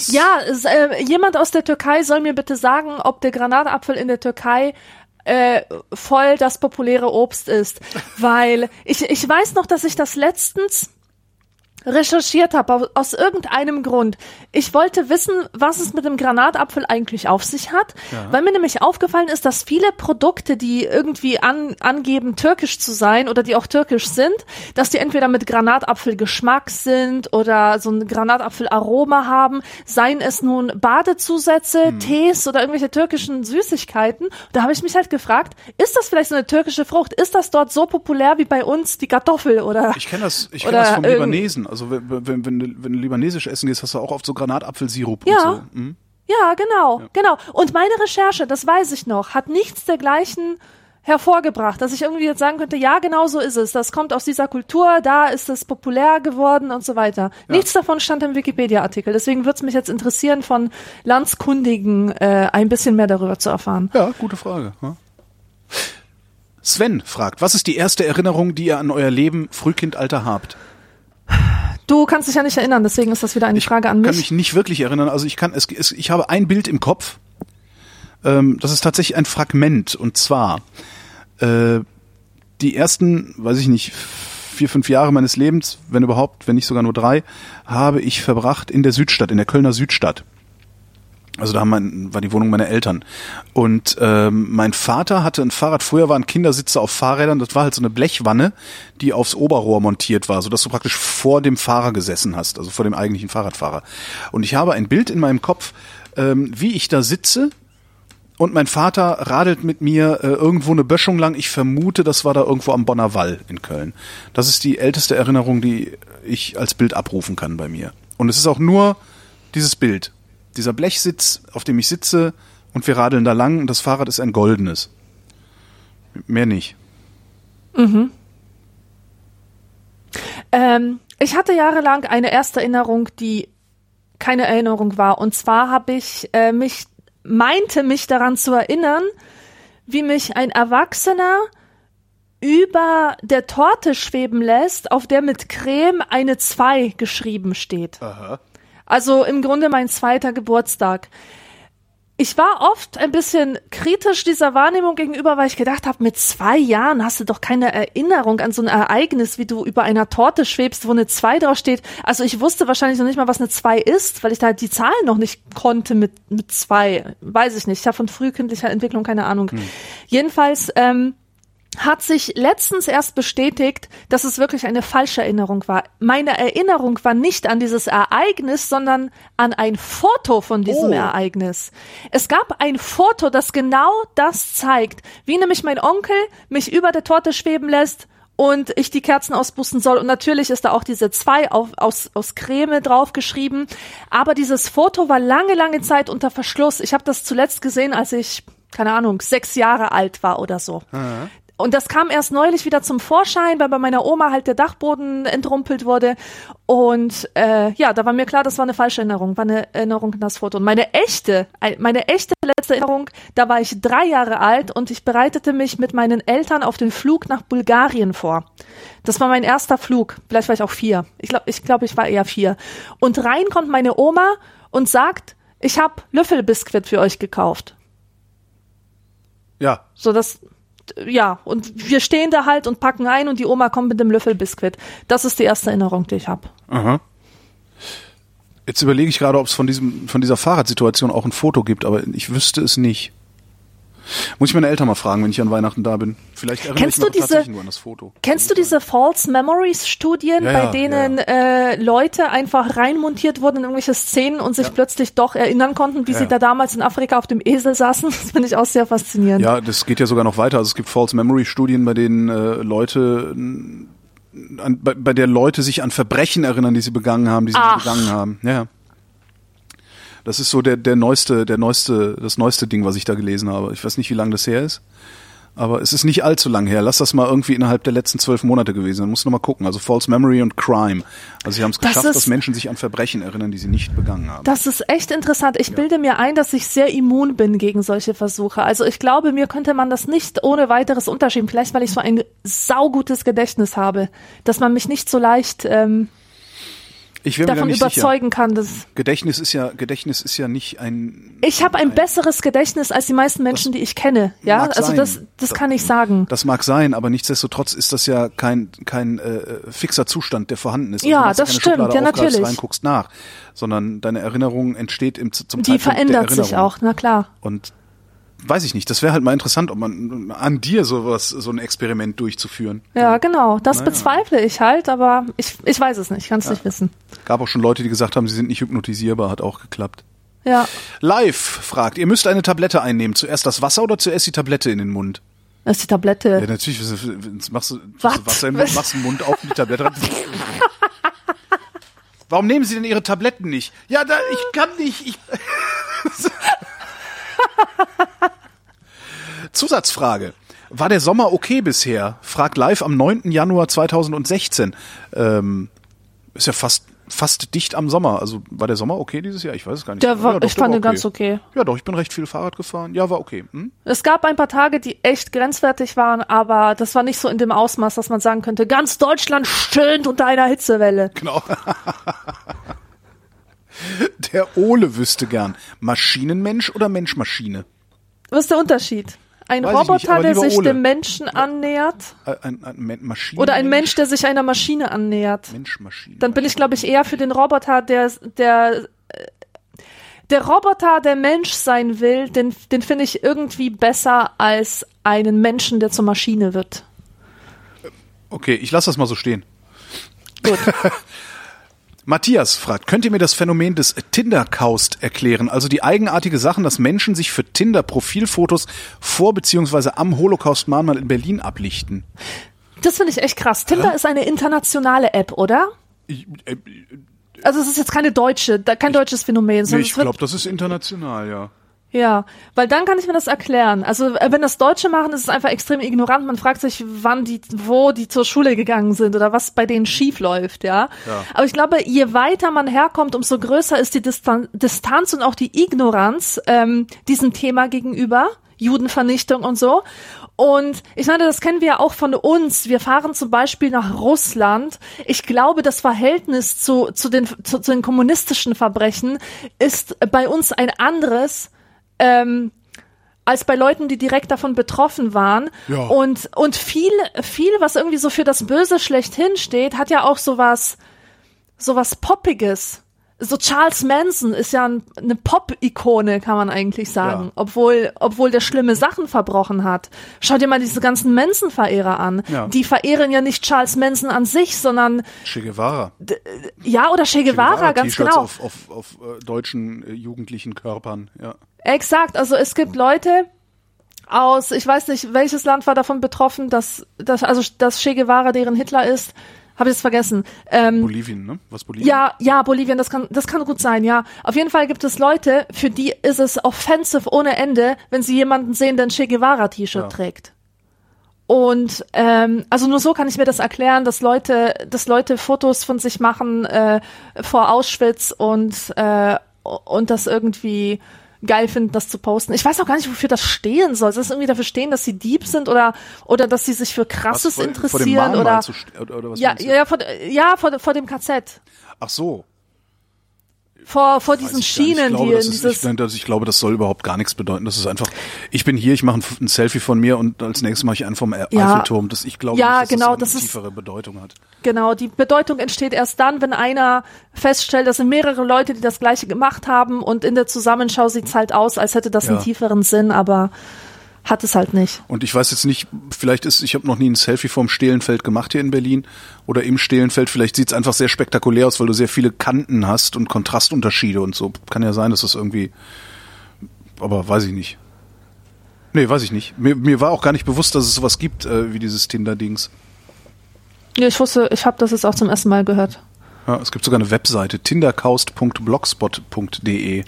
Ja, es, äh, jemand aus der Türkei soll mir bitte sagen, ob der Granatapfel in der Türkei äh, voll das populäre Obst ist. Weil ich, ich weiß noch, dass ich das letztens recherchiert habe, au- aus irgendeinem Grund. Ich wollte wissen, was es mit dem Granatapfel eigentlich auf sich hat, weil mir nämlich aufgefallen ist, dass viele Produkte, die irgendwie an, angeben, türkisch zu sein oder die auch türkisch sind, dass die entweder mit Granatapfelgeschmack sind oder so ein Granatapfelaroma haben, seien es nun Badezusätze, Tees oder irgendwelche türkischen Süßigkeiten. Da habe ich mich halt gefragt, ist das vielleicht so eine türkische Frucht? Ist das dort so populär wie bei uns die Kartoffel oder?
Ich kenne das, ich kenn
Oder
das vom Libanesen. Also wenn, wenn, wenn, du- wenn du libanesisch essen gehst, hast du auch oft so Granatapfelsirup und
Ja.
so. Mhm.
Ja, genau, genau. Und meine Recherche, das weiß ich noch, hat nichts dergleichen hervorgebracht, dass ich irgendwie jetzt sagen könnte, ja, genau so ist es. Das kommt aus dieser Kultur, da ist es populär geworden und so weiter. Nichts davon stand im Wikipedia-Artikel. Deswegen würde es mich jetzt interessieren, von Landskundigen äh, ein bisschen mehr darüber zu erfahren.
Ja, gute Frage. Ja. Sven fragt, was ist die erste Erinnerung, die ihr an euer Leben, Frühkindalter habt?
Du kannst dich ja nicht erinnern, deswegen ist das wieder eine Frage an
kann
mich.
mich nicht wirklich erinnern. Also ich kann, es, es, ich habe ein Bild im Kopf. Ähm, das ist tatsächlich ein Fragment. Und zwar äh, die ersten, weiß ich nicht, vier, fünf Jahre meines Lebens, wenn überhaupt, wenn nicht sogar nur drei, habe ich verbracht in der Südstadt, in der Kölner Südstadt. Also da haben mein, war die Wohnung meiner Eltern. Und ähm, mein Vater hatte ein Fahrrad, früher waren Kindersitze auf Fahrrädern, das war halt so eine Blechwanne, die aufs Oberrohr montiert war, sodass du praktisch vor dem Fahrer gesessen hast, also vor dem eigentlichen Fahrradfahrer. Und ich habe ein Bild in meinem Kopf, ähm, wie ich da sitze und mein Vater radelt mit mir äh, irgendwo eine Böschung lang. Ich vermute, das war da irgendwo am Bonner Wall in Köln. Das ist die älteste Erinnerung, die ich als Bild abrufen kann bei mir. Und es ist auch nur dieses Bild. Dieser Blechsitz, auf dem ich sitze und wir radeln da lang und das Fahrrad ist ein goldenes. Mehr nicht.
Ähm, ich hatte jahrelang eine erste Erinnerung, die keine Erinnerung war. Und zwar habe ich äh, mich, meinte mich daran zu erinnern, wie mich ein Erwachsener über der Torte schweben lässt, auf der mit Creme eine 2 geschrieben steht. Also im Grunde mein zweiter Geburtstag. Ich war oft ein bisschen kritisch dieser Wahrnehmung gegenüber, weil ich gedacht habe, mit zwei Jahren hast du doch keine Erinnerung an so ein Ereignis, wie du über einer Torte schwebst, wo eine zwei draufsteht. Also ich wusste wahrscheinlich noch nicht mal, was eine zwei ist, weil ich da die Zahlen noch nicht konnte mit, mit zwei. Weiß ich nicht. Ich habe von frühkindlicher Entwicklung keine Ahnung. Jedenfalls ähm, hat sich letztens erst bestätigt, dass es wirklich eine falsche Erinnerung war. Meine Erinnerung war nicht an dieses Ereignis, sondern an ein Foto von diesem
Oh.
Ereignis. Es gab ein Foto, das genau das zeigt, wie nämlich mein Onkel mich über der Torte schweben lässt und ich die Kerzen auspusten soll. Und natürlich ist da auch diese zwei auf, aus, aus Creme draufgeschrieben. Aber dieses Foto war lange, lange Zeit unter Verschluss. Ich habe das zuletzt gesehen, als ich, keine Ahnung, sechs Jahre alt war oder so. Und das kam erst neulich wieder zum Vorschein, weil bei meiner Oma halt der Dachboden entrumpelt wurde. Und äh, ja, da war mir klar, das war eine falsche Erinnerung, war eine Erinnerung an das Foto. Und meine echte, ein- meine echte letzte Erinnerung, da war ich drei Jahre alt und ich bereitete mich mit meinen Eltern auf den Flug nach Bulgarien vor. Das war mein erster Flug. Vielleicht war ich auch vier. Ich glaube, ich, glaub, ich war eher vier. Und rein kommt meine Oma und sagt, ich habe Löffelbiskuit für euch gekauft.
Ja,
So das, ja, und wir stehen da halt und packen ein und die Oma kommt mit dem Löffelbiskuit. Das ist die erste Erinnerung, die ich habe.
Aha. Jetzt überlege ich gerade, ob es von diesem, von dieser Fahrradsituation auch ein Foto gibt, aber ich wüsste es nicht. Muss ich meine Eltern mal fragen, wenn ich an Weihnachten da bin. Vielleicht erinnere
Kennst
ich mich
diese-
tatsächlich nur an das Foto.
Kennst du diese False Memories Studien,
Ja,
bei
ja,
denen Äh, Leute einfach reinmontiert wurden in irgendwelche Szenen und sich plötzlich doch erinnern konnten, wie
Ja,
sie
ja.
da damals in Afrika auf dem Esel saßen? Das finde ich auch sehr faszinierend.
Ja, das geht ja sogar noch weiter. Also es gibt False Memory Studien, bei denen äh, Leute an, bei, bei der Leute sich an Verbrechen erinnern, die sie begangen haben, die sie
Ach.
nicht begangen haben. Ja. Ja. Das ist so der der neueste der neueste das neueste Ding, was ich da gelesen habe. Ich weiß nicht, wie lange das her ist. Aber es ist nicht allzu lang her. Lass das mal irgendwie innerhalb der letzten zwölf Monate gewesen. sein. muss noch mal gucken. Also False Memory und Crime. Also sie haben es geschafft,
ist-
dass Menschen sich an Verbrechen erinnern, die sie nicht begangen haben.
Das ist echt interessant. Ich bilde mir ein, dass ich sehr immun bin gegen solche Versuche. Also ich glaube, mir könnte man das nicht ohne weiteres unterschieben. Vielleicht, weil ich so ein saugutes Gedächtnis habe, dass man mich nicht so leicht ähm,
ich da
davon
nicht sicher.
überzeugen kann. Dass
Gedächtnis ist ja Gedächtnis ist ja nicht ein
ich habe ein besseres Gedächtnis als die meisten Menschen, die ich kenne. Ja, also
sein.
das, das kann ich sagen.
Das mag sein, aber nichtsdestotrotz ist das ja kein kein äh, fixer Zustand, der vorhanden ist. Also
Ja,
du
das stimmt,
Schublade
ja, natürlich.
Rein, guckst nach, sondern deine Erinnerung entsteht im, zum
Die
Zeitpunkt der
verändert sich auch, na klar.
Und weiß ich nicht, das wäre halt mal interessant, ob man an dir sowas, so ein Experiment durchzuführen.
Ja, genau. Das
Naja.
bezweifle ich halt, aber ich, ich weiß es nicht, kann es nicht wissen.
Gab auch schon Leute, die gesagt haben, sie sind nicht hypnotisierbar, hat auch geklappt.
Ja,
Live fragt, ihr müsst eine Tablette einnehmen. Zuerst das Wasser oder zuerst die Tablette in den Mund?
das ist die Tablette.
Ja, natürlich. Machst du,
Was?
du Wasser im Mund, machst den Mund auf und die Tablette rein. Warum nehmen Sie denn Ihre Tabletten nicht? Ja, da, ich kann nicht. Ich Zusatzfrage. War der Sommer okay bisher? Fragt live am 9. Januar 2016. Ähm, ist ja fast fast dicht am Sommer. Also war der Sommer okay dieses Jahr? Ich weiß es gar nicht.
Der war,
Ja, doch,
ich fand den ganz okay.
Ja, doch, ich bin recht viel Fahrrad gefahren. Ja, war okay. Hm?
Es gab ein paar Tage, die echt grenzwertig waren, aber das war nicht so in dem Ausmaß, dass man sagen könnte, ganz Deutschland stöhnt unter einer Hitzewelle.
Genau. Der Ole wüsste gern, Maschinenmensch oder Menschmaschine?
Was ist der Unterschied? Ein
Weiß nicht,
Roboter,
aber
der sich
Ole.
dem Menschen annähert
Äh, Ein, ein, Men- Maschinen
oder ein Mensch, der sich einer Maschine annähert?
Menschmaschine.
Dann bin ich, glaube ich, eher für den Roboter, der, der, äh, der Roboter, der Mensch sein will, den, den finde ich irgendwie besser als einen Menschen, der zur Maschine wird.
Okay, ich lasse das mal so stehen.
Gut.
Matthias fragt, könnt ihr mir das Phänomen des Tinder-Kaust erklären? Also die eigenartige Sachen, dass Menschen sich für Tinder-Profilfotos vor bzw. am Holocaust-Mahnmal in Berlin ablichten.
Das finde ich echt krass. Tinder ist eine internationale App, oder?
Ich, äh,
Also es ist jetzt keine deutsche, kein deutsches Phänomen,
nee, ich glaube, das ist international, ja.
Ja, weil dann kann ich mir das erklären. Also äh, wenn das Deutsche machen, ist es einfach extrem ignorant. Man fragt sich, wann die, wo die zur Schule gegangen sind oder was bei denen schief läuft, ja.
Ja.
Aber ich glaube, je weiter man herkommt, umso größer ist die Distan Distanz und auch die Ignoranz ähm, diesem Thema gegenüber. Judenvernichtung und so. Und ich meine, das kennen wir ja auch von uns. Wir fahren zum Beispiel nach Russland. Ich glaube, das Verhältnis zu, zu, den, zu, zu den kommunistischen Verbrechen ist bei uns ein anderes. Ähm, als bei Leuten, die direkt davon betroffen waren.
Ja.
Und, und viel, viel, was irgendwie so für das Böse schlechthin steht, hat ja auch sowas, sowas Poppiges. So Charles Manson ist ja ein, eine Pop-Ikone, kann man eigentlich sagen,
Ja.
obwohl, obwohl der schlimme Sachen verbrochen hat. Schau dir mal diese ganzen Manson-Verehrer an.
Ja.
Die verehren ja nicht Charles Manson an sich, sondern
Che Guevara.
ja oder Che Guevara, ganz
T-Shirts
genau.
auf, auf, auf äh, deutschen äh, jugendlichen Körpern, ja.
Exakt, also es gibt Leute aus, ich weiß nicht, welches Land war davon betroffen, dass, dass also dass Che Guevara deren Hitler ist, habe ich jetzt vergessen. Ähm,
Bolivien, ne? Was Bolivien?
ja, ja, Bolivien, das kann, das kann gut sein, ja. Auf jeden Fall gibt es Leute, für die ist es offensive ohne Ende, wenn sie jemanden sehen, der ein Che Guevara T-Shirt
Ja.
trägt. Und ähm, also nur so kann ich mir das erklären, dass Leute, dass Leute Fotos von sich machen äh, vor Auschwitz und äh, und das irgendwie geil finden, das zu posten. Ich weiß auch gar nicht, wofür das stehen soll. Soll das irgendwie dafür stehen, dass sie Dieb sind oder oder dass sie sich für Krasses
vor
interessieren oder
oder,
ja, ja, vor, ja vor, vor dem KZ.
Ach so.
Vor, vor diesen
ich.
Schienen,
glaube,
die
das
in
ist,
dieses.
ich, das, ich glaube, das soll überhaupt gar nichts bedeuten. Das ist einfach, ich bin hier, ich mache ein, ein Selfie von mir und als nächstes mache ich einen vom
Ja.
Eiffelturm. Das, ich glaube
Ja,
nicht, dass
genau,
das
das
eine
ist-
tiefere Bedeutung hat.
Genau, die Bedeutung entsteht erst dann, wenn einer feststellt, das sind mehrere Leute, die das gleiche gemacht haben und in der Zusammenschau sieht's halt aus, als hätte das
Ja.
einen tieferen Sinn, aber hat es halt nicht.
Und ich weiß jetzt nicht, vielleicht ist, ich habe noch nie ein Selfie vom Stehlenfeld gemacht hier in Berlin oder im Stehlenfeld. Vielleicht sieht es einfach sehr spektakulär aus, weil du sehr viele Kanten hast und Kontrastunterschiede und so. Kann ja sein, dass das irgendwie, aber weiß ich nicht. Nee, weiß ich nicht. Mir, mir war auch gar nicht bewusst, dass es sowas gibt, äh, wie dieses Tinder-Dings.
Ja, ich wusste, ich habe das jetzt auch zum ersten Mal gehört.
Ja, es gibt sogar eine Webseite, tinderkaust.blogspot.de.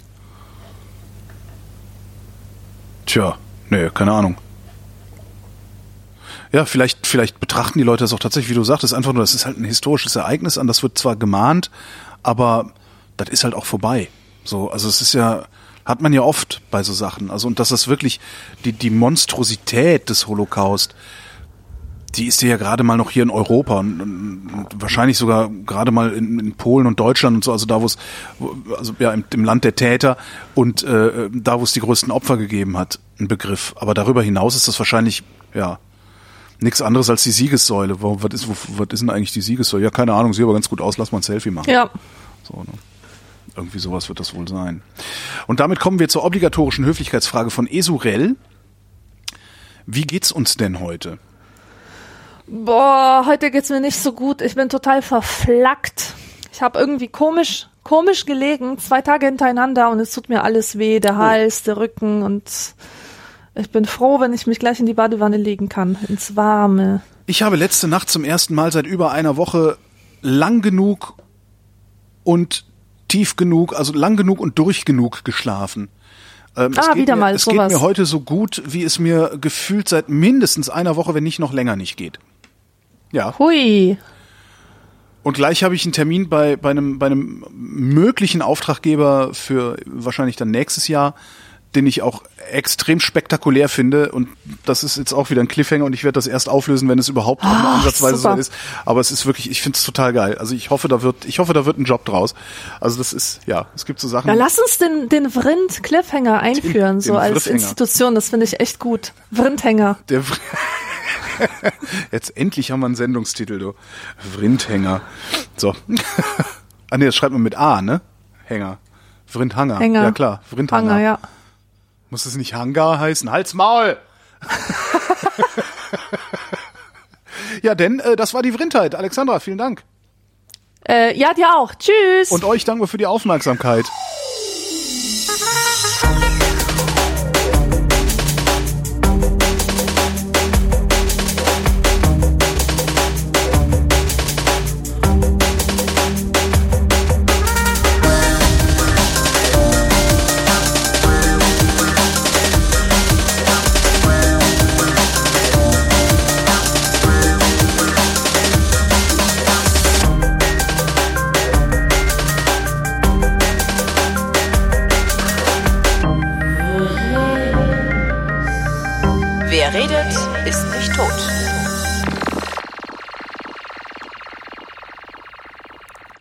Tja, nee, keine Ahnung. Ja, vielleicht, vielleicht betrachten die Leute das auch tatsächlich, wie du sagtest, einfach nur, das ist halt ein historisches Ereignis, an das wird zwar gemahnt, aber das ist halt auch vorbei. So, also es ist ja, hat man ja oft bei so Sachen. Also, und dass das wirklich die, die Monstrosität des Holocaust, die ist ja gerade mal noch hier in Europa und, und wahrscheinlich sogar gerade mal in, in, Polen und Deutschland und so, also da, wo es, also ja, im, im, Land der Täter und äh, da, wo es die größten Opfer gegeben hat, ein Begriff. Aber darüber hinaus ist das wahrscheinlich, ja, nichts anderes als die Siegessäule. Wo, was, ist, wo, was ist denn eigentlich die Siegessäule? Ja, keine Ahnung, sieht aber ganz gut aus, lass mal ein Selfie machen.
Ja.
So, ne? Irgendwie sowas wird das wohl sein. Und damit kommen wir zur obligatorischen Höflichkeitsfrage von Esurel. Wie geht's uns denn heute?
Boah, heute geht's mir nicht so gut. Ich bin total verflackt. Ich habe irgendwie komisch, komisch gelegen, zwei Tage hintereinander und es tut mir alles weh, der Hals, der Rücken und ich bin froh, wenn ich mich gleich in die Badewanne legen kann, ins Warme.
Ich habe letzte Nacht zum ersten Mal seit über einer Woche lang genug und tief genug, also lang genug und durch genug geschlafen.
Ähm, ah, wieder
mir,
mal
es
sowas.
geht mir heute so gut, wie es mir gefühlt seit mindestens einer Woche, wenn nicht noch länger nicht geht. Ja.
Hui.
Und gleich habe ich einen Termin bei, bei, einem, bei einem möglichen Auftraggeber für wahrscheinlich dann nächstes Jahr, den ich auch extrem spektakulär finde. Und das ist jetzt auch wieder ein Cliffhanger und ich werde das erst auflösen, wenn es überhaupt auch nur
Ah,
ansatzweise
super.
so ist. Aber es ist wirklich, ich finde es total geil. Also ich hoffe, da wird, ich hoffe, da wird ein Job draus. Also das ist, ja, es gibt so Sachen.
Ja, lass uns den, den Vrind Cliffhanger einführen,
Den-
so
den
als
Vrithänger.
Institution. Das finde ich echt gut. Vrindhänger.
Der Vr- Jetzt endlich haben wir einen Sendungstitel, du. Vrindhänger. So. ah nee, das schreibt man mit A, ne? Hänger. Vrindhanger.
Hänger.
Ja klar, Vrindhanger.
Hanger, ja.
Muss es nicht Hangar heißen? Halt's Maul! ja, denn äh, das war die Vrindheit. Alexandra, vielen Dank.
Äh, ja, dir auch. Tschüss.
Und euch danken wir für die Aufmerksamkeit.